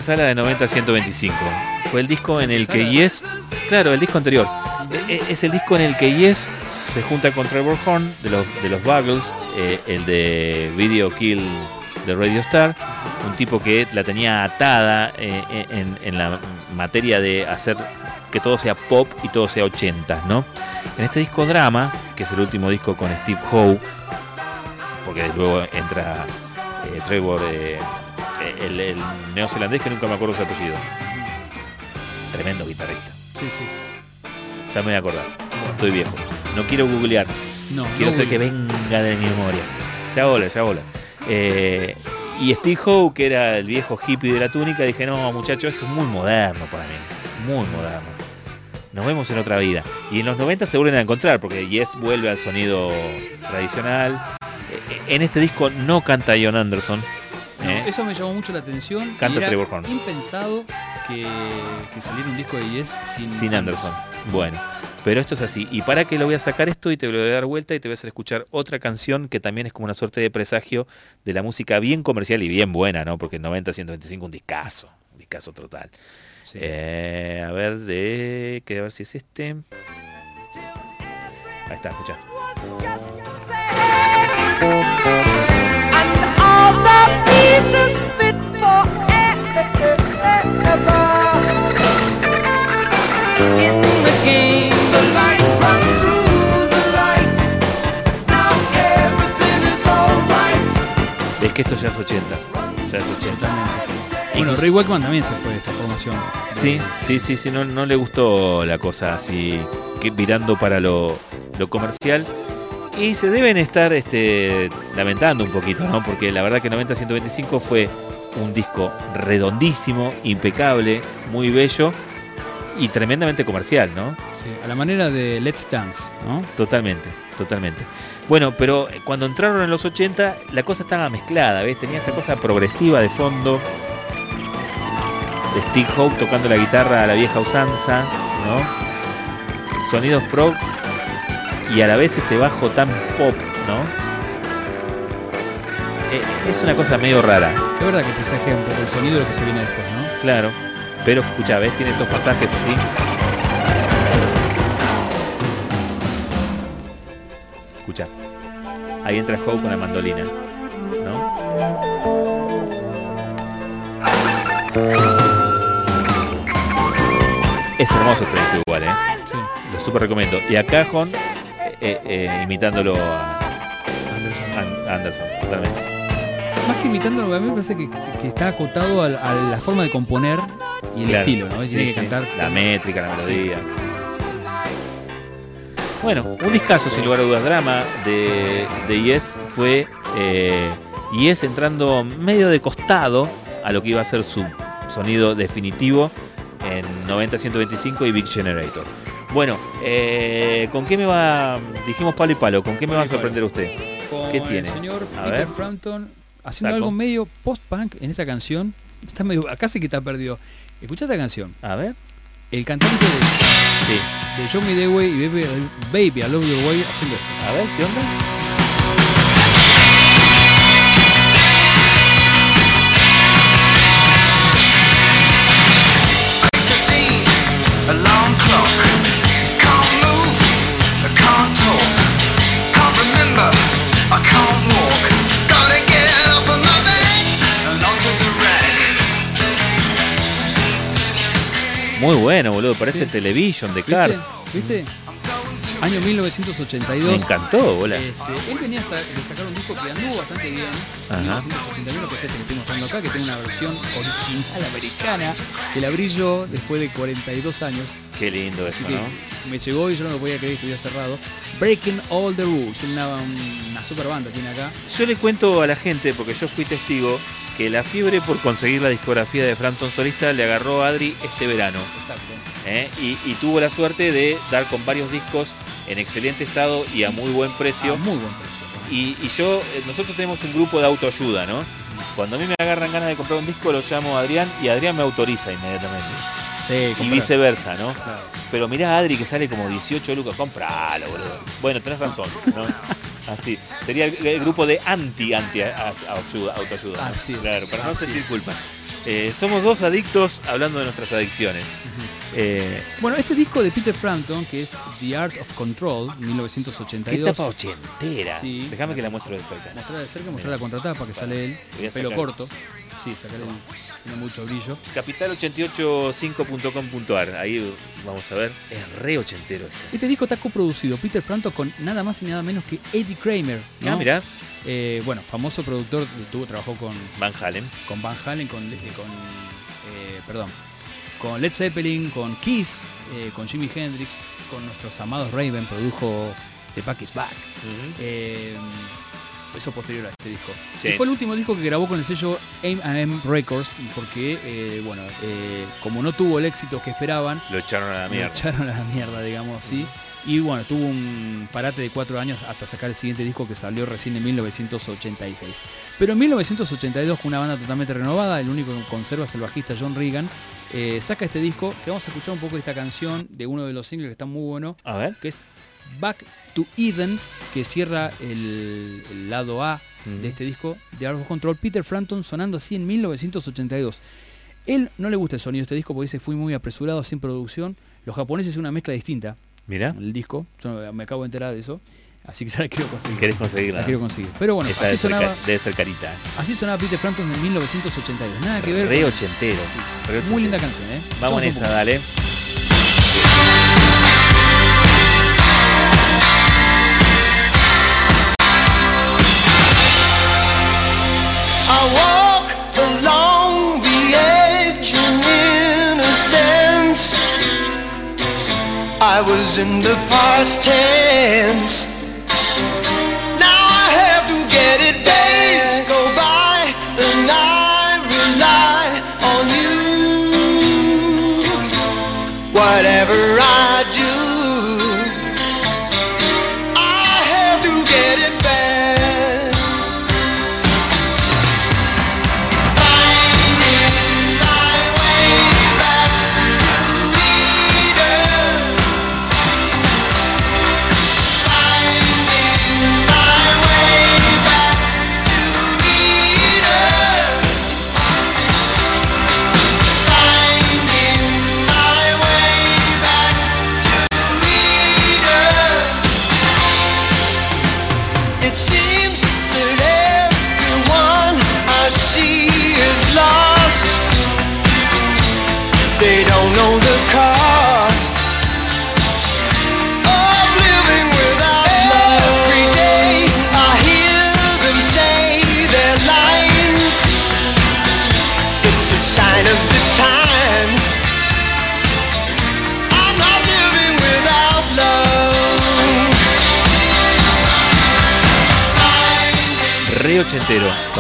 Es la de 90-125. Fue el disco en el que. Yes... Claro, el disco anterior. E- e- Es el disco en el que Yes se junta con Trevor Horn de los, de los Buggles, eh, el de Video Kill de Radio Star, un tipo que la tenía atada eh, en, en la materia de hacer que todo sea pop y todo sea 80, ¿no? En este disco Drama, que es el último disco con Steve Howe, porque luego entra eh, Trevor, el, el neozelandés que nunca me acuerdo su apellido. Tremendo guitarrista. Sí, sí. Ya me voy a acordar. Estoy viejo. No quiero googlear. No, Quiero no ser que venga de mi memoria. Ya bola, ya bola. Eh, y Steve Howe, que era el viejo hippie de la túnica, dije, no, muchacho, esto es muy moderno para mí. Muy moderno. Nos vemos en otra vida. Y en los 90 se vuelven a encontrar, porque Yes vuelve al sonido tradicional. Eh, En este disco no canta John Anderson. No, ¿eh? Eso me llamó mucho la atención. y Canta era Trevor Horn. impensado que, que saliera un disco de Yes sin, Sin Anderson. Bueno, pero esto es así. Y para que lo voy a sacar esto y te lo voy a dar vuelta y te voy a hacer escuchar otra canción que también es como una suerte de presagio de la música bien comercial y bien buena, ¿no? Porque en 90, 125 un discazo, un discazo total. Sí. Eh, a ver, de. Que a ver si es este. Ahí está, escucha. Ves que esto ya es 80. ya es 80. Bueno, Ray Wakeman también se fue de esta formación. Sí, sí, sí, sí, no, no le gustó la cosa así, que virando para lo, lo comercial. Y se deben estar este, lamentando un poquito, ¿no? Porque la verdad que 90-125 fue un disco redondísimo, impecable, muy bello y tremendamente comercial, ¿no? Sí, a la manera de Let's Dance, ¿no? Totalmente, totalmente. Bueno, pero cuando entraron en los 80, la cosa estaba mezclada, ¿ves? Tenía esta cosa progresiva de fondo. De Steve Howe tocando la guitarra a la vieja usanza, ¿no? Sonidos pro y a la vez ese bajo tan pop, ¿no? Eh, es una cosa medio rara, Es verdad que presagea un poco el sonido de lo que se viene después, ¿no? claro. Pero escucha, ¿ves? Tiene estos pasajes así. Escucha. Ahí entra Howe con la mandolina. ¿No? Es hermoso este disco igual, ¿eh? Sí. Lo súper recomiendo. Y acá Jon eh, eh, imitándolo a Anderson. An- Anderson, totalmente. Más que imitándolo, a mí me parece que, que está acotado al- a, la forma de componer y el Claro. estilo, ¿no? Tiene Sí, que sí. cantar La métrica, la melodía. Bueno, un discazo sin lugar a dudas, drama de, de Yes fue eh, Yes entrando medio de costado a lo que iba a ser su sonido definitivo en 90-125 y Big Generator. Bueno, eh, ¿con qué me va? Dijimos palo y palo, ¿con qué me va a sorprender usted? con ¿Qué tiene? el señor A Peter ver. Frampton haciendo Saco. algo medio post-punk en esta canción. Está medio, sí que está perdido. Escucha esta canción. A ver. El cantante de, Sí. de Show Me The Way y Baby, Baby I Love Your Way haciendo esto. A ver, ¿qué onda? Muy bueno, boludo. Parece Sí. Television de ¿Viste? Cars. ¿Viste? Año Me 1982. encantó, bola. Este, él venía de sacar un disco que anduvo bastante bien. Ajá. 1981, que es este que estoy mostrando acá, que tiene una versión original americana, que la brillo después de 42 años. Qué lindo Así eso, ¿no? me llegó y yo no lo podía creer que estuviera cerrado. Breaking All the Rules, una, una super banda tiene acá. Yo le cuento a la gente, porque yo fui testigo, que la fiebre por conseguir la discografía de Frampton Solista le agarró a Adri este verano. Exacto. ¿eh? Y, y tuvo la suerte de dar con varios discos en excelente estado y a muy buen precio. Muy buen precio. Y, y yo, eh, nosotros tenemos un grupo de autoayuda, ¿no? Cuando a mí me agarran ganas de comprar un disco, lo llamo a Adrián y Adrián me autoriza inmediatamente. Sí, Y viceversa, ¿no? Claro. Pero mirá a Adri que sale como 18 lucas, compralo, boludo. Bueno, tenés razón, ¿no? <laughs> Así. Sería el, el grupo de anti-anti a- a- autoayuda. Así es, Claro, para no sentir culpa. Eh, somos dos adictos hablando de nuestras adicciones. Eh, Bueno, este disco de Peter Frampton, que es The Art of Control, qué 1982. tapa ochentera. Sí. Déjame que la muestro de cerca. Mostrar de cerca, mostrar la contratapa que sale él, pelo corto. Sí, sacar el, tiene mucho brillo. Capital885.com.ar. Ahí vamos a ver. Es re ochentero este. Este disco está coproducido Peter Frampton con nada más y nada menos que Eddie Kramer. ¿no? Ah, mirá. Eh, bueno, famoso productor, tuvo, trabajó con, Van Halen. con Van Halen, con, con eh, perdón, con Led Zeppelin, con Kiss, eh, con Jimi Hendrix, con nuestros amados Raven, produjo The Pack is Back. Eh, eso posterior a este disco. Sí. Y fue el último disco que grabó con el sello A&M Records, porque, eh, bueno, como no tuvo el éxito que esperaban, Lo echaron a la lo mierda. echaron a la mierda, digamos así. Y bueno, tuvo un parate de cuatro años hasta sacar el siguiente disco que salió recién en 1986. Pero en 1982, con una banda totalmente renovada, el único que conserva es el bajista John Regan, eh, saca este disco, que vamos a escuchar un poco de esta canción de uno de los singles que está muy bueno, A ver. que es Back to Eden, que cierra el, el lado A Mm. de este disco de Art of Control. Peter Frampton sonando así en 1982. Él no le gusta el sonido de este disco porque dice fui muy apresurado, sin producción. Los japoneses es una mezcla distinta Mirá. el disco. Yo me acabo de enterar de eso. Así que ya la quiero conseguir. ¿Querés conseguirla? La quiero conseguir. Pero bueno, Esa así debe, ser sonaba, debe ser carita. así sonaba Peter Frampton en 1982. Nada que ver. Re con- ochentero. re ochentero. Muy linda canción, ¿eh? Vamos en esa, poco. dale. I I was in the past tense.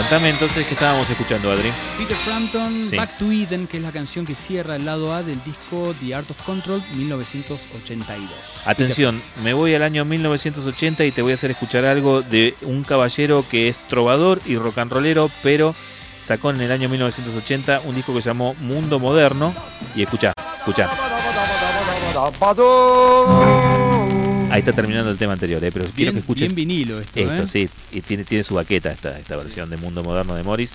Contame entonces qué estábamos escuchando, Adri. Peter Frampton, Sí. Back to Eden, que es la canción que cierra el lado A del disco The Art of Control 1982. Atención, me voy al año 1980 y te voy a hacer escuchar algo de un caballero que es trovador y rock and rollero, pero sacó en el año 1980 un disco que se llamó Mundo Moderno. Y escucha, escucha. Ahí está terminando el tema anterior, eh, pero quiero que escuches bien vinilo esto, esto, ¿eh? sí. Y tiene, tiene su baqueta esta, esta versión de Mundo Moderno de Morris.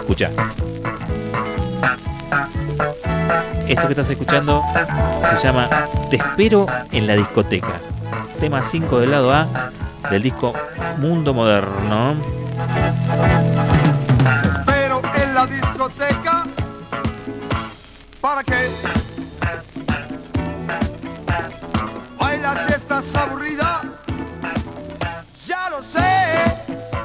Escucha. Esto que estás escuchando se llama Te espero en la discoteca. Tema 5 del lado A del disco Mundo Moderno. Pero en la discoteca, ¿para qué?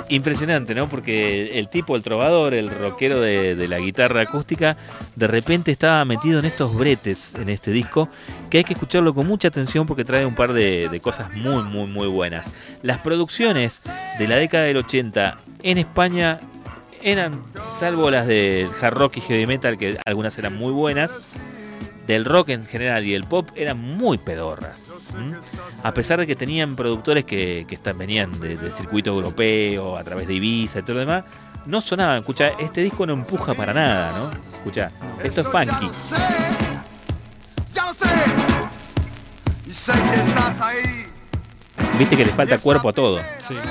Impresionante, ¿no? Porque el tipo, el trovador, el rockero de, la guitarra acústica, de repente estaba metido en estos bretes en este disco, que hay que escucharlo con mucha atención porque trae un par de, de cosas muy, muy, muy buenas. Las producciones de la década del 80 en España eran, salvo las del hard rock y heavy metal, que algunas eran muy buenas, del rock en general y el pop eran muy pedorras. A pesar de que tenían productores que, que están- venían de- del circuito europeo, a través de Ibiza y todo lo demás, no sonaban. Escucha, este disco no empuja para nada, ¿no? Escucha, esto es funky. Viste que le falta cuerpo a todo, Sí. ¿no?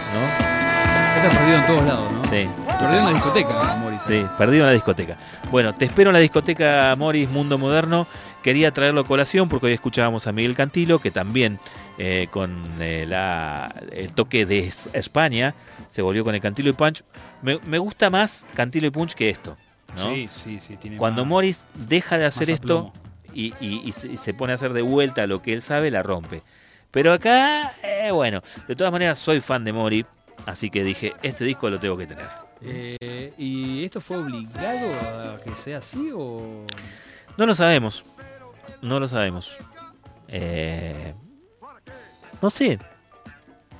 Está perdido en todos lados, ¿no? Sí. Perdido en la discoteca, Morris. Sí, perdido en la discoteca. Bueno, te espero en la discoteca Morris Mundo Moderno. Quería traerlo a colación porque hoy escuchábamos a Miguel Cantilo, que también eh, con eh, la- el toque de Es- España se volvió con el Cantilo y Punch. Me, me gusta más Cantilo y Punch que esto. ¿no? Sí, sí, sí. Tiene Cuando más- Morris deja de hacer esto y, se, y se pone a hacer de vuelta lo que él sabe, la rompe. Pero acá, eh, bueno, de todas maneras soy fan de Morris, así que dije, este disco lo tengo que tener. Eh, ¿Y esto fue obligado a que sea así o...? No lo sabemos. No lo sabemos. Eh, no sé.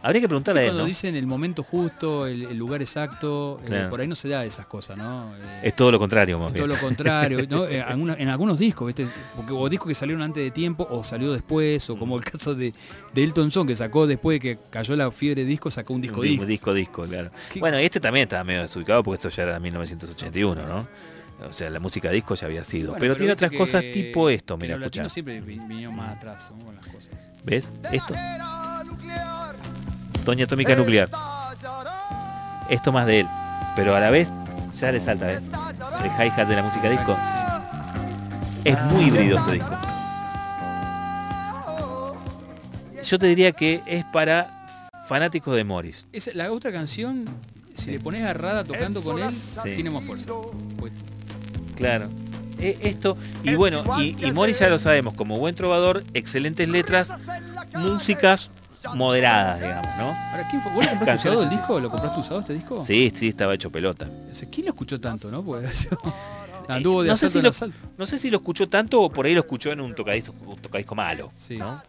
Habría que preguntarle a él, Cuando ¿no? dicen el momento justo, el, el lugar exacto, eh, por ahí no se da esas cosas, ¿no? Eh, Es todo lo contrario, más es todo lo contrario, ¿no? <laughs> En algunos discos, ¿viste? Porque, o discos que salieron antes de tiempo o salió después, o como el caso de, de Elton John, que sacó después de que cayó la fiebre de disco, sacó un disco Un di- disco. disco, disco, claro. ¿Qué- Bueno, este también estaba medio desubicado porque esto ya era 1981, ¿no? O sea, la música disco ya había sido. Bueno, pero, tiene otras cosas que- tipo esto, mira, latinos siempre vi- vinieron más atrás ¿no? con las cosas. ¿Ves? Esto. Doña Atómica Nuclear. Esto más de él. Pero a la vez ya le salta, ¿ves? El hi-hat de la música disco. Es muy híbrido este disco. Yo te diría que es para fanáticos de Morris. Esa- la otra canción, si le pones a Rada tocando con él, tiene más fuerza. Pues, Claro. E- Esto, y bueno, y, y Morris ya lo sabemos, como buen trovador, excelentes letras, músicas moderadas, digamos, ¿no? ahora, ¿quién fue? ¿Vos lo compraste usado el disco? ¿Lo compraste usado este disco? Sí, sí, estaba hecho pelota. ¿Quién lo escuchó tanto, no? Porque <laughs> Anduvo de no sé, si lo, no sé si lo escuchó tanto o por ahí lo escuchó en un tocadisco, un tocadisco malo. Sí. ¿no?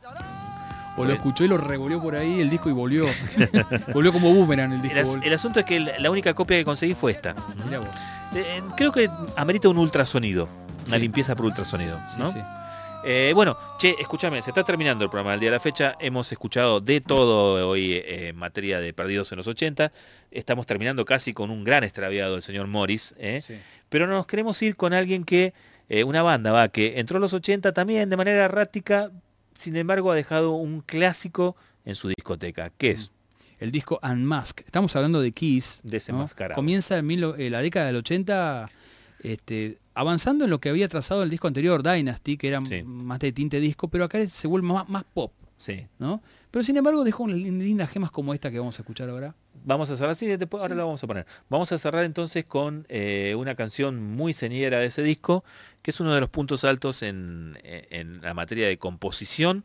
O lo escuchó y lo revolvió por ahí el disco y volvió. <laughs> volvió como boomerang el disco. El, as- vol- el asunto es que la la única copia que conseguí fue esta. Mirá vos. Eh, creo que amerita un ultrasonido, una Sí. limpieza por ultrasonido. ¿no? sí. Eh, bueno, che, escúchame, se está terminando el programa del día de la fecha. Hemos escuchado de todo hoy eh, en materia de perdidos en los 80. Estamos terminando casi con un gran extraviado, el señor Morris. ¿eh? Sí. Pero nos queremos ir con alguien que, una banda, va, que entró en los 80 también de manera errática, sin embargo ha dejado un clásico en su discoteca. ¿Qué es? El disco Unmask. Estamos hablando de Kiss. Desenmascarado. Comienza en mil no- eh, la década del 80 este, avanzando en lo que había trazado el disco anterior, Dynasty, que era Sí. más de tinte disco, pero acá se vuelve más, más pop. Sí. ¿no? Pero sin embargo dejó unas lin- lindas gemas como esta que vamos a escuchar ahora. Vamos a cerrar, sí, después, ahora lo vamos a poner. Vamos a cerrar entonces con eh, una canción muy señera de ese disco, que es uno de los puntos altos en, en la materia de composición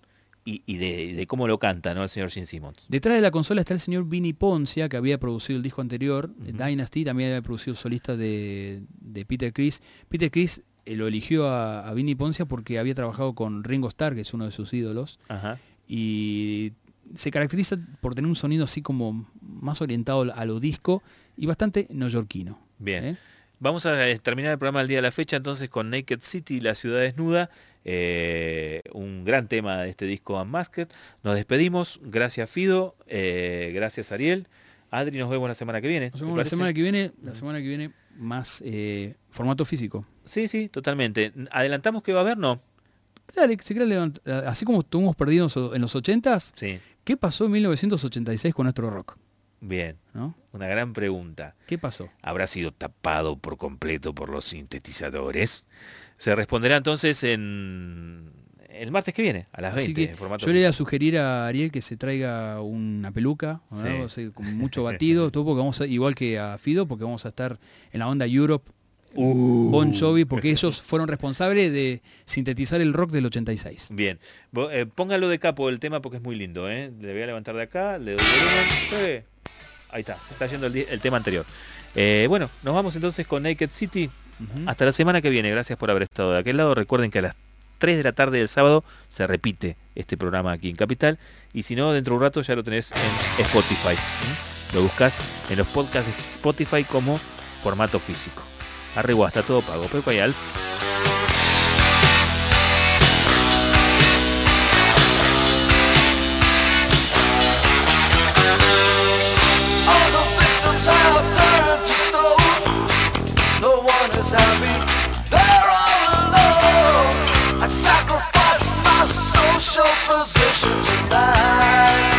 y, y de, cómo lo canta ¿no? el señor Gene Simmons. Detrás de la consola está el señor Vinny Poncia, que había producido el disco anterior, eh, Dynasty, también había producido solista de, de Peter Criss. Peter Criss eh, lo eligió a, a Vinny Poncia porque había trabajado con Ringo Starr, que es uno de sus ídolos, Ajá. y se caracteriza por tener un sonido así como más orientado a lo disco y bastante neoyorquino. Bien. ¿eh? Vamos a eh, terminar el programa del día de la fecha entonces con Naked City, La Ciudad Desnuda, eh, un gran tema de este disco Unmasked. Nos despedimos, gracias Fido, eh, gracias Ariel. Adri, nos vemos la semana que viene. Nos ¿te vemos la semana que viene, la semana que viene más eh, formato físico. Sí, sí, totalmente. ¿Adelantamos que va a haber? No. Dale, si así como estuvimos perdidos en los 80s, Sí, ¿qué pasó en 1986 con nuestro rock? bien. ¿no? Una gran pregunta. ¿Qué pasó? ¿Habrá sido tapado por completo por los sintetizadores? Se responderá entonces en el martes que viene, a las 20. Así que en formato yo le voy a sugerir a Ariel que se traiga una peluca, con mucho batido, todo porque vamos a, igual que a Fido, porque vamos a estar en la onda Europe, Uh. Bon Jovi, porque ellos fueron responsables de sintetizar el rock del 86. Bien, eh, póngalo de capo el tema porque es muy lindo. ¿eh? Le voy a levantar de acá, le doy volumen. Ahí está, se está yendo el, tema anterior. Eh, bueno, nos vamos entonces con Naked City. Hasta la semana que viene. Gracias por haber estado de aquel lado. Recuerden que a las 3 de la tarde del sábado se repite este programa aquí en Capital. Y si no, dentro de un rato ya lo tenés en Spotify. ¿m? Lo buscas en los podcasts de Spotify como formato físico. Arriba, está todo pago. Peco position tonight.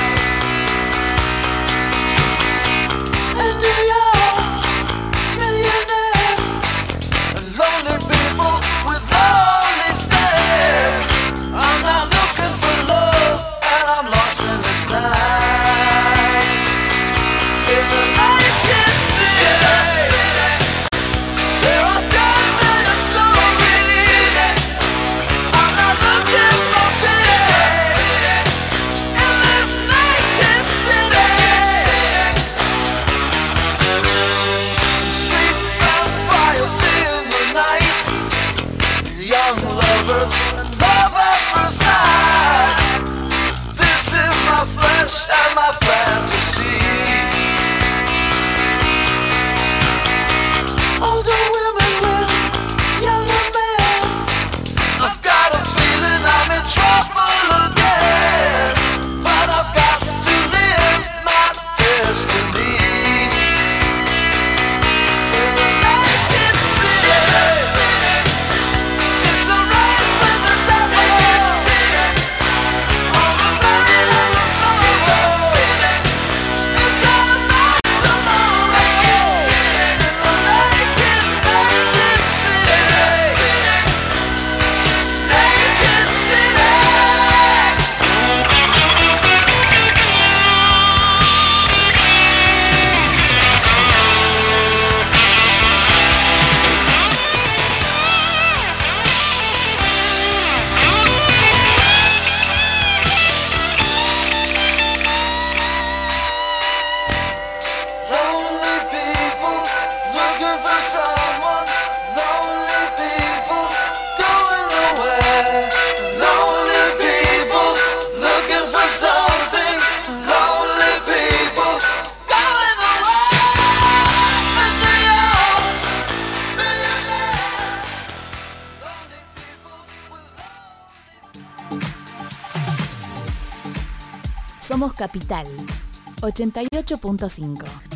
Capital 88.5.